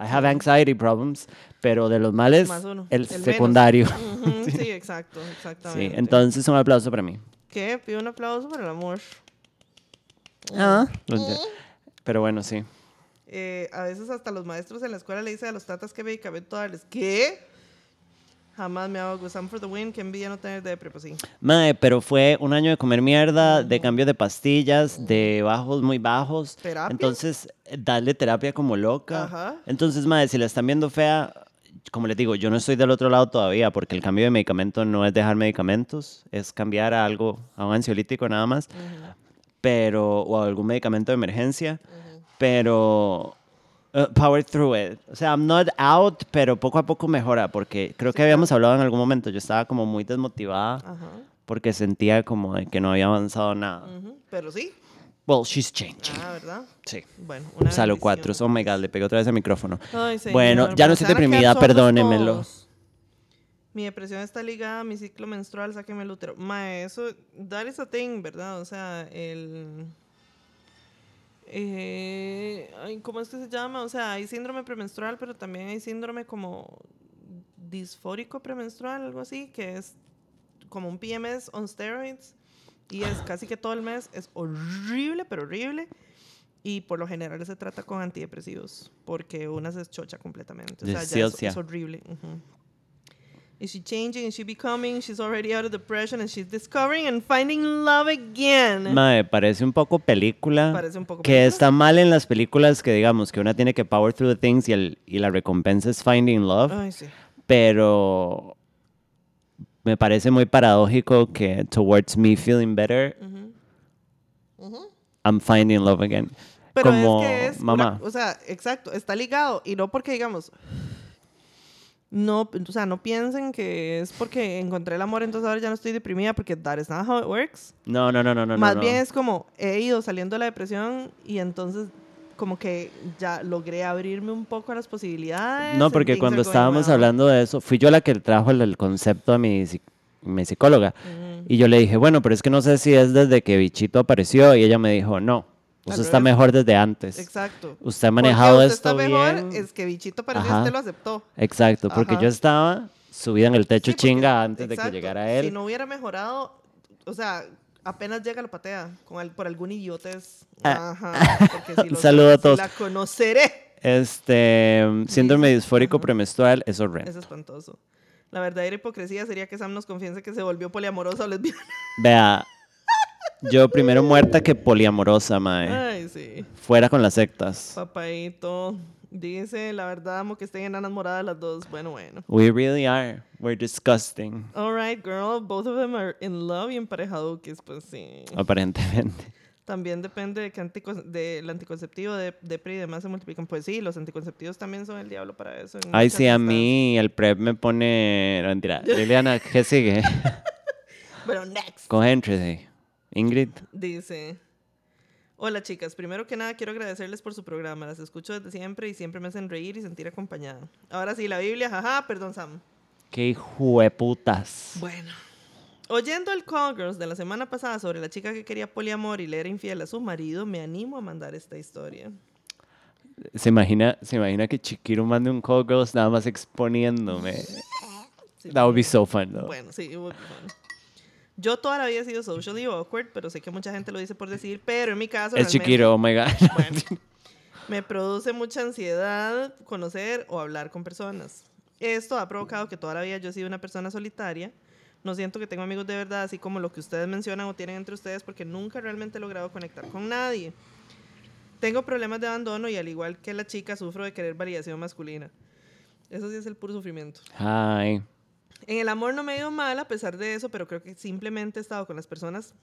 I have anxiety problems, pero de los males, Más uno, el, el secundario. Ujú, Sí, exacto, Sí, exactamente. entonces un aplauso para mí. ¿Qué? Pido un aplauso por el amor. Ah. Pero bueno, sí. Eh, a veces hasta los maestros en la escuela le dicen a los tatas qué medicamento darles. ¿Qué? Jamás me hago gustan for the win. Que envidia no tener depre, pues sí. Mae, pero fue un año de comer mierda, de cambio de pastillas, de bajos muy bajos. ¿Terapia? Entonces, darle terapia como loca. Ajá. Entonces, mae, si la están viendo fea, como les digo, yo no estoy del otro lado todavía porque el cambio de medicamento no es dejar medicamentos, es cambiar a algo, a un ansiolítico nada más, pero, o a algún medicamento de emergencia, pero uh, power through it. O sea, I'm not out, pero poco a poco mejora porque creo que habíamos hablado en algún momento, yo estaba como muy desmotivada Ajá. porque sentía como de que no había avanzado nada. Ujú. Pero sí. Well, she's changing. Ah, ¿verdad? Sí. Bueno, una Salo bendición. cuatro. Oh my God, le pegué otra vez el micrófono. Ay, señor, Bueno, ya no estoy deprimida, todos. Mi depresión está ligada a mi ciclo menstrual, sáqueme el útero. Mae, eso, that is a thing, ¿verdad? O sea, el... Eh, ay, ¿Cómo es que se llama? O sea, hay síndrome premenstrual, pero también hay síndrome como disfórico premenstrual, algo así, que es como un PMS on steroids. Y es casi que todo el mes. Es horrible, pero horrible. Y por lo general se trata con antidepresivos, porque una se chocha completamente. O sea, ya es, es horrible. ujú. Is she changing? Is she becoming? She's already out of depression and she's discovering and finding love again. Mae, parece un poco película. Parece un poco Que película. está mal en las películas que digamos que una tiene que power through the things y, el, y la recompensa es finding love. Ay, sí. Pero me parece muy paradójico que towards me feeling better, I'm finding love again. Pero Como es que es una- mamá. o sea, exacto, está ligado y no porque digamos no, o sea, no piensen que es porque encontré el amor, entonces ahora ya no estoy deprimida porque that is not how it works. No, no, no, no, no. Más no. bien es como he ido saliendo de la depresión y entonces como que ya logré abrirme un poco a las posibilidades. No, porque cuando estábamos hablando de eso, fui yo la que trajo el, el concepto a mi, mi psicóloga. Y yo le dije, bueno, pero es que no sé si es desde que Bichito apareció. Y ella me dijo, no, Al usted está revés. mejor desde antes. Exacto. Usted ha manejado usted esto está mejor, bien. es que bichito pareció Ajá. usted lo aceptó. Exacto, porque Ajá. yo estaba subida en el techo Sí, porque- chinga antes de exacto, que llegara él. Si no hubiera mejorado, o sea, apenas llega lo patea con por algún idiotez. Ah. Ajá, porque si Un lo saludo a si todos. la conoceré. Este, síndrome disfórico ajá. premenstrual es horrendo. Es espantoso. La verdadera hipocresía sería que Sam nos confiese que se volvió poliamorosa o lesbiana. Vea, yo primero muerta que poliamorosa, mae. Ay, sí. Fuera con las sectas. Papaito. Dice, la verdad, amo que estén enanas moradas las dos. Bueno, bueno. We really are. We're disgusting. All right, girl. Both of them are in love y emparejaduques, pues sí. Aparentemente. También depende de qué antico- del anticonceptivo, de, de PRI y demás se multiplican. Pues sí, los anticonceptivos también son el diablo para eso. Ay, sí, a mí el prep me pone. No, mentira. Liliana, ¿qué sigue? Bueno, next. Concéntrese. Ingrid. Dice. Hola chicas, primero que nada quiero agradecerles por su programa. Las escucho desde siempre y siempre me hacen reír y sentir acompañada. Ahora sí, la Biblia, jaja, perdón Sam. Qué hijo de putas. Bueno. Oyendo el Call Girls de la semana pasada sobre la chica que quería poliamor y le era infiel a su marido, me animo a mandar esta historia. ¿Se imagina, se imagina que Chiquiro mande un call girls nada más exponiéndome? Sí, That would be so fun, though. Bueno, sí, it would be fun. Yo toda la vida he sido socially awkward, pero sé que mucha gente lo dice por decir, pero en mi caso es Chiquiro, oh my god. Bueno, me produce mucha ansiedad conocer o hablar con personas. Esto ha provocado que toda la vida yo he sido una persona solitaria. No siento que tengo amigos de verdad, así como lo que ustedes mencionan o tienen entre ustedes, porque nunca realmente he logrado conectar con nadie. Tengo problemas de abandono y al igual que la chica sufro de querer validación masculina. Eso sí es el puro sufrimiento. Hi. En el amor no me ha ido mal a pesar de eso, pero creo que simplemente he estado con las personas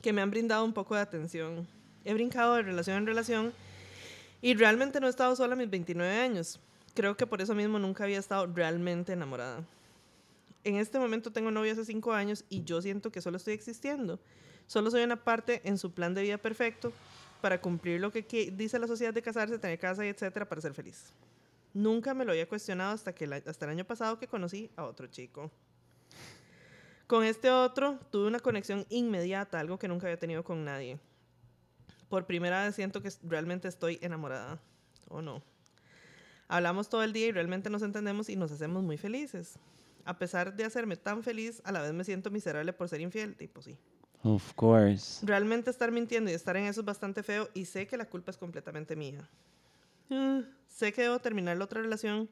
que me han brindado un poco de atención. He brincado de relación en relación y realmente no he estado sola a mis 29 años. Creo que por eso mismo nunca había estado realmente enamorada. En este momento tengo novio hace 5 años y yo siento que solo estoy existiendo. Solo soy una parte en su plan de vida perfecto para cumplir lo que dice la sociedad de casarse, tener casa y etcétera para ser feliz. Nunca me lo había cuestionado hasta, que la- hasta el año pasado que conocí a otro chico. Con este otro tuve una conexión inmediata, algo que nunca había tenido con nadie. Por primera vez siento que realmente estoy enamorada. ¿O no? Hablamos todo el día y realmente nos entendemos y nos hacemos muy felices. A pesar de hacerme tan feliz, a la vez me siento miserable por ser infiel. Tipo, sí. Of course. Realmente estar mintiendo y estar en eso es bastante feo y sé que la culpa es completamente mía. Ah, sé que debo terminar la otra relación,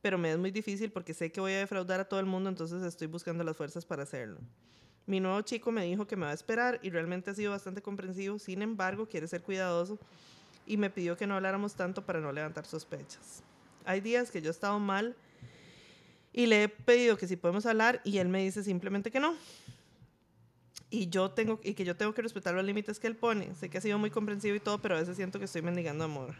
pero me es muy difícil porque sé que voy a defraudar a todo el mundo, entonces estoy buscando las fuerzas para hacerlo. Mi nuevo chico me dijo que me va a esperar y realmente ha sido bastante comprensivo, sin embargo, quiere ser cuidadoso y me pidió que no habláramos tanto para no levantar sospechas. Hay días que yo he estado mal y le he pedido que si podemos hablar y él me dice simplemente que no. Y yo tengo y que yo tengo que respetar los límites que él pone. Sé que ha sido muy comprensivo y todo, pero a veces siento que estoy mendigando amor.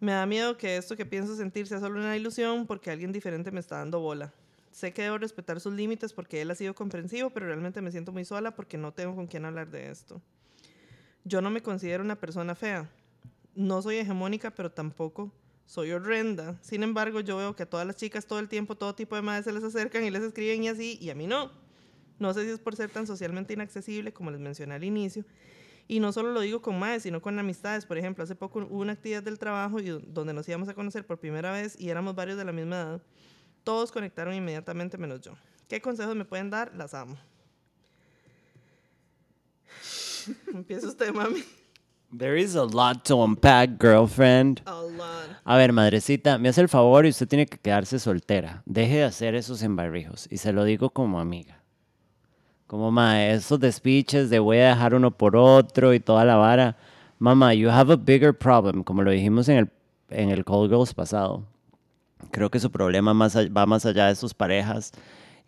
Me da miedo que esto que pienso sentir sea solo una ilusión porque alguien diferente me está dando bola. Sé que debo respetar sus límites porque él ha sido comprensivo, pero realmente me siento muy sola porque no tengo con quién hablar de esto. Yo no me considero una persona fea. No soy hegemónica, pero tampoco soy horrenda. Sin embargo, yo veo que a todas las chicas todo el tiempo, todo tipo de madres se les acercan y les escriben y así, y a mí no. No sé si es por ser tan socialmente inaccesible, como les mencioné al inicio. Y no solo lo digo con madres, sino con amistades. Por ejemplo, hace poco hubo una actividad del trabajo y donde nos íbamos a conocer por primera vez y éramos varios de la misma edad. Todos conectaron inmediatamente menos yo. ¿Qué consejos me pueden dar? Las amo. Empieza usted, mami. There is a lot to unpack, girlfriend. A lot. A ver, madrecita, me hace el favor y usted tiene que quedarse soltera. Deje de hacer esos embarrijos. Y se lo digo como amiga. Como, ma, esos despiches de voy a dejar uno por otro y toda la vara. Mamá, you have a bigger problem, como lo dijimos en el, en el Cold Girls pasado. Creo que su problema más, va más allá de sus parejas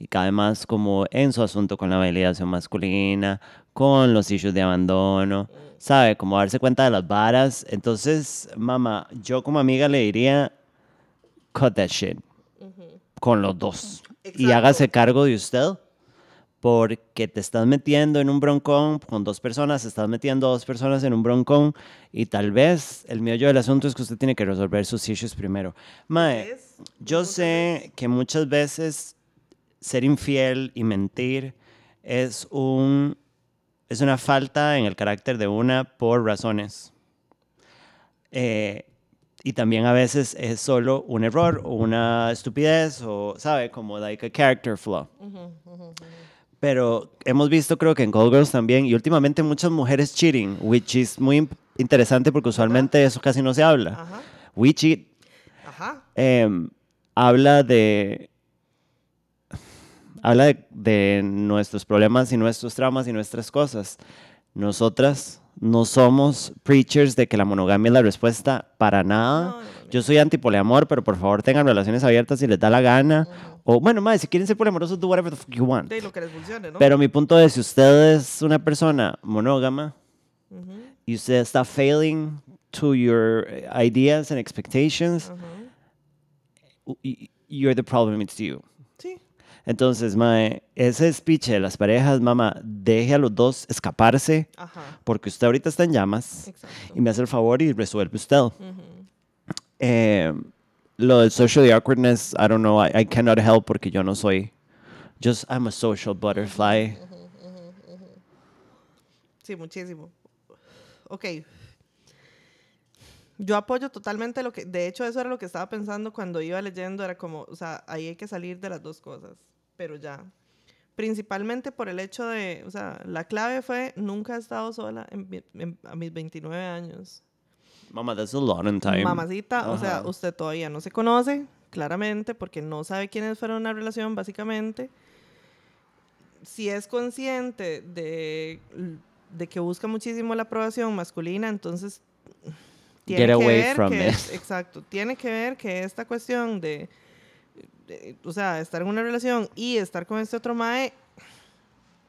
y cae más como en su asunto con la validación masculina, con los issues de abandono, ¿sabe? Como darse cuenta de las varas. Entonces, mamá, yo como amiga le diría, cut that shit. Con los dos. Y Exacto. hágase cargo de usted. Porque te estás metiendo en un broncón con dos personas, estás metiendo a dos personas en un broncón y tal vez el meollo del asunto es que usted tiene que resolver sus issues primero. Mae, yo sé que muchas veces ser infiel y mentir es un es una falta en el carácter de una por razones. Eh, y también a veces es solo un error o una estupidez o, ¿sabe? Como like a character flaw. Pero hemos visto creo que en Cold Girls también y últimamente muchas mujeres cheating, which is muy interesante porque usualmente eso casi no se habla. Ajá. We cheat Ajá. em, habla de habla de, de nuestros problemas y nuestros traumas y nuestras cosas. Nosotras no somos preachers de que la monogamia es la respuesta para nada. No, no, no, no. Yo soy antipoliamor, pero por favor tengan relaciones abiertas si les da la gana. O bueno, más, si quieren ser poliamorosos, do whatever the fuck you want. De lo que les funcione, ¿no? Pero mi punto es, si usted es una persona monógama y usted está failing to your ideas and expectations, you're the problem, it's you. Entonces, mae, ese speech de las parejas, mamá, deje a los dos escaparse Ajá. porque usted ahorita está en llamas Exacto. y me hace el favor y resuelve usted. Eh, lo del socially awkwardness, I don't know, I, I cannot help porque yo no soy. Just, I'm a social butterfly. Sí, muchísimo. Ok. Yo apoyo totalmente lo que, de hecho eso era lo que estaba pensando cuando iba leyendo, era como, o sea, ahí hay que salir de las dos cosas, pero ya. Principalmente por el hecho de, o sea, la clave fue, nunca he estado sola en en- a mis 29 años. Mamá, that's a lot in time. Mamacita, o sea, usted todavía no se conoce, claramente, porque no sabe quiénes fueron una relación, básicamente. Si es consciente de, de que busca muchísimo la aprobación masculina, entonces tiene Get que away ver from que, it. exacto, tiene que ver que esta cuestión de, o sea, estar en una relación y estar con este otro mae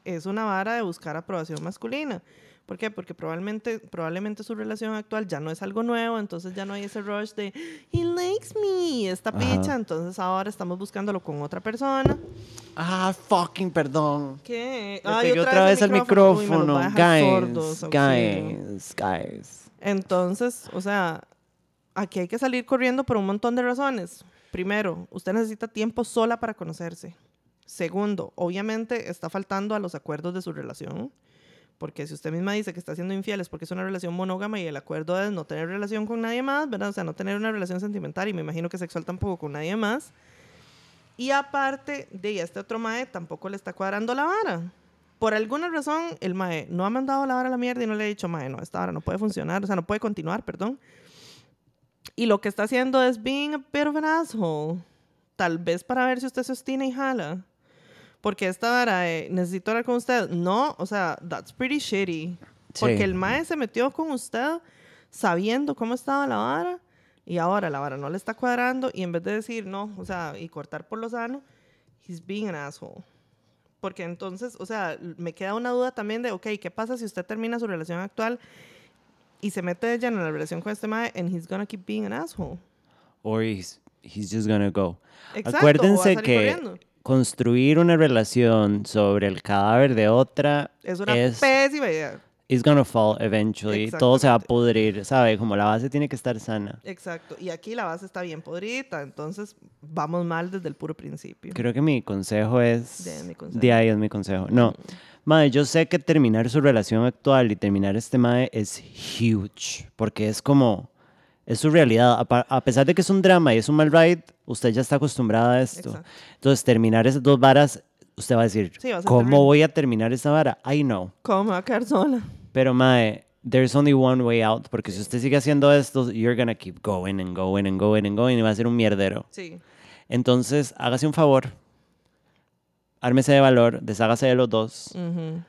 es una vara de buscar aprobación masculina. ¿Por qué? Porque probablemente, probablemente su relación actual ya no es algo nuevo, entonces ya no hay ese rush de he likes me, esta picha, entonces ahora estamos buscándolo con otra persona. Ah, fucking perdón. ¿Qué? Le Ay, pegué otra vez al Uy, micrófono. dejar Guys, sordos, guys, guys. Entonces, o sea, aquí hay que salir corriendo por un montón de razones. Primero, usted necesita tiempo sola para conocerse. Segundo, obviamente está faltando a los acuerdos de su relación. Porque si usted misma dice que está siendo infiel es porque es una relación monógama y el acuerdo es no tener relación con nadie más, ¿verdad? O sea, no tener una relación sentimental y me imagino que sexual tampoco con nadie más. Y aparte de este otro mae tampoco le está cuadrando la vara. Por alguna razón, el mae no ha mandado la vara a la mierda y no le ha dicho, mae, no, esta vara no puede funcionar, o sea, no puede continuar, perdón. Y lo que está haciendo es being a bit of an asshole. Tal vez para ver si usted se ostina y jala. Porque esta vara de necesito hablar con usted. No, o sea, that's pretty shitty. Porque el mae se metió con usted sabiendo cómo estaba la vara y ahora la vara no le está cuadrando y en vez de decir no, o sea, y cortar por lo sano, he's being an asshole. Porque entonces, o sea, me queda una duda también de, ok, ¿qué pasa si usted termina su relación actual y se mete ella en la relación con este mae and he's gonna keep being an asshole? Or he's, he's just gonna go. Exacto, Acuérdense que corriendo. construir una relación sobre el cadáver de otra Es una es pésima idea. It's gonna fall eventually. Todo se va a pudrir, ¿sabe? Como la base tiene que estar sana. Exacto. Y aquí la base está bien podrida, entonces vamos mal desde el puro principio. Creo que mi consejo es... De mi consejo. De ahí es mi consejo. No. Mae, yo sé que terminar su relación actual y terminar este mae es huge. Porque es como... Es su realidad. A, a pesar de que es un drama y es un mal ride, usted ya está acostumbrada a esto. Exacto. Entonces, terminar esas dos varas, usted va a decir, Sí, a ¿cómo voy a terminar esa vara? I know. ¿Cómo va a quedar sola? Pero, mae, there's only one way out. Porque si usted sigue haciendo esto, you're gonna keep going and going and going and going y va a ser un mierdero. Sí. Entonces, hágase un favor. Ármese de valor, deshágase de los dos. Ujú.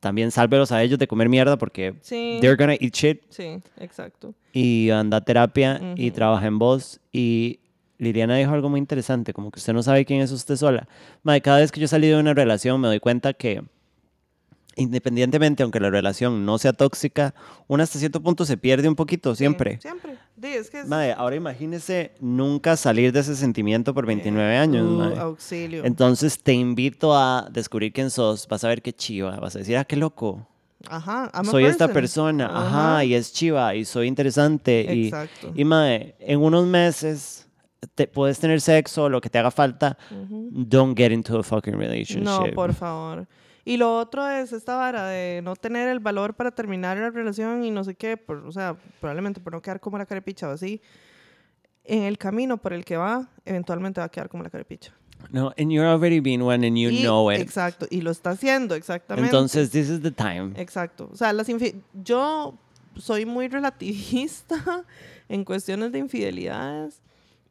También sálvelos a ellos de comer mierda porque Sí. they're gonna eat shit. Sí, exacto. Y anda a terapia y Ujú. trabaja en voz. Y Liliana dijo algo muy interesante, como que usted no sabe quién es usted sola. Mae, cada vez que yo salí de una relación me doy cuenta que independientemente, aunque la relación no sea tóxica, una hasta cierto punto se pierde un poquito, siempre. Sí, siempre. Sí, es que es... Mae, ahora imagínese nunca salir de ese sentimiento por 29 años, Uh, auxilio. Entonces te invito a descubrir quién sos, vas a ver qué chiva, vas a decir, ah, qué loco. Ajá. I'm a soy esta person. persona, ajá. y es chiva, y soy interesante. Y, Exacto. y mae, en unos meses te, puedes tener sexo, lo que te haga falta. Ujú. Don't get into a fucking relationship. No, por favor. Y lo otro es esta vara de no tener el valor para terminar la relación y no sé qué, por, o sea, probablemente por no quedar como la carepicha o así. En el camino por el que va, eventualmente va a quedar como la carepicha. No, and you're already been one and you Y- know it. Exacto, y lo está haciendo, exactamente. Entonces, this is the time. Exacto. O sea, las yo soy muy relativista en cuestiones de infidelidades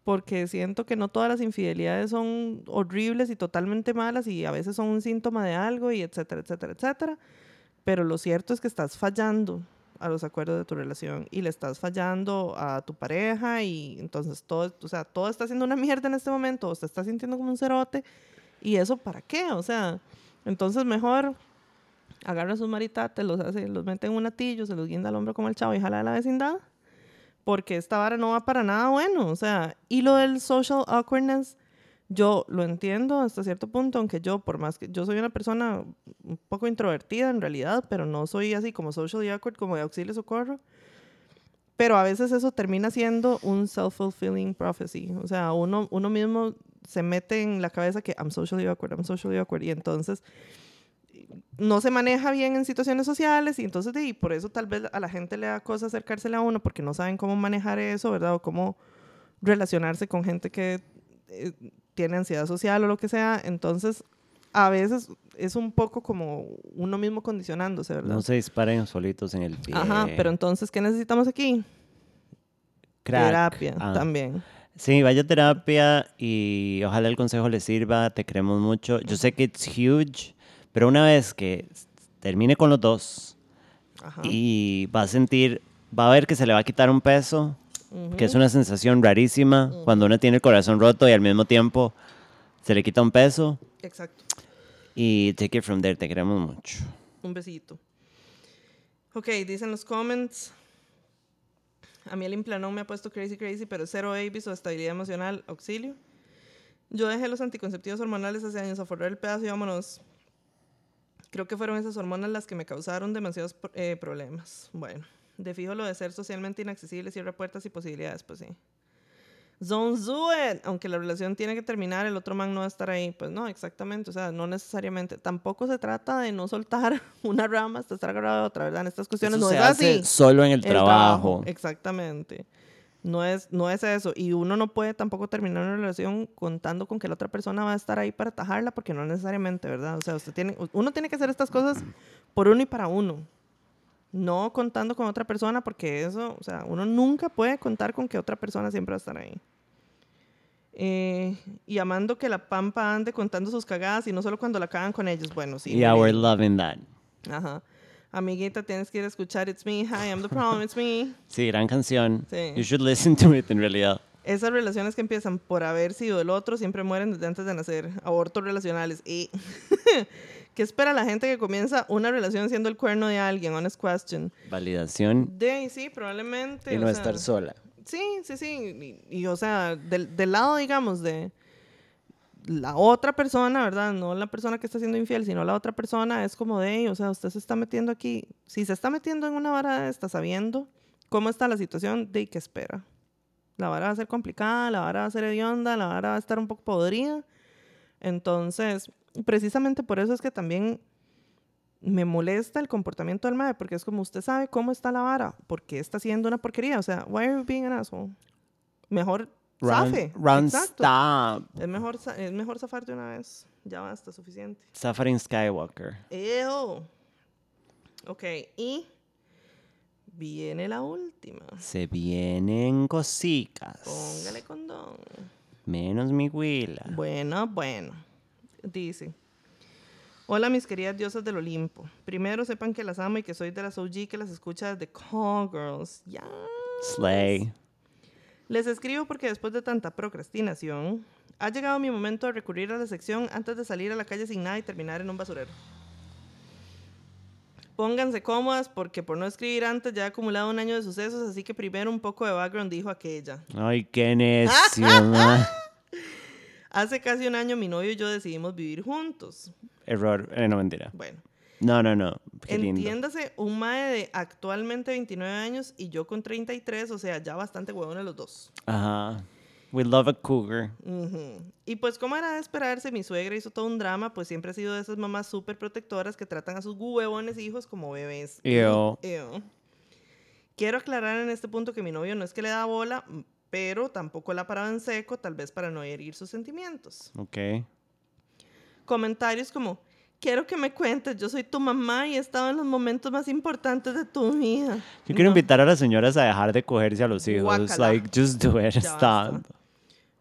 porque siento que no todas las infidelidades son horribles y totalmente malas y a veces son un síntoma de algo y etcétera, etcétera, etcétera. Pero lo cierto es que estás fallando a los acuerdos de tu relación y le estás fallando a tu pareja y entonces todo, o sea, todo está haciendo una mierda en este momento o se está sintiendo como un cerote y eso para qué, o sea, entonces mejor agarra sus maritates, los hace, los mete en un atillo, se los guinda al hombro como el chavo y jala de la vecindad, porque esta vara no va para nada bueno, o sea, y lo del social awkwardness, yo lo entiendo hasta cierto punto, aunque yo, por más que yo soy una persona un poco introvertida en realidad, pero no soy así como socially awkward, como de auxilio socorro. Pero a veces eso termina siendo un self-fulfilling prophecy. O sea, uno, uno mismo se mete en la cabeza que I'm socially awkward, I'm socially awkward. Y entonces no se maneja bien en situaciones sociales y entonces y por eso tal vez a la gente le da cosa acercársele a uno porque no saben cómo manejar eso, ¿verdad? O cómo relacionarse con gente que eh, tiene ansiedad social o lo que sea. Entonces, a veces es un poco como uno mismo condicionándose, ¿verdad? No se disparen solitos en el pie. Ajá, pero entonces, ¿qué necesitamos aquí? Crack. Terapia Ah. también. Sí, vaya a terapia y ojalá el consejo le sirva. Te queremos mucho. Yo sé que it's huge, pero una vez que termine con los dos Ajá. y va a sentir, va a ver que se le va a quitar un peso, que es una sensación rarísima cuando uno tiene el corazón roto y al mismo tiempo se le quita un peso. Exacto. Y take it from there. Te queremos mucho. Un besito. Ok, dicen los comments. A mí el implanón me ha puesto crazy, crazy, pero cero babies o estabilidad emocional, auxilio. Yo dejé los anticonceptivos hormonales hace años a forrar el pedazo y vámonos. Creo que fueron esas hormonas las que me causaron demasiados eh, problemas. Bueno, de fijo lo de ser socialmente inaccesible cierra puertas y posibilidades, pues sí. Don't do it. Aunque la relación tiene que terminar, el otro man no va a estar ahí. Pues no, exactamente. O sea, no necesariamente. Tampoco se trata de no soltar una rama hasta estar agarrado de otra, ¿verdad? En estas cuestiones Eso no se es hace así. solo en el, El trabajo. Exactamente. No es, no es eso. Y uno no puede tampoco terminar una relación contando con que la otra persona va a estar ahí para atajarla, porque no necesariamente, ¿verdad? O sea, usted tiene, uno tiene que hacer estas cosas por uno y para uno. No contando con otra persona, porque eso, o sea, uno nunca puede contar con que otra persona siempre va a estar ahí. Eh, y amando que la pampa ande contando sus cagadas y no solo cuando la cagan con ellos. Bueno, sí. Yeah, we're loving that. Ajá. Amiguita, tienes que ir a escuchar It's Me, Hi, I'm the Problem, It's Me. Sí, gran canción. Sí. You should listen to it en realidad. Esas relaciones que empiezan por haber sido el otro siempre mueren desde antes de nacer. Abortos relacionales. Y ¿Qué espera la gente que comienza una relación siendo el cuerno de alguien? Honest question. Validación De sí, probablemente. y no sea, estar sola. Sí, sí, sí. Y, y, o sea, del, del lado, digamos, de la otra persona, ¿verdad? No la persona que está siendo infiel, sino la otra persona, es como de, o sea, usted se está metiendo aquí. Si se está metiendo en una vara, está sabiendo cómo está la situación, de qué espera. La vara va a ser complicada, la vara va a ser hedionda, la vara va a estar un poco podrida. Entonces, precisamente por eso es que también me molesta el comportamiento del mae, porque es como usted sabe cómo está la vara, porque está haciendo una porquería. O sea, why are you being an asshole? Mejor Run, zafe. run Exacto. stop. Es mejor, es mejor zafar de una vez. Ya basta, suficiente. Suffering Skywalker. Ew. Ok, y viene la última. Se vienen cositas. Póngale condón. Menos mi huila. Bueno, bueno. Dice. Hola mis queridas diosas del Olimpo. Primero sepan que las amo y que soy de las OG que las escucha desde Call Girls. Ya. Slay. Les escribo porque después de tanta procrastinación, ha llegado mi momento de recurrir a la sección antes de salir a la calle sin nada y terminar en un basurero. Pónganse cómodas porque por no escribir antes ya he acumulado un año de sucesos, así que primero un poco de background dijo aquella. Ay, qué necio. Hace casi un año mi novio y yo decidimos vivir juntos. Error. Eh, no, mentira. Bueno, No, no, no. Qué lindo. entiéndase, un mae de actualmente 29 años y yo con 33, o sea, ya bastante huevones los dos. Ajá. We love a cougar. Y pues como era de esperarse, mi suegra hizo todo un drama, pues siempre ha sido de esas mamás súper protectoras que tratan a sus huevones hijos como bebés. Ew. Ew. Quiero aclarar en este punto que mi novio no es que le da bola, pero tampoco la paraba en seco, tal vez para no herir sus sentimientos. Ok. Comentarios como, quiero que me cuentes, yo soy tu mamá y he estado en los momentos más importantes de tu vida. Yo quiero No. invitar a las señoras a dejar de cogerse a los hijos. Guácala. Like, just do it. Stop.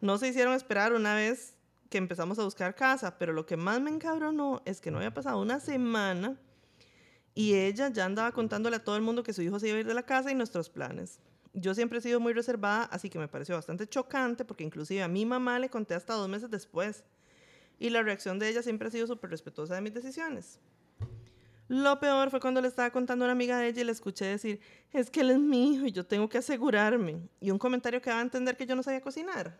No se hicieron esperar una vez que empezamos a buscar casa, pero lo que más me encabronó es que no había pasado una semana y ella ya andaba contándole a todo el mundo que su hijo se iba a ir de la casa y nuestros planes. Yo siempre he sido muy reservada, así que me pareció bastante chocante porque inclusive a mi mamá le conté hasta dos meses después. Y la reacción de ella siempre ha sido súper respetuosa de mis decisiones. Lo peor fue cuando le estaba contando a una amiga de ella y le escuché decir, es que él es mi hijo y yo tengo que asegurarme. Y un comentario que daba a entender que yo no sabía cocinar.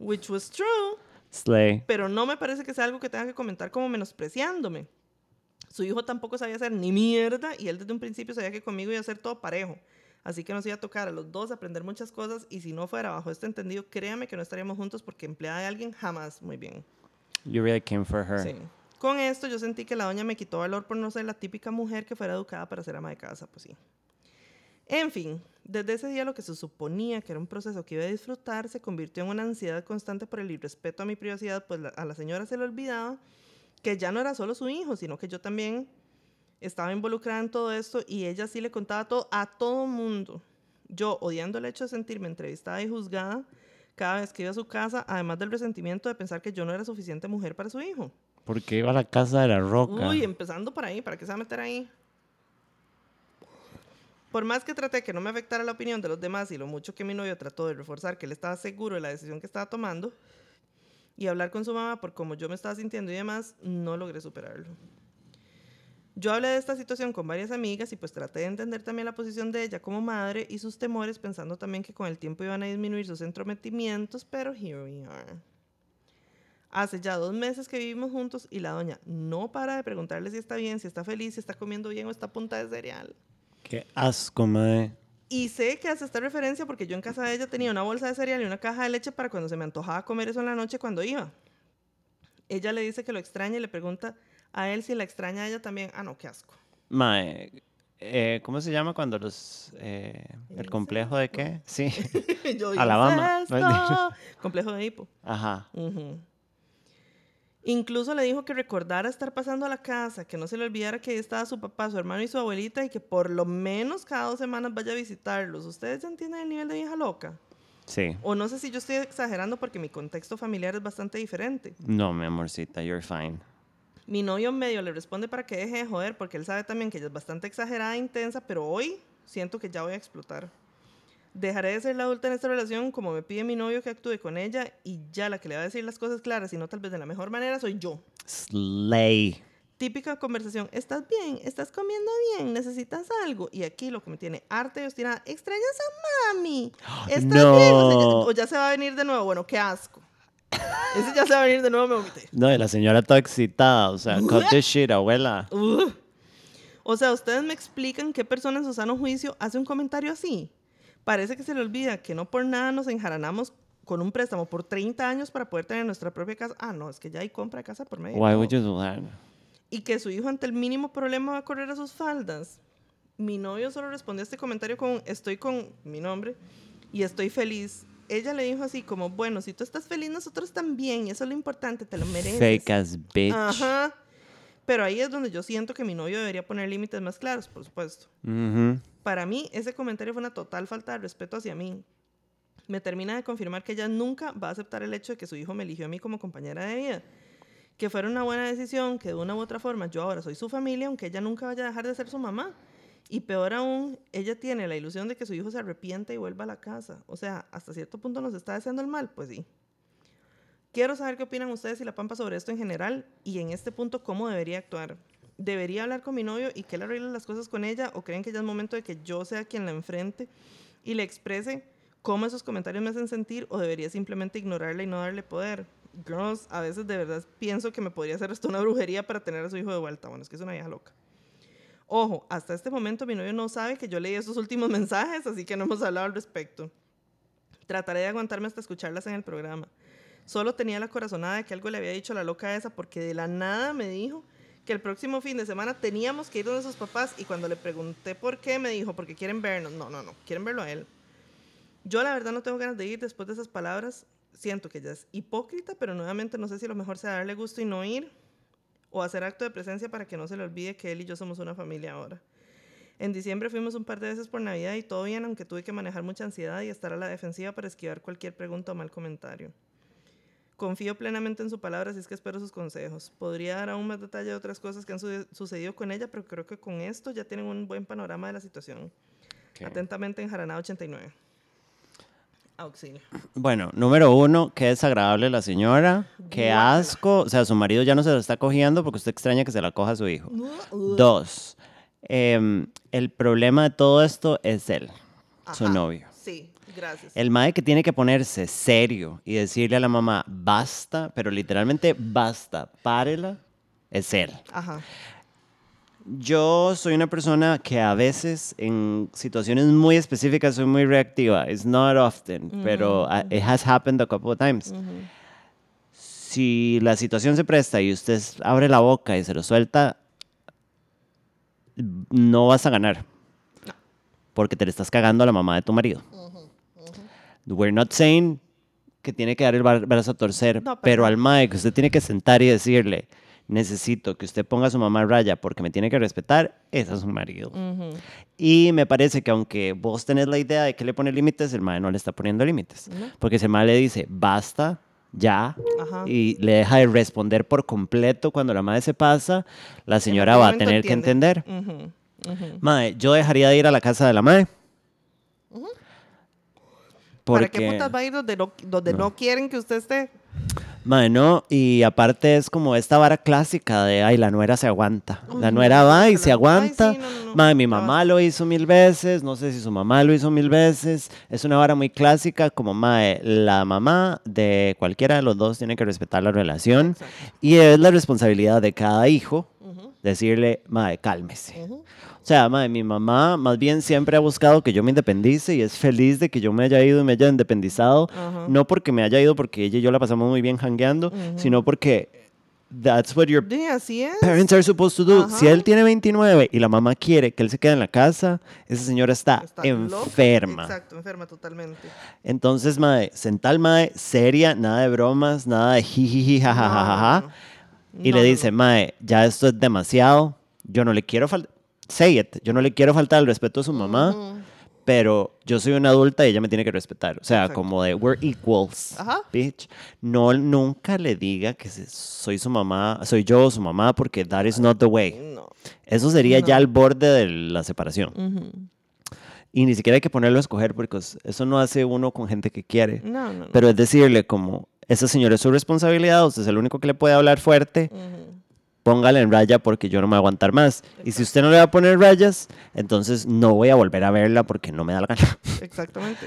Which was true, Slay. pero no me parece que sea algo que tenga que comentar como menospreciándome. Su hijo tampoco sabía hacer ni mierda y él desde un principio sabía que conmigo iba a ser todo parejo. Así que nos iba a tocar a los dos aprender muchas cosas y si no fuera bajo este entendido, créame que no estaríamos juntos porque empleada de alguien jamás. Muy bien. Con esto yo sentí que la doña me quitó valor por no ser la típica mujer que fuera educada para ser ama de casa, pues sí. En fin, desde ese día lo que se suponía que era un proceso que iba a disfrutar se convirtió en una ansiedad constante por el irrespeto a mi privacidad, pues a la señora se le olvidaba que ya no era solo su hijo, sino que yo también estaba involucrada en todo esto y ella sí le contaba todo a todo mundo. Yo, odiando el hecho de sentirme entrevistada y juzgada cada vez que iba a su casa, además del resentimiento de pensar que yo no era suficiente mujer para su hijo. Porque iba a la casa de la roca. Uy, empezando por ahí, ¿para qué se va a meter ahí? Por más que traté que no me afectara la opinión de los demás y lo mucho que mi novio trató de reforzar que él estaba seguro de la decisión que estaba tomando y hablar con su mamá por cómo yo me estaba sintiendo y demás, no logré superarlo. Yo hablé de esta situación con varias amigas y pues traté de entender también la posición de ella como madre y sus temores pensando también que con el tiempo iban a disminuir sus entrometimientos, pero here we are. Hace ya dos meses que vivimos juntos y la doña no para de preguntarle si está bien, si está feliz, si está comiendo bien o está a punta de cereal. Qué asco, madre. Y sé que hace esta referencia porque yo en casa de ella tenía una bolsa de cereal y una caja de leche para cuando se me antojaba comer eso en la noche cuando iba. Ella le dice que lo extraña y le pregunta a él si la extraña a ella también. Ah, no, qué asco. Mae, eh, ¿cómo se llama cuando los... eh, ¿El complejo de qué? Sí. yo Alabama. incesto. Complejo de hipo. Ajá. Incluso le dijo que recordara estar pasando a la casa, que no se le olvidara que ahí estaba su papá, su hermano y su abuelita y que por lo menos cada dos semanas vaya a visitarlos. ¿Ustedes ya entienden el nivel de vieja loca? Sí. O no sé si yo estoy exagerando porque mi contexto familiar es bastante diferente. No, mi amorcita, you're fine. Mi novio medio le responde para que deje de joder porque él sabe también que ella es bastante exagerada e intensa, pero hoy siento que ya voy a explotar. Dejaré de ser la adulta en esta relación como me pide mi novio que actúe con ella y ya la que le va a decir las cosas claras y no tal vez de la mejor manera soy yo. Slay. Típica conversación, ¿estás bien? ¿Estás comiendo bien? ¿Necesitas algo? Y aquí lo que me tiene arte y obstinada, ¿extrañas a mami? ¿Estás No. bien? O, sea, ya- o ya se va a venir de nuevo, bueno, qué asco. Ese ya se va a venir de nuevo, me vomité. No, y la señora toda excitada, o sea, cut the shit, abuela. O sea, ustedes me explican qué persona en su sano juicio hace un comentario así. Parece que se le olvida que no por nada nos enjaranamos con un préstamo por 30 años para poder tener nuestra propia casa. Ah, no, es que ya hay compra de casa por medio. Why would you do that? Y que su hijo ante el mínimo problema va a correr a sus faldas. Mi novio solo respondió a este comentario con estoy con mi nombre y estoy feliz. Ella le dijo así como, bueno, si tú estás feliz, nosotros también, y eso es lo importante, te lo mereces. Fake ass bitch. Ajá. Pero ahí es donde yo siento que mi novio debería poner límites más claros, por supuesto. Para mí, ese comentario fue una total falta de respeto hacia mí. Me termina de confirmar que ella nunca va a aceptar el hecho de que su hijo me eligió a mí como compañera de vida. Que fuera una buena decisión, que de una u otra forma yo ahora soy su familia, aunque ella nunca vaya a dejar de ser su mamá. Y peor aún, ella tiene la ilusión de que su hijo se arrepienta y vuelva a la casa. O sea, hasta cierto punto nos está deseando el mal, pues sí. Quiero saber qué opinan ustedes y la Pampa sobre esto en general y en este punto cómo debería actuar. ¿Debería hablar con mi novio y que él arregle las cosas con ella o creen que ya es momento de que yo sea quien la enfrente y le exprese cómo esos comentarios me hacen sentir o debería simplemente ignorarla y no darle poder? Girls, a veces de verdad pienso que me podría hacer hasta una brujería para tener a su hijo de vuelta. Bueno, es que es una vieja loca. Ojo, hasta este momento mi novio no sabe que yo leí esos últimos mensajes, así que no hemos hablado al respecto. Trataré de aguantarme hasta escucharlas en el programa. Solo tenía la corazonada de que algo le había dicho la loca esa porque de la nada me dijo que el próximo fin de semana teníamos que ir donde sus papás y cuando le pregunté por qué me dijo porque quieren vernos. No, no, no, quieren verlo a él. Yo la verdad no tengo ganas de ir después de esas palabras. Siento que ella es hipócrita, pero nuevamente no sé si lo mejor sea darle gusto y no ir o hacer acto de presencia para que no se le olvide que él y yo somos una familia ahora. En diciembre fuimos un par de veces por Navidad y todo bien, aunque tuve que manejar mucha ansiedad y estar a la defensiva para esquivar cualquier pregunta o mal comentario. Confío plenamente en su palabra, así es que espero sus consejos. Podría dar aún más detalle de otras cosas que han su- sucedido con ella, pero creo que con esto ya tienen un buen panorama de la situación. Atentamente, Enjaraná 89. Auxilio. Bueno, número uno, qué desagradable la señora, qué asco. O sea, su marido ya no se la está cogiendo porque usted extraña que se la coja a su hijo. Dos, em, el problema de todo esto es él, su novio. Sí, gracias. El mae que tiene que ponerse serio y decirle a la mamá, basta, pero literalmente basta, párela, es él. Ajá. Yo soy una persona que a veces en situaciones muy específicas soy muy reactiva. It's not often, pero uh, it has happened a couple of times. Si la situación se presta y usted abre la boca y se lo suelta, no vas a ganar. Porque te le estás cagando a la mamá de tu marido. We're not saying que tiene que dar el brazo a torcer, No, pero pero al mae que usted tiene que sentar y decirle, necesito que usted ponga a su mamá a raya porque me tiene que respetar, es su marido. Y me parece que aunque vos tenés la idea de que le pone límites, el mae no le está poniendo límites. No. Porque si el mae le dice, basta, ya, Ajá. y le deja de responder por completo cuando la madre se pasa, la señora va a tener que momento entender. entiende. Ujú, ujú. Mae, yo dejaría de ir a la casa de la madre. ¿Para qué Porque, putas va a ir donde no, donde no. quieren que usted esté? Mae, no, y aparte es como esta vara clásica de, ay, la nuera se aguanta. la nuera va y se aguanta. Ay, sí, no, no, no. Mae, mi mamá lo hizo mil veces, no sé si su mamá lo hizo mil veces. Es una vara muy clásica, como, mae, la mamá de cualquiera de los dos tiene que respetar la relación. Exacto. Y es la responsabilidad de cada hijo decirle, mae, cálmese. ujú. O sea, mae, mi mamá más bien siempre ha buscado que yo me independice y es feliz de que yo me haya ido y me haya independizado. Ajá. No porque me haya ido porque ella y yo la pasamos muy bien jangueando, sino porque that's what your Sí, parents are supposed to do. Ajá. Si él tiene 29 y la mamá quiere que él se quede en la casa, esa señora está, Está loca. enferma. Exacto, enferma totalmente. Entonces, mae, sentar mae, seria, nada de bromas, nada de jijiji, jajajaja. No. Y No, le dice, Mae, ya esto es demasiado, yo no le quiero faltar, say it, yo no le quiero faltar el respeto a su mamá, Ujú. pero yo soy una adulta y ella me tiene que respetar. O sea, Exacto. como de, we're equals, Ajá. bitch. No, nunca le diga que soy su mamá, soy yo su mamá, porque that is not the way. No. Eso sería ya No. al borde de la separación. Ujú. Y ni siquiera hay que ponerlo a escoger, porque eso no hace uno con gente que quiere. No. Pero es decirle como, esa señora es su responsabilidad, usted es el único que le puede hablar fuerte, Ujú. póngale en raya porque yo no me voy a aguantar más. Y si usted no le va a poner rayas, entonces no voy a volver a verla porque no me da la gana. Exactamente.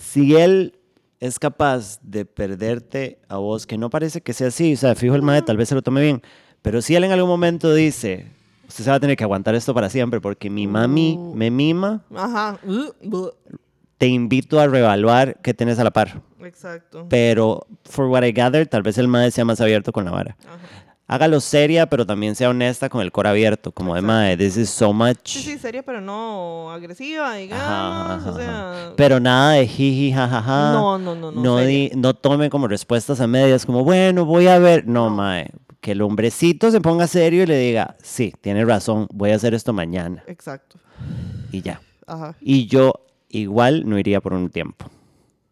si él es capaz de perderte a vos, que no parece que sea así, o sea, fijo el mae, tal vez se lo tome bien, pero si él en algún momento dice, usted se va a tener que aguantar esto para siempre porque mi mami Uh. me mima, Ajá. Te invito a reevaluar qué tenés a la par. Exacto. Pero, for what I gather, tal vez el mae sea más abierto con la vara. Ajá. Hágalo seria, pero también sea honesta con el core abierto, como de mae, this is so much. Sí, sí, seria, pero no agresiva, digamos. Ajá, ajá, o sea. Pero nada de jiji, jajaja. No, no, no, no, No, di- no tome como respuestas a medias, como, bueno, voy a ver. No, No. mae. Que el hombrecito se ponga serio y le diga, sí, tiene razón, voy a hacer esto mañana. Exacto. Y ya. Ajá. Y yo igual no iría por un tiempo.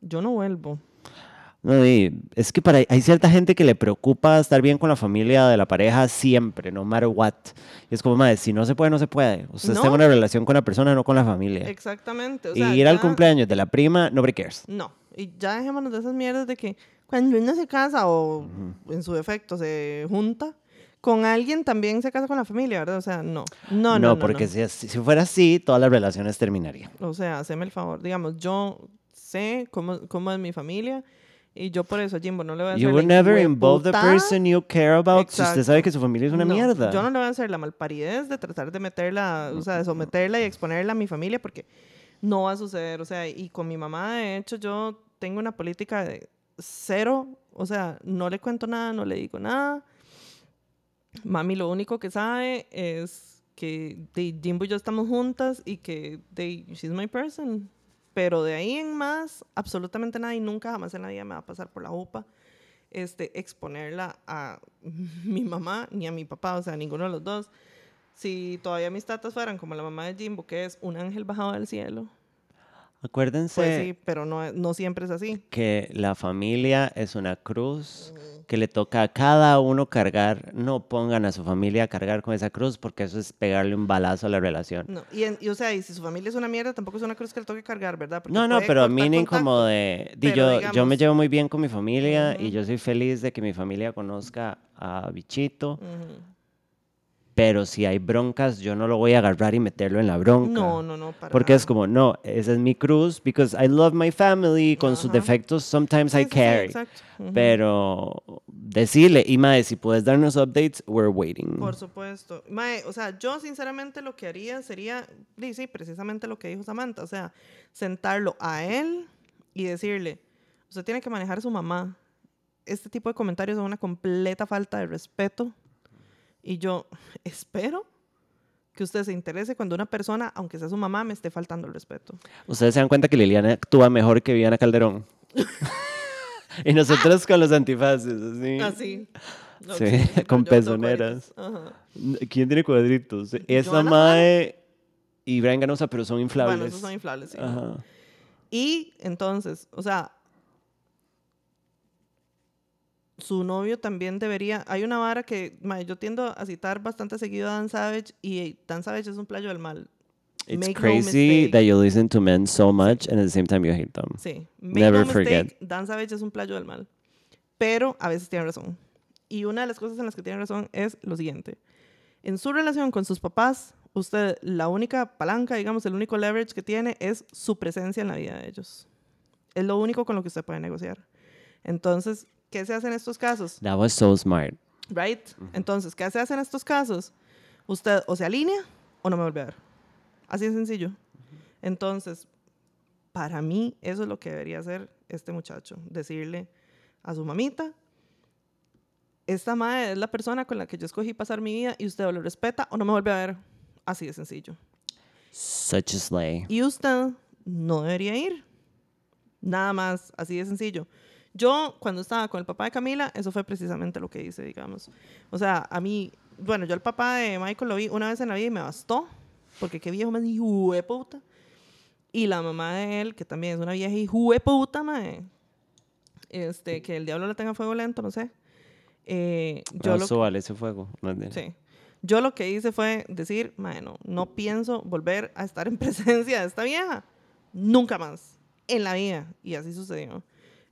Yo no vuelvo. No, y es que para, hay cierta gente que le preocupa estar bien con la familia de la pareja siempre, no matter what. Y es como, madre, si no se puede, no se puede. Usted No. está en una relación con la persona, no con la familia. Exactamente. O y sea, ir al ya- cumpleaños de la prima, nobody cares. No. Y ya dejémonos de esas mierdas de que cuando uno se casa o en su defecto se junta con alguien, también se casa con la familia, ¿verdad? O sea, no. No, no. no porque no. Si, si fuera así, todas las relaciones terminarían. O sea, haceme el favor. Digamos, yo sé cómo, cómo es mi familia y yo por eso, Jimbo, no le voy a hacer You would never involve the person you care about si usted Exacto. sabe que su familia es una No, mierda. Yo no le voy a hacer la malparidez de tratar de meterla, o sea, de someterla y exponerla a mi familia porque no va a suceder. O sea, y con mi mamá, de hecho, yo tengo una política de cero, o sea, no le cuento nada, no le digo nada. Mami lo único que sabe es que de Jimbo y yo estamos juntas y que de, she's my person. Pero de ahí en más, absolutamente nada y nunca jamás en la vida me va a pasar por la UPA este, exponerla a mi mamá ni a mi papá, o sea, a ninguno de los dos. Si todavía mis tatas fueran como la mamá de Jimbo, que es un ángel bajado del cielo, Acuérdense pues sí, pero no, no siempre es así. que la familia es una cruz que le toca a cada uno cargar. No pongan a su familia a cargar con esa cruz porque eso es pegarle un balazo a la relación. No, y, en- y, o sea, y si su familia es una mierda, tampoco es una cruz que le toque cargar, ¿verdad? Porque No, no, pero a mí ni como de... yo, yo me llevo muy bien con mi familia y yo soy feliz de que mi familia conozca a Bichito, Ujú. Pero si hay broncas, yo no lo voy a agarrar y meterlo en la bronca. No, no, no, para Porque es como, no, esa es mi cruz, because I love my family, con sus Ajá. defectos, sometimes Sí, I sí, carry. Pero decirle, y mae, si puedes darnos updates, we're waiting. Por supuesto. Mae, o sea, yo sinceramente lo que haría sería, sí, sí, precisamente lo que dijo Samantha, o sea, sentarlo a él y decirle, usted tiene que manejar a su mamá. Este tipo de comentarios son una completa falta de respeto. Y yo espero que usted se interese cuando una persona, aunque sea su mamá, me esté faltando el respeto. Ustedes se dan cuenta que Liliana actúa mejor que Viviana Calderón. y nosotros con los antifaces, así. Así. Sí, con pezoneras. ¿Quién tiene cuadritos? Esa mae y Brian Ganosa, pero son inflables. Bueno, esos son inflables, sí. Ajá. Y entonces, o sea, su novio también debería. Hay una vara que yo tiendo a citar bastante seguido a Dan Savage y Dan Savage es un playo del mal. It's Make no crazy mistake. that you listen to men so much and at the same time you hate them. Sí. Make Never no mistake, forget. Dan Savage es un playo del mal. Pero a veces tiene razón. Y una de las cosas en las que tiene razón es lo siguiente. En su relación con sus papás, usted la única palanca, digamos, el único leverage que tiene es su presencia en la vida de ellos. Es lo único con lo que usted puede negociar. Entonces, ¿qué se hace en estos casos? That was so smart. Right? Entonces, ¿qué se hace en estos casos? Usted o se alinea o no me vuelve a ver. Así de sencillo. Entonces, para mí, eso es lo que debería hacer este muchacho. Decirle a su mamita, esta madre es la persona con la que yo escogí pasar mi vida y usted o lo respeta o no me vuelve a ver. Así de sencillo. Such a slay. Y usted no debería ir. Nada más, así de sencillo. Yo, cuando estaba con el papá de Camila, eso fue precisamente lo que hice, digamos. O sea, a mí, bueno, yo el papá de Michael lo vi una vez en la vida y me bastó, porque qué viejo me dijo, de puta. Y la mamá de él, que también es una vieja hijo de puta, mae. Este, que el diablo le tenga fuego lento, no sé. Eh, yo lo súbale ese fuego. No Sí. Yo lo que hice fue decir, bueno, no pienso volver a estar en presencia de esta vieja. Nunca más. En la vida. Y así sucedió.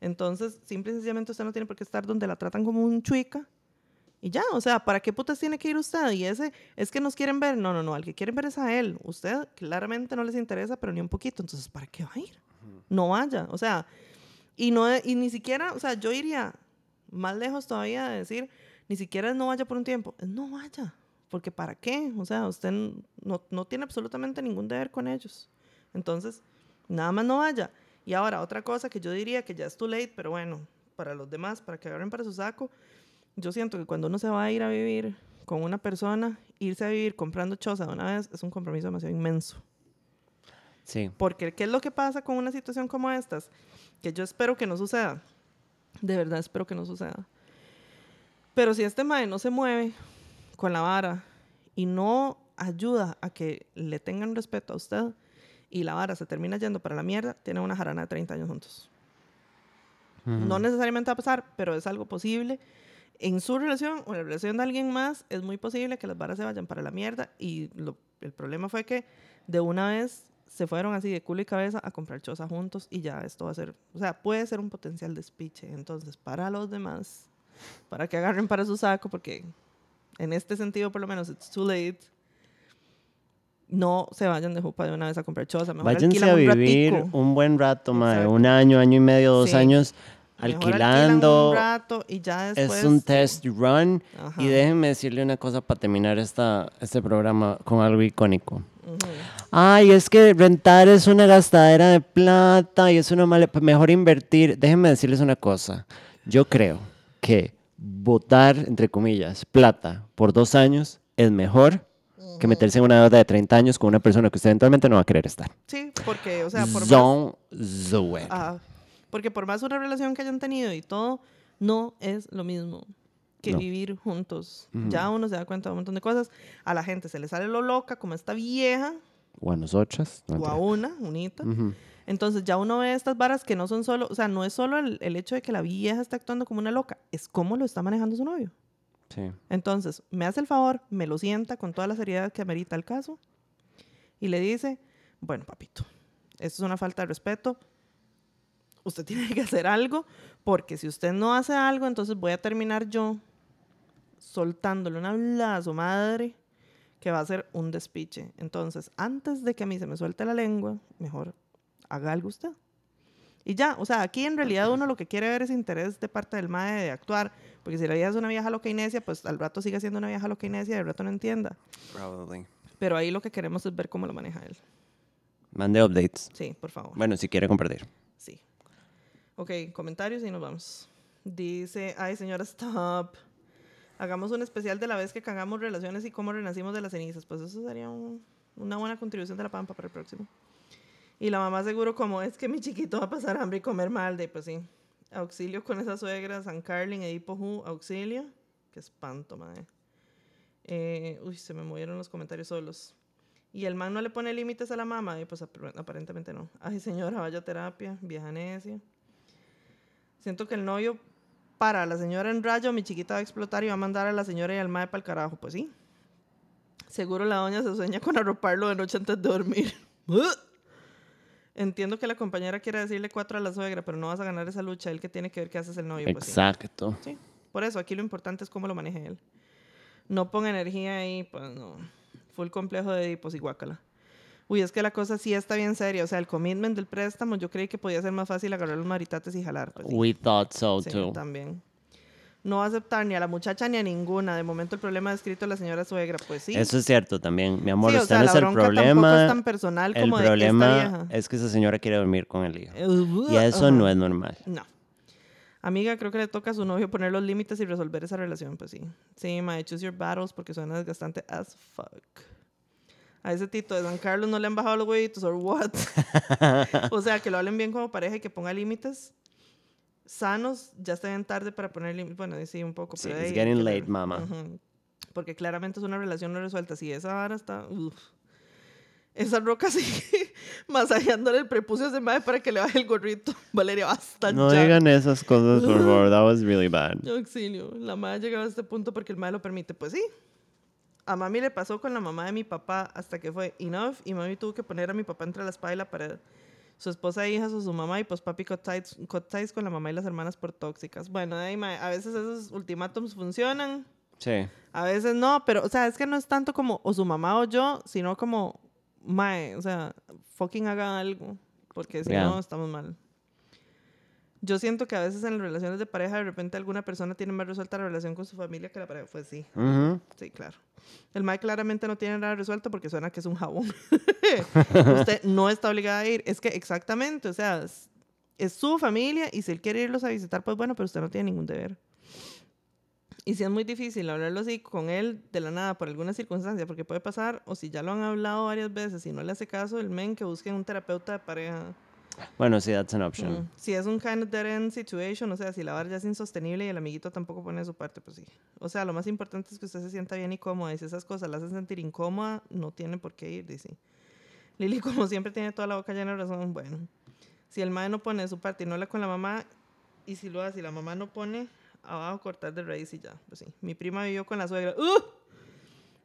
Entonces, simple y sencillamente usted no tiene por qué estar donde la tratan como un chuica. Y ya, o sea, ¿para qué putas tiene que ir usted? Y ese, es que nos quieren ver. No, no, no, al que quieren ver es a él. Usted claramente no les interesa, pero ni un poquito. Entonces, ¿para qué va a ir? No vaya. O sea, y, no, y ni siquiera, o sea, yo iría más lejos todavía de decir, ni siquiera no vaya por un tiempo, no vaya, porque ¿para qué? O sea, usted no, no tiene absolutamente ningún deber con ellos. Entonces, nada más no vaya. Y ahora, otra cosa que yo diría que ya es too late, pero bueno, para los demás, para que agarren para su saco, yo siento que cuando uno se va a ir a vivir con una persona, irse a vivir comprando choza de una vez es un compromiso demasiado inmenso. Sí. Porque, ¿qué es lo que pasa con una situación como estas? Que yo espero que no suceda. De verdad espero que no suceda. Pero si este mae no se mueve con la vara y no ayuda a que le tengan respeto a usted y la vara se termina yendo para la mierda, tiene una jarana de 30 años juntos. No necesariamente va a pasar, pero es algo posible. En su relación o en la relación de alguien más, es muy posible que las varas se vayan para la mierda. Y lo- el problema fue que de una vez se fueron así de culo y cabeza a comprar choza juntos y ya esto va a ser, o sea, puede ser un potencial despiche. Entonces, para los demás, para que agarren para su saco, porque en este sentido, por lo menos, it's too late. No se vayan de jupa de una vez a comprar choza. Mejor Váyanse a vivir un buen rato. Exacto. Un año, año y medio, dos Sí. años alquilando. un rato y ya después, Es un test run. Ajá. Y déjenme decirle una cosa para terminar esta, este programa con algo icónico. Ay, es que rentar es una gastadera de plata y es una mala... Mejor invertir. Déjenme decirles una cosa. Yo creo que votar, entre comillas, plata por dos años es mejor que meterse en una deuda de 30 años con una persona que usted eventualmente no va a querer estar. Sí, porque, o sea, por más, it. ajá, porque por más una relación que hayan tenido y todo, no es lo mismo que No. vivir juntos. Ya uno se da cuenta de un montón de cosas. A la gente se le sale lo loca, como esta vieja, O a nosotras. no, o a una, unita. Entonces ya uno ve estas varas que no son solo, o sea, no es solo el, el hecho de que la vieja está actuando como una loca, es cómo lo está manejando su novio. Entonces, me hace el favor, me lo sienta con toda la seriedad que amerita el caso y le dice, bueno, papito, esto es una falta de respeto, usted tiene que hacer algo, porque si usted no hace algo, entonces voy a terminar yo soltándole una hablada a su madre que va a ser un despiche. Entonces, antes de que a mí se me suelte la lengua, mejor haga algo usted. Y ya, o sea, aquí en realidad uno lo que quiere ver es interés de parte del MAE de actuar, porque si la vieja es una vieja loca y necia, pues al rato sigue siendo una vieja loca y necia y al rato no entienda. Pero ahí lo que queremos es ver cómo lo maneja él. Mande updates. Sí, por favor. Bueno, si quiere compartir. Sí. Ok, comentarios y nos vamos. Dice, ay señora, stop. Hagamos un especial de la vez que cagamos relaciones y cómo renacimos de las cenizas. Pues eso sería un- una buena contribución de la Pampa para el próximo. Y la mamá seguro como es que mi chiquito va a pasar hambre y comer mal. De pues sí. Auxilio con esa suegra, San Carlin, Edipo Hu, auxilio. Qué espanto, madre. Eh, uy, se me movieron los comentarios solos. Y el man no le pone límites a la mamá. Y pues ap- aparentemente no. Ay, señora, vaya terapia, vieja necia. Siento que el novio para la señora en rayo, mi chiquita va a explotar y va a mandar a la señora y al mae para el carajo. Pues sí. Seguro la doña se sueña con arroparlo de noche antes de dormir. Entiendo que la compañera quiere decirle cuatro a la suegra, pero no vas a ganar esa lucha. El que tiene que ver qué haces el novio. Pues sí. Exacto. Sí, por eso aquí lo importante es cómo lo maneje él. No ponga energía ahí, pues no. Full complejo de Edipos y guácala. Uy, es que la cosa sí está bien seria. O sea, el commitment del préstamo, yo creí que podía ser más fácil agarrar los maritates y jalar. Pues, sí. We thought so Sí, too. también. No va a aceptar ni a la muchacha ni a ninguna. De momento el problema descrito a la señora suegra, pues sí. Eso es cierto también. Mi amor, Sí, o usted sea, no es el problema. es tan personal el como de esta problema vieja. es que esa señora quiere dormir con el hijo. Uh, Y eso no es normal. No. Amiga, creo que le toca a su novio poner los límites y resolver esa relación, pues sí. Sí, my choose your battles porque suena desgastante as fuck. A ese tito de San Carlos no le han bajado los huevitos or what. o sea, que lo hablen bien como pareja y que ponga límites. Sanos, ya está bien tarde para poner límites. Bueno, sí, un poco. Sí, pero it's ahí getting late, ver. mama. Ujú. Porque claramente es una relación no resuelta. Si esa vara está. uf. Esa roca sigue masajeándole el prepucio a ese mae para que le baje el gorrito. Valeria, basta No ya. digan esas cosas, por favor. That was really bad. Auxilio. La madre llegaba a este punto porque el mae lo permite. Pues sí. A mami le pasó con la mamá de mi papá hasta que fue enough y mami tuvo que poner a mi papá entre la espada y la pared. Su esposa e hijas o su mamá y pues papi ties con la mamá y las hermanas por tóxicas. Bueno, ahí, mae, a veces esos ultimátums funcionan, Sí. a veces no, pero o sea, es que no es tanto como o su mamá o yo, sino como, mae, o sea, fucking haga algo, porque si Yeah. no estamos mal. Yo siento que a veces en las relaciones de pareja de repente alguna persona tiene más resuelta la relación con su familia que la pareja. Pues sí, sí, claro. El Mike claramente no tiene nada resuelto porque suena que es un jabón. Usted no está obligada a ir. Es que exactamente, o sea, es, es su familia y si él quiere irlos a visitar, pues bueno, pero usted no tiene ningún deber. Y si es muy difícil hablarlo así con él de la nada por alguna circunstancia, porque puede pasar, o si ya lo han hablado varias veces y no le hace caso, el men que busque un terapeuta de pareja. Bueno, sí, that's an option. Mm. Si es un kind of dead end situation, o sea, si la vara ya es insostenible y el amiguito tampoco pone de su parte, pues sí. O sea, lo más importante es que usted se sienta bien y cómoda. Y si esas cosas la hacen sentir incómoda, no tiene por qué ir, dice. Lili, como siempre, tiene toda la boca llena de razón. Bueno, si el mae no pone de su parte y no habla con la mamá, y si lo hace y la mamá no pone, abajo cortar de raíz y ya. Pues sí. Mi prima vivió con la suegra. ¡Uh!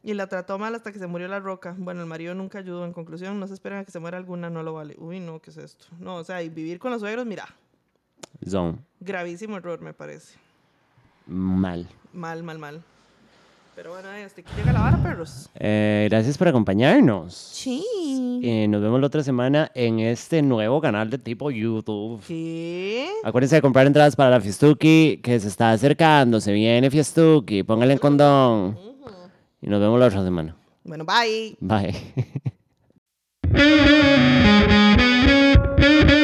Y la trató mal hasta que se murió la roca. Bueno, el marido nunca ayudó. En conclusión, no se esperen a que se muera alguna, no lo vale. Uy, no, ¿qué es esto? No, o sea, y vivir con los suegros, mira, Zone. gravísimo error, me parece. Mal. Mal, mal, mal. Pero bueno, hasta aquí llega la vara, perros. Eh, gracias por acompañarnos. Sí. Eh, nos vemos la otra semana en este nuevo canal de tipo YouTube. ¿Qué? Acuérdense de comprar entradas para la Fiestuki, que se está acercando. Se viene Fiestuki. Pónganle condón. Y nos vemos la otra semana. Bueno, bye. Bye.